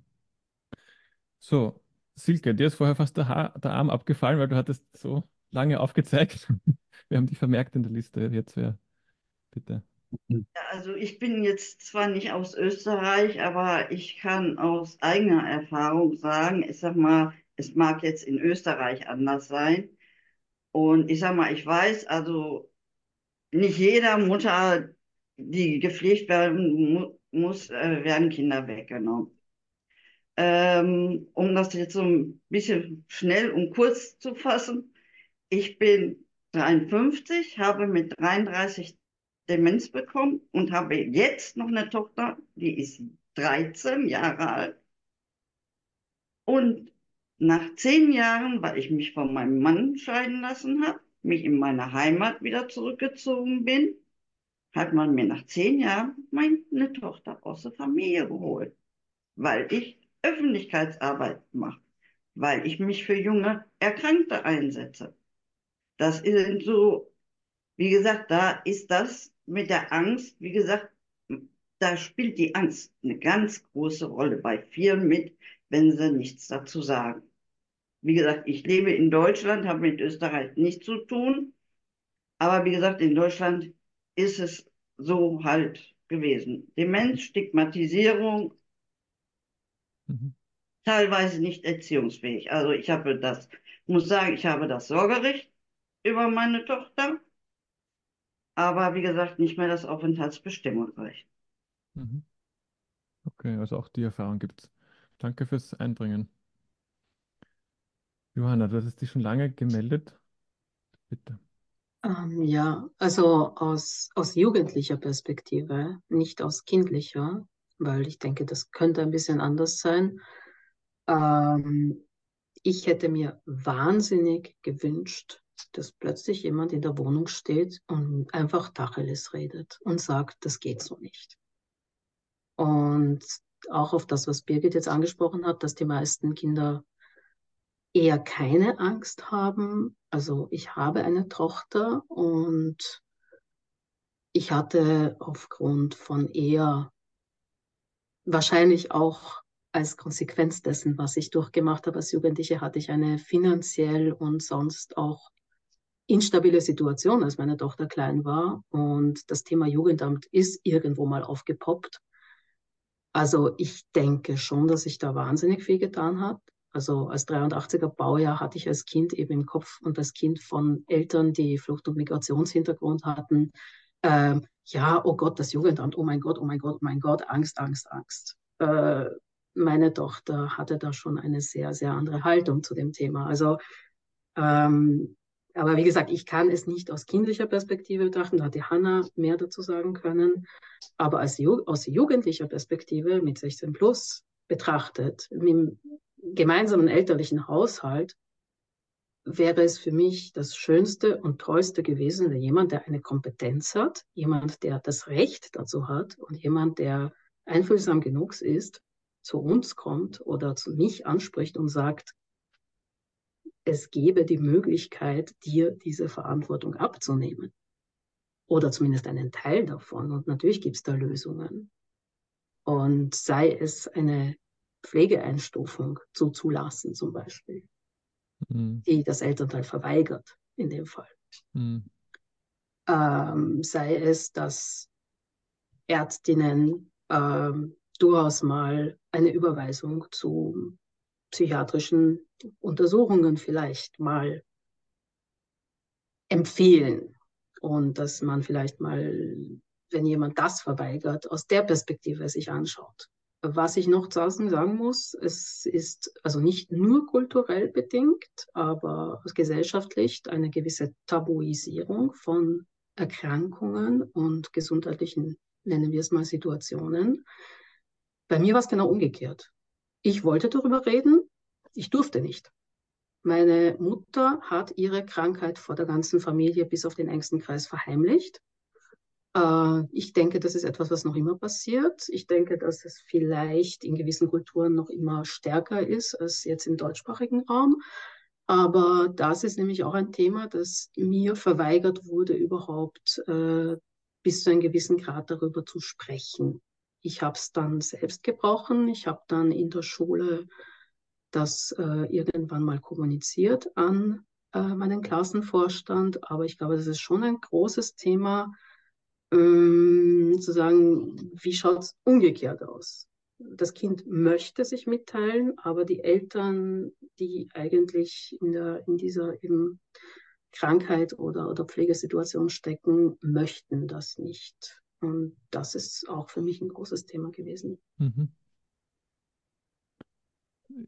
So, Silke, dir ist vorher fast der, Haar, der Arm abgefallen, weil du hattest so lange aufgezeigt. Wir haben dich vermerkt in der Liste. Jetzt wäre, bitte. Also ich bin jetzt zwar nicht aus Österreich, aber ich kann aus eigener Erfahrung sagen, ich sag mal, es mag jetzt in Österreich anders sein. Und ich sag mal, ich weiß, also nicht jeder Mutter, die gepflegt werden mu muss, äh, werden Kinder weggenommen. Ähm, um das jetzt so ein bisschen schnell und kurz zu fassen, ich bin 53, habe mit 33 Demenz bekommen und habe jetzt noch eine Tochter, die ist 13 Jahre alt. Und nach zehn Jahren, weil ich mich von meinem Mann scheiden lassen habe, mich in meine Heimat wieder zurückgezogen bin, hat man mir nach zehn Jahren meine Tochter aus der Familie geholt, weil ich Öffentlichkeitsarbeit mache, weil ich mich für junge Erkrankte einsetze. Das sind so, wie gesagt, da ist das mit der Angst, wie gesagt, da spielt die Angst eine ganz große Rolle bei vielen mit, wenn sie nichts dazu sagen. Wie gesagt, ich lebe in Deutschland, habe mit Österreich nichts zu tun, aber wie gesagt, in Deutschland ist es so halt gewesen. Demenz, Stigmatisierung, mhm. teilweise nicht erziehungsfähig. Also ich habe das, muss sagen, ich habe das Sorgerecht über meine Tochter aber wie gesagt, nicht mehr das Aufenthaltsbestimmungsrecht. Mhm. Okay, also auch die Erfahrung gibt es. Danke fürs Einbringen. Johanna, du hast dich schon lange gemeldet. Bitte. Ähm, ja, also aus, aus jugendlicher Perspektive, nicht aus kindlicher, weil ich denke, das könnte ein bisschen anders sein. Ähm, ich hätte mir wahnsinnig gewünscht, dass plötzlich jemand in der Wohnung steht und einfach Tacheles redet und sagt, das geht so nicht. Und auch auf das, was Birgit jetzt angesprochen hat, dass die meisten Kinder eher keine Angst haben. Also ich habe eine Tochter und ich hatte aufgrund von eher wahrscheinlich auch als Konsequenz dessen, was ich durchgemacht habe als Jugendliche, hatte ich eine finanziell und sonst auch instabile Situation, als meine Tochter klein war. Und das Thema Jugendamt ist irgendwo mal aufgepoppt. Also ich denke schon, dass sich da wahnsinnig viel getan hat. Also als 83er Baujahr hatte ich als Kind eben im Kopf und als Kind von Eltern, die Flucht- und Migrationshintergrund hatten, ähm, ja, oh Gott, das Jugendamt, oh mein Gott, oh mein Gott, oh mein Gott, Angst, Angst, Angst. Äh, meine Tochter hatte da schon eine sehr, sehr andere Haltung zu dem Thema. Also ähm, aber wie gesagt, ich kann es nicht aus kindlicher Perspektive betrachten, da hat die Hanna mehr dazu sagen können. Aber als Ju aus jugendlicher Perspektive mit 16 plus betrachtet, dem gemeinsamen elterlichen Haushalt, wäre es für mich das Schönste und Treueste gewesen, wenn jemand, der eine Kompetenz hat, jemand, der das Recht dazu hat und jemand, der einfühlsam genug ist, zu uns kommt oder zu mich anspricht und sagt, es gebe die Möglichkeit, dir diese Verantwortung abzunehmen. Oder zumindest einen Teil davon. Und natürlich gibt es da Lösungen. Und sei es eine Pflegeeinstufung zuzulassen zum Beispiel, mhm. die das Elternteil verweigert in dem Fall. Mhm. Ähm, sei es, dass Ärztinnen ähm, durchaus mal eine Überweisung zu psychiatrischen Untersuchungen vielleicht mal empfehlen und dass man vielleicht mal, wenn jemand das verweigert, aus der Perspektive sich anschaut. Was ich noch draußen sagen muss, es ist also nicht nur kulturell bedingt, aber gesellschaftlich eine gewisse Tabuisierung von Erkrankungen und gesundheitlichen, nennen wir es mal, Situationen. Bei mir war es genau umgekehrt. Ich wollte darüber reden, ich durfte nicht. Meine Mutter hat ihre Krankheit vor der ganzen Familie bis auf den engsten Kreis verheimlicht. Äh, ich denke, das ist etwas, was noch immer passiert. Ich denke, dass es vielleicht in gewissen Kulturen noch immer stärker ist als jetzt im deutschsprachigen Raum. Aber das ist nämlich auch ein Thema, das mir verweigert wurde, überhaupt äh, bis zu einem gewissen Grad darüber zu sprechen. Ich habe es dann selbst gebrochen. Ich habe dann in der Schule das äh, irgendwann mal kommuniziert an äh, meinen Klassenvorstand. Aber ich glaube, das ist schon ein großes Thema, ähm, zu sagen, wie schaut es umgekehrt aus? Das Kind möchte sich mitteilen, aber die Eltern, die eigentlich in, der, in dieser eben Krankheit oder, oder Pflegesituation stecken, möchten das nicht. Und das ist auch für mich ein großes Thema gewesen. Mhm.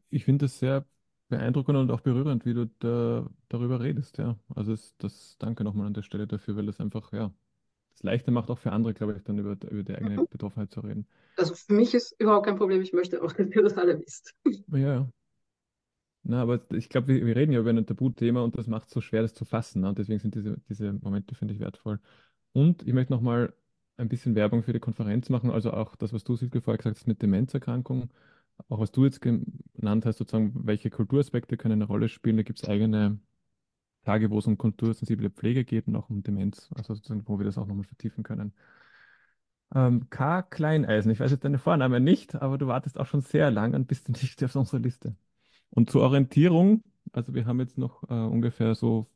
Ich finde es sehr beeindruckend und auch berührend, wie du da, darüber redest, ja. Also es, das danke nochmal an der Stelle dafür, weil es einfach, ja, es leichter macht auch für andere, glaube ich, dann über, über die eigene mhm. Betroffenheit zu reden. Also für mich ist überhaupt kein Problem. Ich möchte auch, dass ihr das alle wisst. Ja, ja. Na, aber ich glaube, wir, wir, reden ja über ein Tabuthema und das macht es so schwer, das zu fassen. Ne? Und deswegen sind diese, diese Momente, finde ich, wertvoll. Und ich möchte nochmal ein bisschen Werbung für die Konferenz machen, also auch das, was du, Silke, vorher gesagt hast mit Demenzerkrankungen, auch was du jetzt genannt hast, sozusagen, welche Kulturaspekte können eine Rolle spielen. Da gibt es eigene Tage, wo es um kultursensible Pflege geht und auch um Demenz, also sozusagen, wo wir das auch nochmal vertiefen können. Ähm, K. Kleineisen, ich weiß jetzt deine Vorname nicht, aber du wartest auch schon sehr lang und bist nicht auf unserer Liste. Und zur Orientierung, also wir haben jetzt noch äh, ungefähr so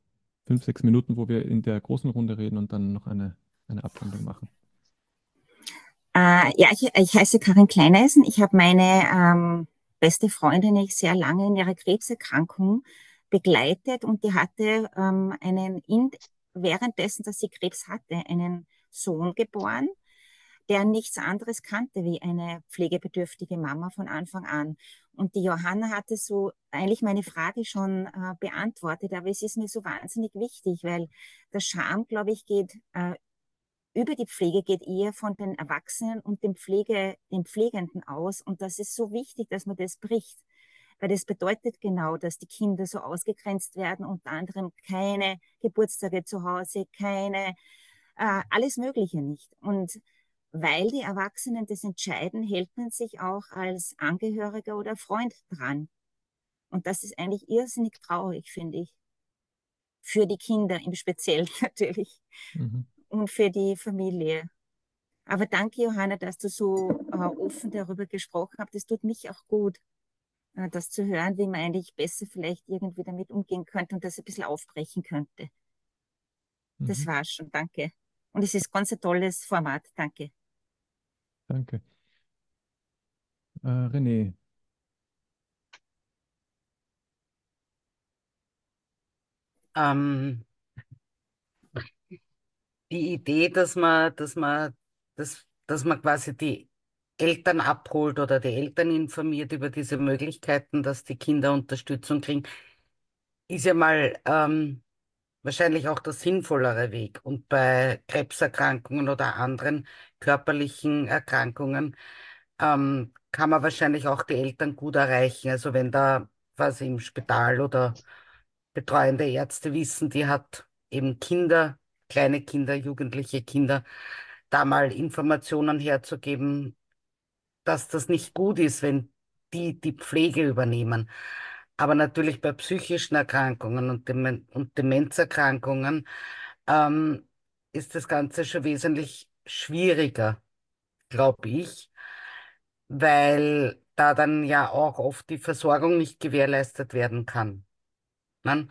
fünf, sechs Minuten, wo wir in der großen Runde reden und dann noch eine, eine Abwandlung machen. Äh, ja, ich, ich, heiße Karin Kleineisen. Ich habe meine ähm, beste Freundin ich sehr lange in ihrer Krebserkrankung begleitet und die hatte ähm, einen, in, währenddessen, dass sie Krebs hatte, einen Sohn geboren, der nichts anderes kannte wie eine pflegebedürftige Mama von Anfang an. Und die Johanna hatte so eigentlich meine Frage schon äh, beantwortet, aber es ist mir so wahnsinnig wichtig, weil der Scham, glaube ich, geht äh, über die Pflege geht eher von den Erwachsenen und dem Pflege, den Pflegenden aus. Und das ist so wichtig, dass man das bricht. Weil das bedeutet genau, dass die Kinder so ausgegrenzt werden, unter anderem keine Geburtstage zu Hause, keine, äh, alles Mögliche nicht. Und weil die Erwachsenen das entscheiden, hält man sich auch als Angehöriger oder Freund dran. Und das ist eigentlich irrsinnig traurig, finde ich. Für die Kinder im Speziellen natürlich. Mhm. Und für die Familie. Aber danke, Johanna, dass du so äh, offen darüber gesprochen hast. Das tut mich auch gut. Äh, das zu hören, wie man eigentlich besser vielleicht irgendwie damit umgehen könnte und das ein bisschen aufbrechen könnte. Mhm. Das war's schon, danke. Und es ist ganz ein tolles Format, danke. Danke. Äh, René. Ähm, die Idee, dass man, dass man, dass, dass man quasi die Eltern abholt oder die Eltern informiert über diese Möglichkeiten, dass die Kinder Unterstützung kriegen, ist ja mal ähm, wahrscheinlich auch der sinnvollere Weg. Und bei Krebserkrankungen oder anderen körperlichen Erkrankungen ähm, kann man wahrscheinlich auch die Eltern gut erreichen. Also wenn da was im Spital oder betreuende Ärzte wissen, die hat eben Kinder, kleine Kinder, jugendliche Kinder, da mal Informationen herzugeben, dass das nicht gut ist, wenn die die Pflege übernehmen. Aber natürlich bei psychischen Erkrankungen und, Demen und Demenzerkrankungen ähm, ist das Ganze schon wesentlich schwieriger, glaube ich, weil da dann ja auch oft die Versorgung nicht gewährleistet werden kann. Ne?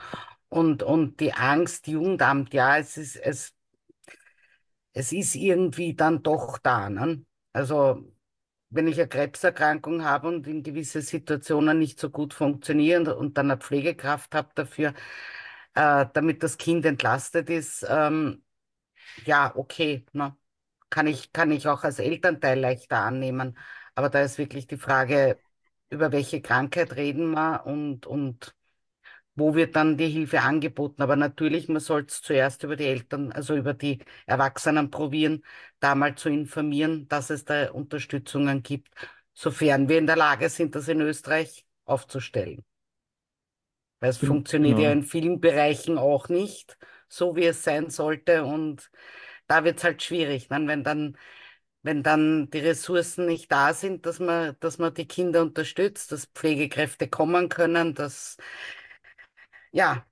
Und, und die Angst, Jugendamt, ja, es ist, es, es ist irgendwie dann doch da. Ne? Also wenn ich eine Krebserkrankung habe und in gewisse Situationen nicht so gut funktioniere und dann eine Pflegekraft habe dafür, äh, damit das Kind entlastet ist, ähm, ja, okay, ne? Kann ich, kann ich auch als Elternteil leichter annehmen. Aber da ist wirklich die Frage, über welche Krankheit reden wir und, und wo wird dann die Hilfe angeboten. Aber natürlich, man soll es zuerst über die Eltern, also über die Erwachsenen probieren, da mal zu informieren, dass es da Unterstützungen gibt, sofern wir in der Lage sind, das in Österreich aufzustellen. Weil es funktioniert ja Genau. in vielen Bereichen auch nicht, so wie es sein sollte. Und da wird es halt schwierig, ne? wenn dann, wenn dann die Ressourcen nicht da sind, dass man, dass man die Kinder unterstützt, dass Pflegekräfte kommen können, dass, ja,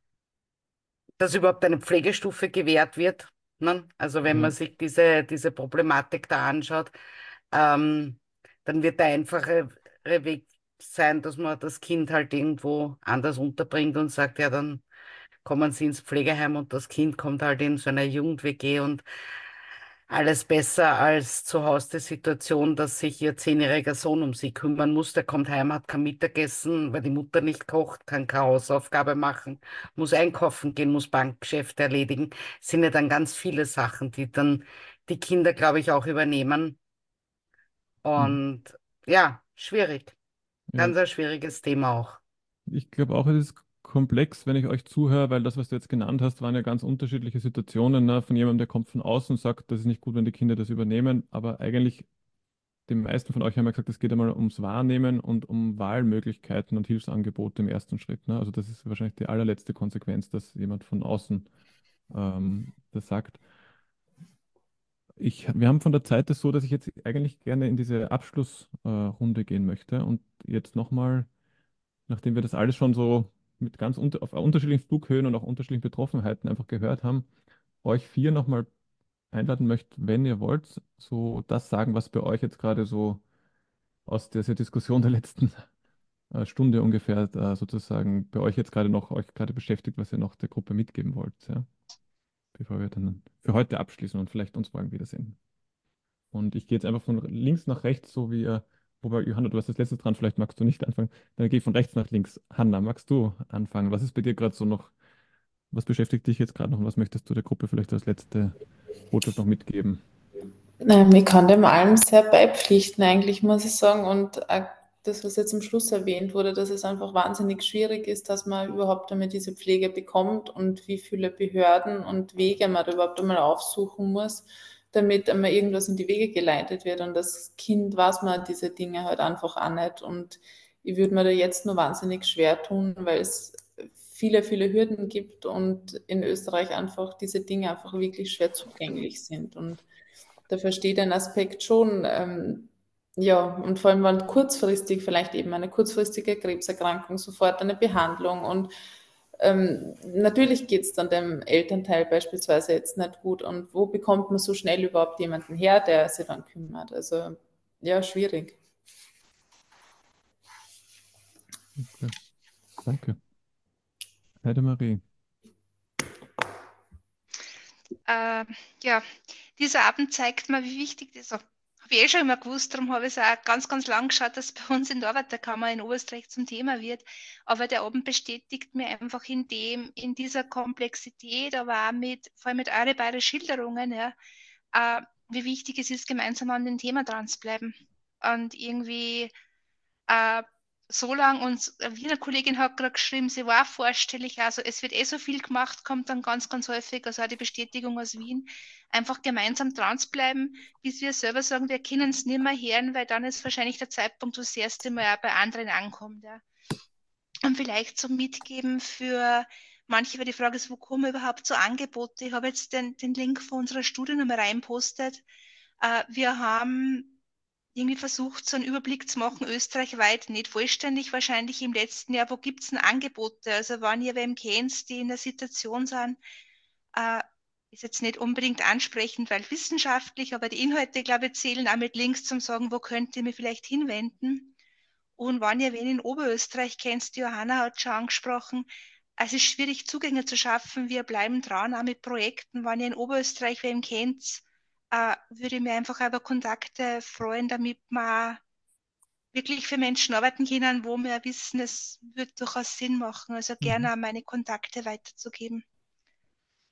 dass überhaupt eine Pflegestufe gewährt wird. Ne? Also wenn man Ja. sich diese, diese Problematik da anschaut, ähm, dann wird der einfache Weg sein, dass man das Kind halt irgendwo anders unterbringt und sagt, ja, dann kommen sie ins Pflegeheim und das Kind kommt halt in so eine Jugend-WG und alles besser als zu Hause die Situation, dass sich ihr zehnjähriger Sohn um sie kümmern muss. Der kommt heim, hat kein Mittagessen, weil die Mutter nicht kocht, kann keine Hausaufgabe machen, muss einkaufen gehen, muss Bankgeschäfte erledigen. Es sind ja dann ganz viele Sachen, die dann die Kinder, glaube ich, auch übernehmen. Mhm. Und ja, schwierig. Ja. Ganz ein schwieriges Thema auch. Ich glaube auch, es ist komplex, wenn ich euch zuhöre, weil das, was du jetzt genannt hast, waren ja ganz unterschiedliche Situationen, ne? Von jemandem, der kommt von außen und sagt, das ist nicht gut, wenn die Kinder das übernehmen, aber eigentlich die meisten von euch haben ja gesagt, es geht einmal ums Wahrnehmen und um Wahlmöglichkeiten und Hilfsangebote im ersten Schritt. Ne? Also das ist wahrscheinlich die allerletzte Konsequenz, dass jemand von außen ähm, das sagt. Ich, wir haben von der Zeit das so, dass ich jetzt eigentlich gerne in diese Abschlussrunde gehen möchte und jetzt nochmal, nachdem wir das alles schon so mit ganz unter, auf unterschiedlichen Flughöhen und auch unterschiedlichen Betroffenheiten einfach gehört haben, euch vier nochmal einladen möchte, wenn ihr wollt, so das sagen, was bei euch jetzt gerade so aus dieser Diskussion der letzten äh, Stunde ungefähr äh, sozusagen bei euch jetzt gerade noch euch gerade beschäftigt, was ihr noch der Gruppe mitgeben wollt, ja? Bevor wir dann für heute abschließen und vielleicht uns morgen wiedersehen. Und ich gehe jetzt einfach von links nach rechts, so wie ihr, wobei Johanna, du hast das letzte dran, vielleicht magst du nicht anfangen. Dann gehe ich von rechts nach links. Hanna, magst du anfangen? Was ist bei dir gerade so noch, was beschäftigt dich jetzt gerade noch und was möchtest du der Gruppe vielleicht als letzte Botschaft noch mitgeben? Ähm, ich kann dem allem sehr beipflichten, eigentlich, muss ich sagen. Und auch das, was jetzt am Schluss erwähnt wurde, dass es einfach wahnsinnig schwierig ist, dass man überhaupt einmal diese Pflege bekommt und wie viele Behörden und Wege man da überhaupt einmal aufsuchen muss, damit einmal irgendwas in die Wege geleitet wird. Und das Kind weiß man diese Dinge halt einfach auch nicht. Und ich würde mir da jetzt nur wahnsinnig schwer tun, weil es viele, viele Hürden gibt und in Österreich einfach diese Dinge einfach wirklich schwer zugänglich sind. Und da verstehe ich den Aspekt schon. Ähm, ja, und vor allem, wenn kurzfristig vielleicht eben eine kurzfristige Krebserkrankung, sofort eine Behandlung und ähm, natürlich geht es dann dem Elternteil beispielsweise jetzt nicht gut. Und wo bekommt man so schnell überhaupt jemanden her, der sich dann kümmert? Also ja, schwierig. Okay. Danke. Heidemarie. Äh, ja, dieser Abend zeigt mir, wie wichtig das ist. Habe ich eh schon immer gewusst, darum habe ich es auch ganz, ganz lang geschaut, dass bei uns in der Arbeiterkammer in Oberösterreich zum Thema wird. Aber der Abend bestätigt mir einfach in dem, in dieser Komplexität, aber auch mit, vor allem mit eure beiden Schilderungen, ja, äh, wie wichtig es ist, gemeinsam an dem Thema dran zu bleiben. Und irgendwie äh, so lang und eine Wiener Kollegin hat gerade geschrieben, sie war vorstellig, also es wird eh so viel gemacht, kommt dann ganz, ganz häufig, also auch die Bestätigung aus Wien, einfach gemeinsam dran zu bleiben, bis wir selber sagen, wir können es nicht mehr hören, weil dann ist wahrscheinlich der Zeitpunkt, wo das erste Mal auch bei anderen ankommt. Ja. Und vielleicht so mitgeben für manche, die Frage ist, wo kommen überhaupt so Angebote? Ich habe jetzt den, den Link von unserer Studie nochmal reinpostet. Äh, wir haben irgendwie versucht, so einen Überblick zu machen, österreichweit, nicht vollständig wahrscheinlich im letzten Jahr, wo gibt es denn Angebote? Also wenn ihr wem kennt, die in der Situation sind, äh, ist jetzt nicht unbedingt ansprechend, weil wissenschaftlich, aber die Inhalte, glaube ich, zählen auch mit Links zum sagen, wo könnt ihr mir vielleicht hinwenden. Und wenn ihr wen in Oberösterreich kennt, die Johanna hat schon angesprochen, es ist schwierig, Zugänge zu schaffen. Wir bleiben dran, auch mit Projekten. Wenn ihr in Oberösterreich wen kennt, äh, würde ich mir einfach über Kontakte freuen, damit wir wirklich für Menschen arbeiten können, wo wir wissen, es wird durchaus Sinn machen. Also gerne mhm. meine Kontakte weiterzugeben.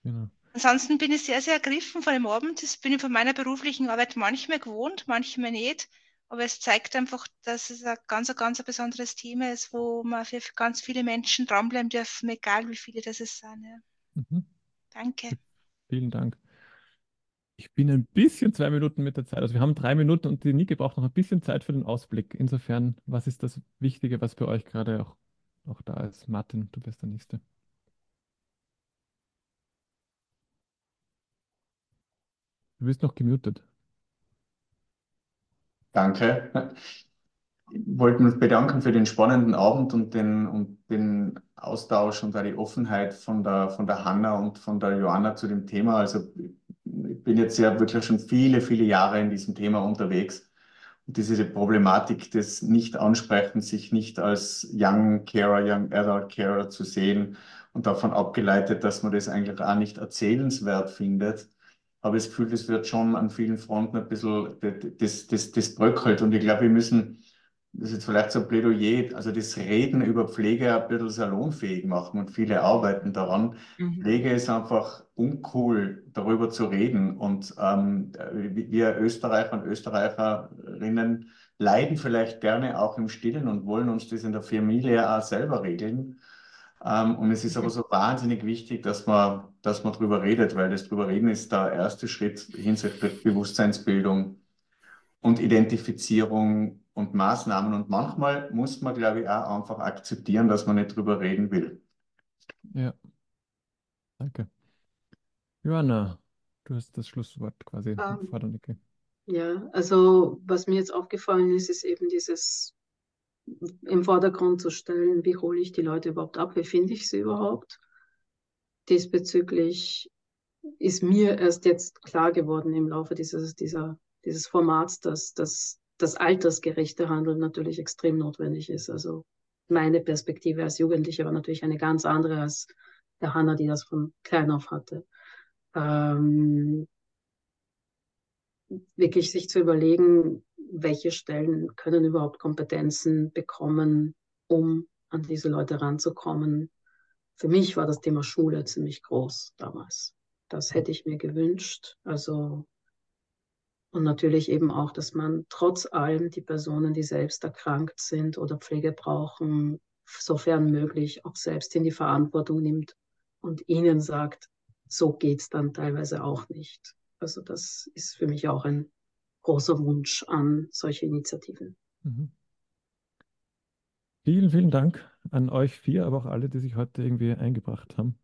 Genau. Ansonsten bin ich sehr, sehr ergriffen von dem Abend. Das bin ich von meiner beruflichen Arbeit manchmal gewohnt, manchmal nicht. Aber es zeigt einfach, dass es ein ganz, ganz ein besonderes Thema ist, wo man für ganz viele Menschen dranbleiben dürfen, egal wie viele das es sind. Ja. Mhm. Danke. Vielen Dank. Ich bin ein bisschen zwei Minuten mit der Zeit. Also wir haben drei Minuten und die Nike braucht noch ein bisschen Zeit für den Ausblick. Insofern, was ist das Wichtige, was bei euch gerade auch, auch da ist? Martin, du bist der Nächste. Du bist noch gemutet. Danke. Ich wollte mich bedanken für den spannenden Abend und den, und den Austausch und die Offenheit von der, von der Hanna und von der Joanna zu dem Thema. Also ich bin jetzt ja wirklich schon viele, viele Jahre in diesem Thema unterwegs. Und diese Problematik des Nicht-Ansprechens, sich nicht als Young Carer, Young Adult Carer zu sehen und davon abgeleitet, dass man das eigentlich auch nicht erzählenswert findet, habe ich das Gefühl, das wird schon an vielen Fronten ein bisschen, das, das, das bröckelt. Und ich glaube, wir müssen, das ist jetzt vielleicht so ein Plädoyer, also das Reden über Pflege ein bisschen salonfähig machen und viele arbeiten daran. Mhm. Pflege ist einfach uncool, darüber zu reden. Und ähm, wir Österreicher und Österreicherinnen leiden vielleicht gerne auch im Stillen und wollen uns das in der Familie auch selber regeln. Ähm, und es ist aber so wahnsinnig wichtig, dass man, dass man drüber redet, weil das drüber reden ist der erste Schritt hinsichtlich Bewusstseinsbildung und Identifizierung und Maßnahmen. Und manchmal muss man, glaube ich, auch einfach akzeptieren, dass man nicht drüber reden will. Ja, danke. Johanna, du hast das Schlusswort quasi Ähm, der Nicke. ja, also was mir jetzt aufgefallen ist, ist eben dieses im Vordergrund zu stellen, wie hole ich die Leute überhaupt ab, wie finde ich sie überhaupt. Diesbezüglich ist mir erst jetzt klar geworden im Laufe dieses, dieser, dieses Formats, dass, dass das altersgerechte Handeln natürlich extrem notwendig ist. Also meine Perspektive als Jugendliche war natürlich eine ganz andere als der Hanna, die das von klein auf hatte. Ähm, wirklich sich zu überlegen, welche Stellen können überhaupt Kompetenzen bekommen, um an diese Leute ranzukommen. Für mich war das Thema Schule ziemlich groß damals. Das hätte ich mir gewünscht. Also, und natürlich eben auch, dass man trotz allem die Personen, die selbst erkrankt sind oder Pflege brauchen, sofern möglich auch selbst in die Verantwortung nimmt und ihnen sagt, so geht's dann teilweise auch nicht. Also das ist für mich auch ein großer Wunsch an solche Initiativen. Mhm. Vielen, vielen Dank an euch vier, aber auch alle, die sich heute irgendwie eingebracht haben.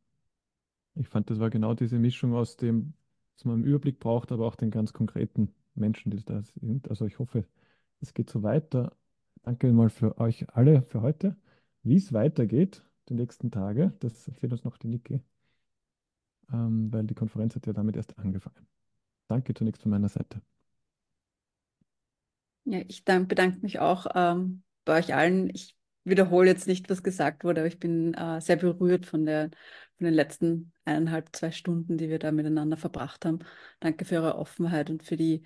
Ich fand, das war genau diese Mischung aus dem, was man im Überblick braucht, aber auch den ganz konkreten Menschen, die da sind. Also ich hoffe, es geht so weiter. Danke mal für euch alle für heute. Wie es weitergeht, die nächsten Tage, das erzählt uns noch die Niki, ähm, weil die Konferenz hat ja damit erst angefangen. Danke zunächst von meiner Seite. Ja, ich bedanke mich auch ähm, bei euch allen. Ich wiederhole jetzt nicht, was gesagt wurde, aber ich bin äh, sehr berührt von, der, von den letzten eineinhalb, zwei Stunden, die wir da miteinander verbracht haben. Danke für eure Offenheit und für die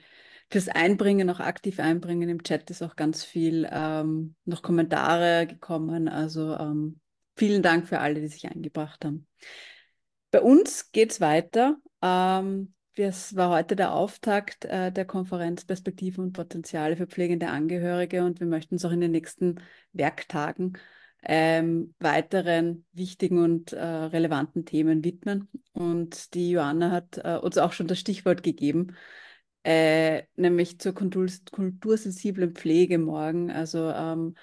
fürs Einbringen, auch aktiv einbringen. Im Chat ist auch ganz viel ähm, noch Kommentare gekommen. Also ähm, vielen Dank für alle, die sich eingebracht haben. Bei uns geht es weiter. Ähm, das war heute der Auftakt äh, der Konferenz Perspektiven und Potenziale für pflegende Angehörige und wir möchten uns auch in den nächsten Werktagen ähm, weiteren wichtigen und äh, relevanten Themen widmen. Und die Joanna hat äh, uns auch schon das Stichwort gegeben, äh, nämlich zur kultur kultursensiblen Pflege morgen. Also ähm,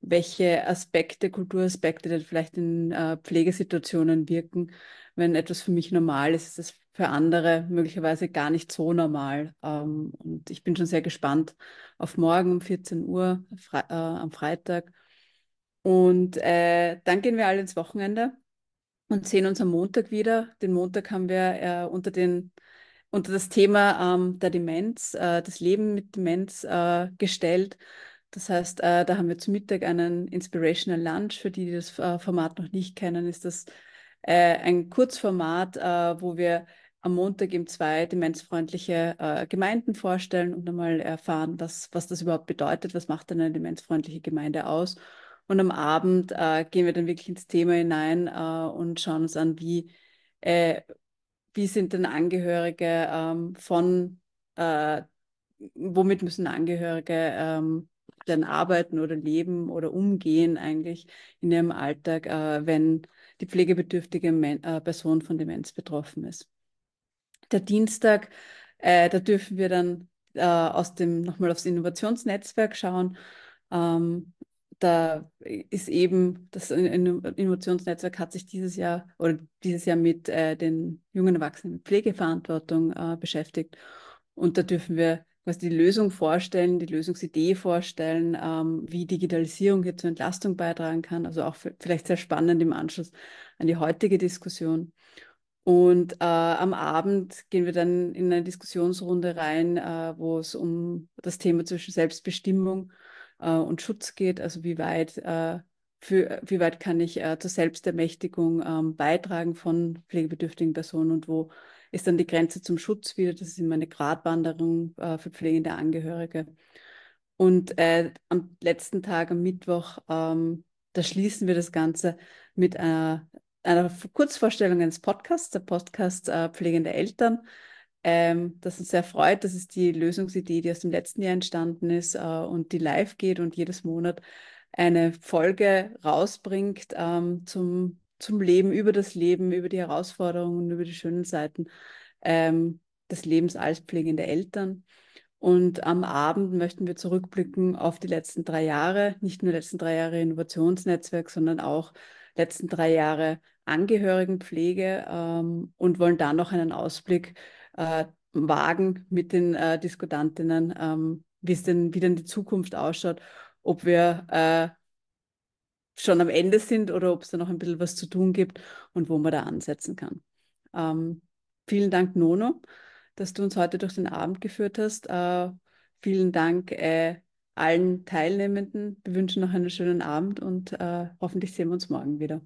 welche Aspekte, Kulturaspekte denn vielleicht in äh, Pflegesituationen wirken. Wenn etwas für mich normal ist, ist es für andere möglicherweise gar nicht so normal. Ähm, und ich bin schon sehr gespannt auf morgen um 14 Uhr Fre äh, am Freitag. Und äh, dann gehen wir alle ins Wochenende und sehen uns am Montag wieder. Den Montag haben wir äh, unter, den, unter das Thema ähm, der Demenz, äh, das Leben mit Demenz äh, gestellt. Das heißt, äh, da haben wir zu Mittag einen Inspirational Lunch. Für die, die das Format noch nicht kennen, ist das ein Kurzformat, wo wir am Montag eben zwei demenzfreundliche Gemeinden vorstellen und einmal erfahren, was, was das überhaupt bedeutet, was macht eine demenzfreundliche Gemeinde aus und am Abend äh, gehen wir dann wirklich ins Thema hinein äh, und schauen uns an, wie, äh, wie sind denn Angehörige ähm, von, äh, womit müssen Angehörige ähm, dann arbeiten oder leben oder umgehen eigentlich in ihrem Alltag, äh, wenn die pflegebedürftige Men äh, Person von Demenz betroffen ist. Der Dienstag, da dürfen wir dann aus dem nochmal aufs Innovationsnetzwerk schauen. Ähm, da ist eben das Innovationsnetzwerk hat sich dieses Jahr oder dieses Jahr mit äh, den jungen Erwachsenen mit Pflegeverantwortung äh, beschäftigt. Und da dürfen wir quasi die Lösung vorstellen, die Lösungsidee vorstellen, ähm, wie Digitalisierung hier zur Entlastung beitragen kann. Also auch vielleicht sehr spannend im Anschluss an die heutige Diskussion. Und äh, am Abend gehen wir dann in eine Diskussionsrunde rein, äh, wo es um das Thema zwischen Selbstbestimmung äh, und Schutz geht, also wie weit, äh, für, wie weit kann ich äh, zur Selbstermächtigung ähm, beitragen von pflegebedürftigen Personen und wo ist dann die Grenze zum Schutz wieder. Das ist immer eine Gratwanderung äh, für pflegende Angehörige. Und am letzten Tag, am Mittwoch, ähm, da schließen wir das Ganze mit einer, einer Kurzvorstellung eines Podcasts, der Podcast äh, Pflegende Eltern ähm, das uns sehr freut. Das ist die Lösungsidee, die aus dem letzten Jahr entstanden ist äh, und die live geht und jedes Monat eine Folge rausbringt ähm, zum, zum Leben, über das Leben, über die Herausforderungen, über die schönen Seiten ähm, des Lebens als pflegende Eltern. Und am Abend möchten wir zurückblicken auf die letzten drei Jahre, nicht nur letzten drei Jahre Innovationsnetzwerk, sondern auch letzten drei Jahre Angehörigenpflege ähm, und wollen dann noch einen Ausblick äh, wagen mit den äh, Diskutantinnen, ähm, denn, wie denn die Zukunft ausschaut, ob wir äh, schon am Ende sind oder ob es da noch ein bisschen was zu tun gibt und wo man da ansetzen kann. Ähm, vielen Dank, Nono, dass du uns heute durch den Abend geführt hast. Äh, vielen Dank äh, allen Teilnehmenden. Wir wünschen noch einen schönen Abend und äh, hoffentlich sehen wir uns morgen wieder.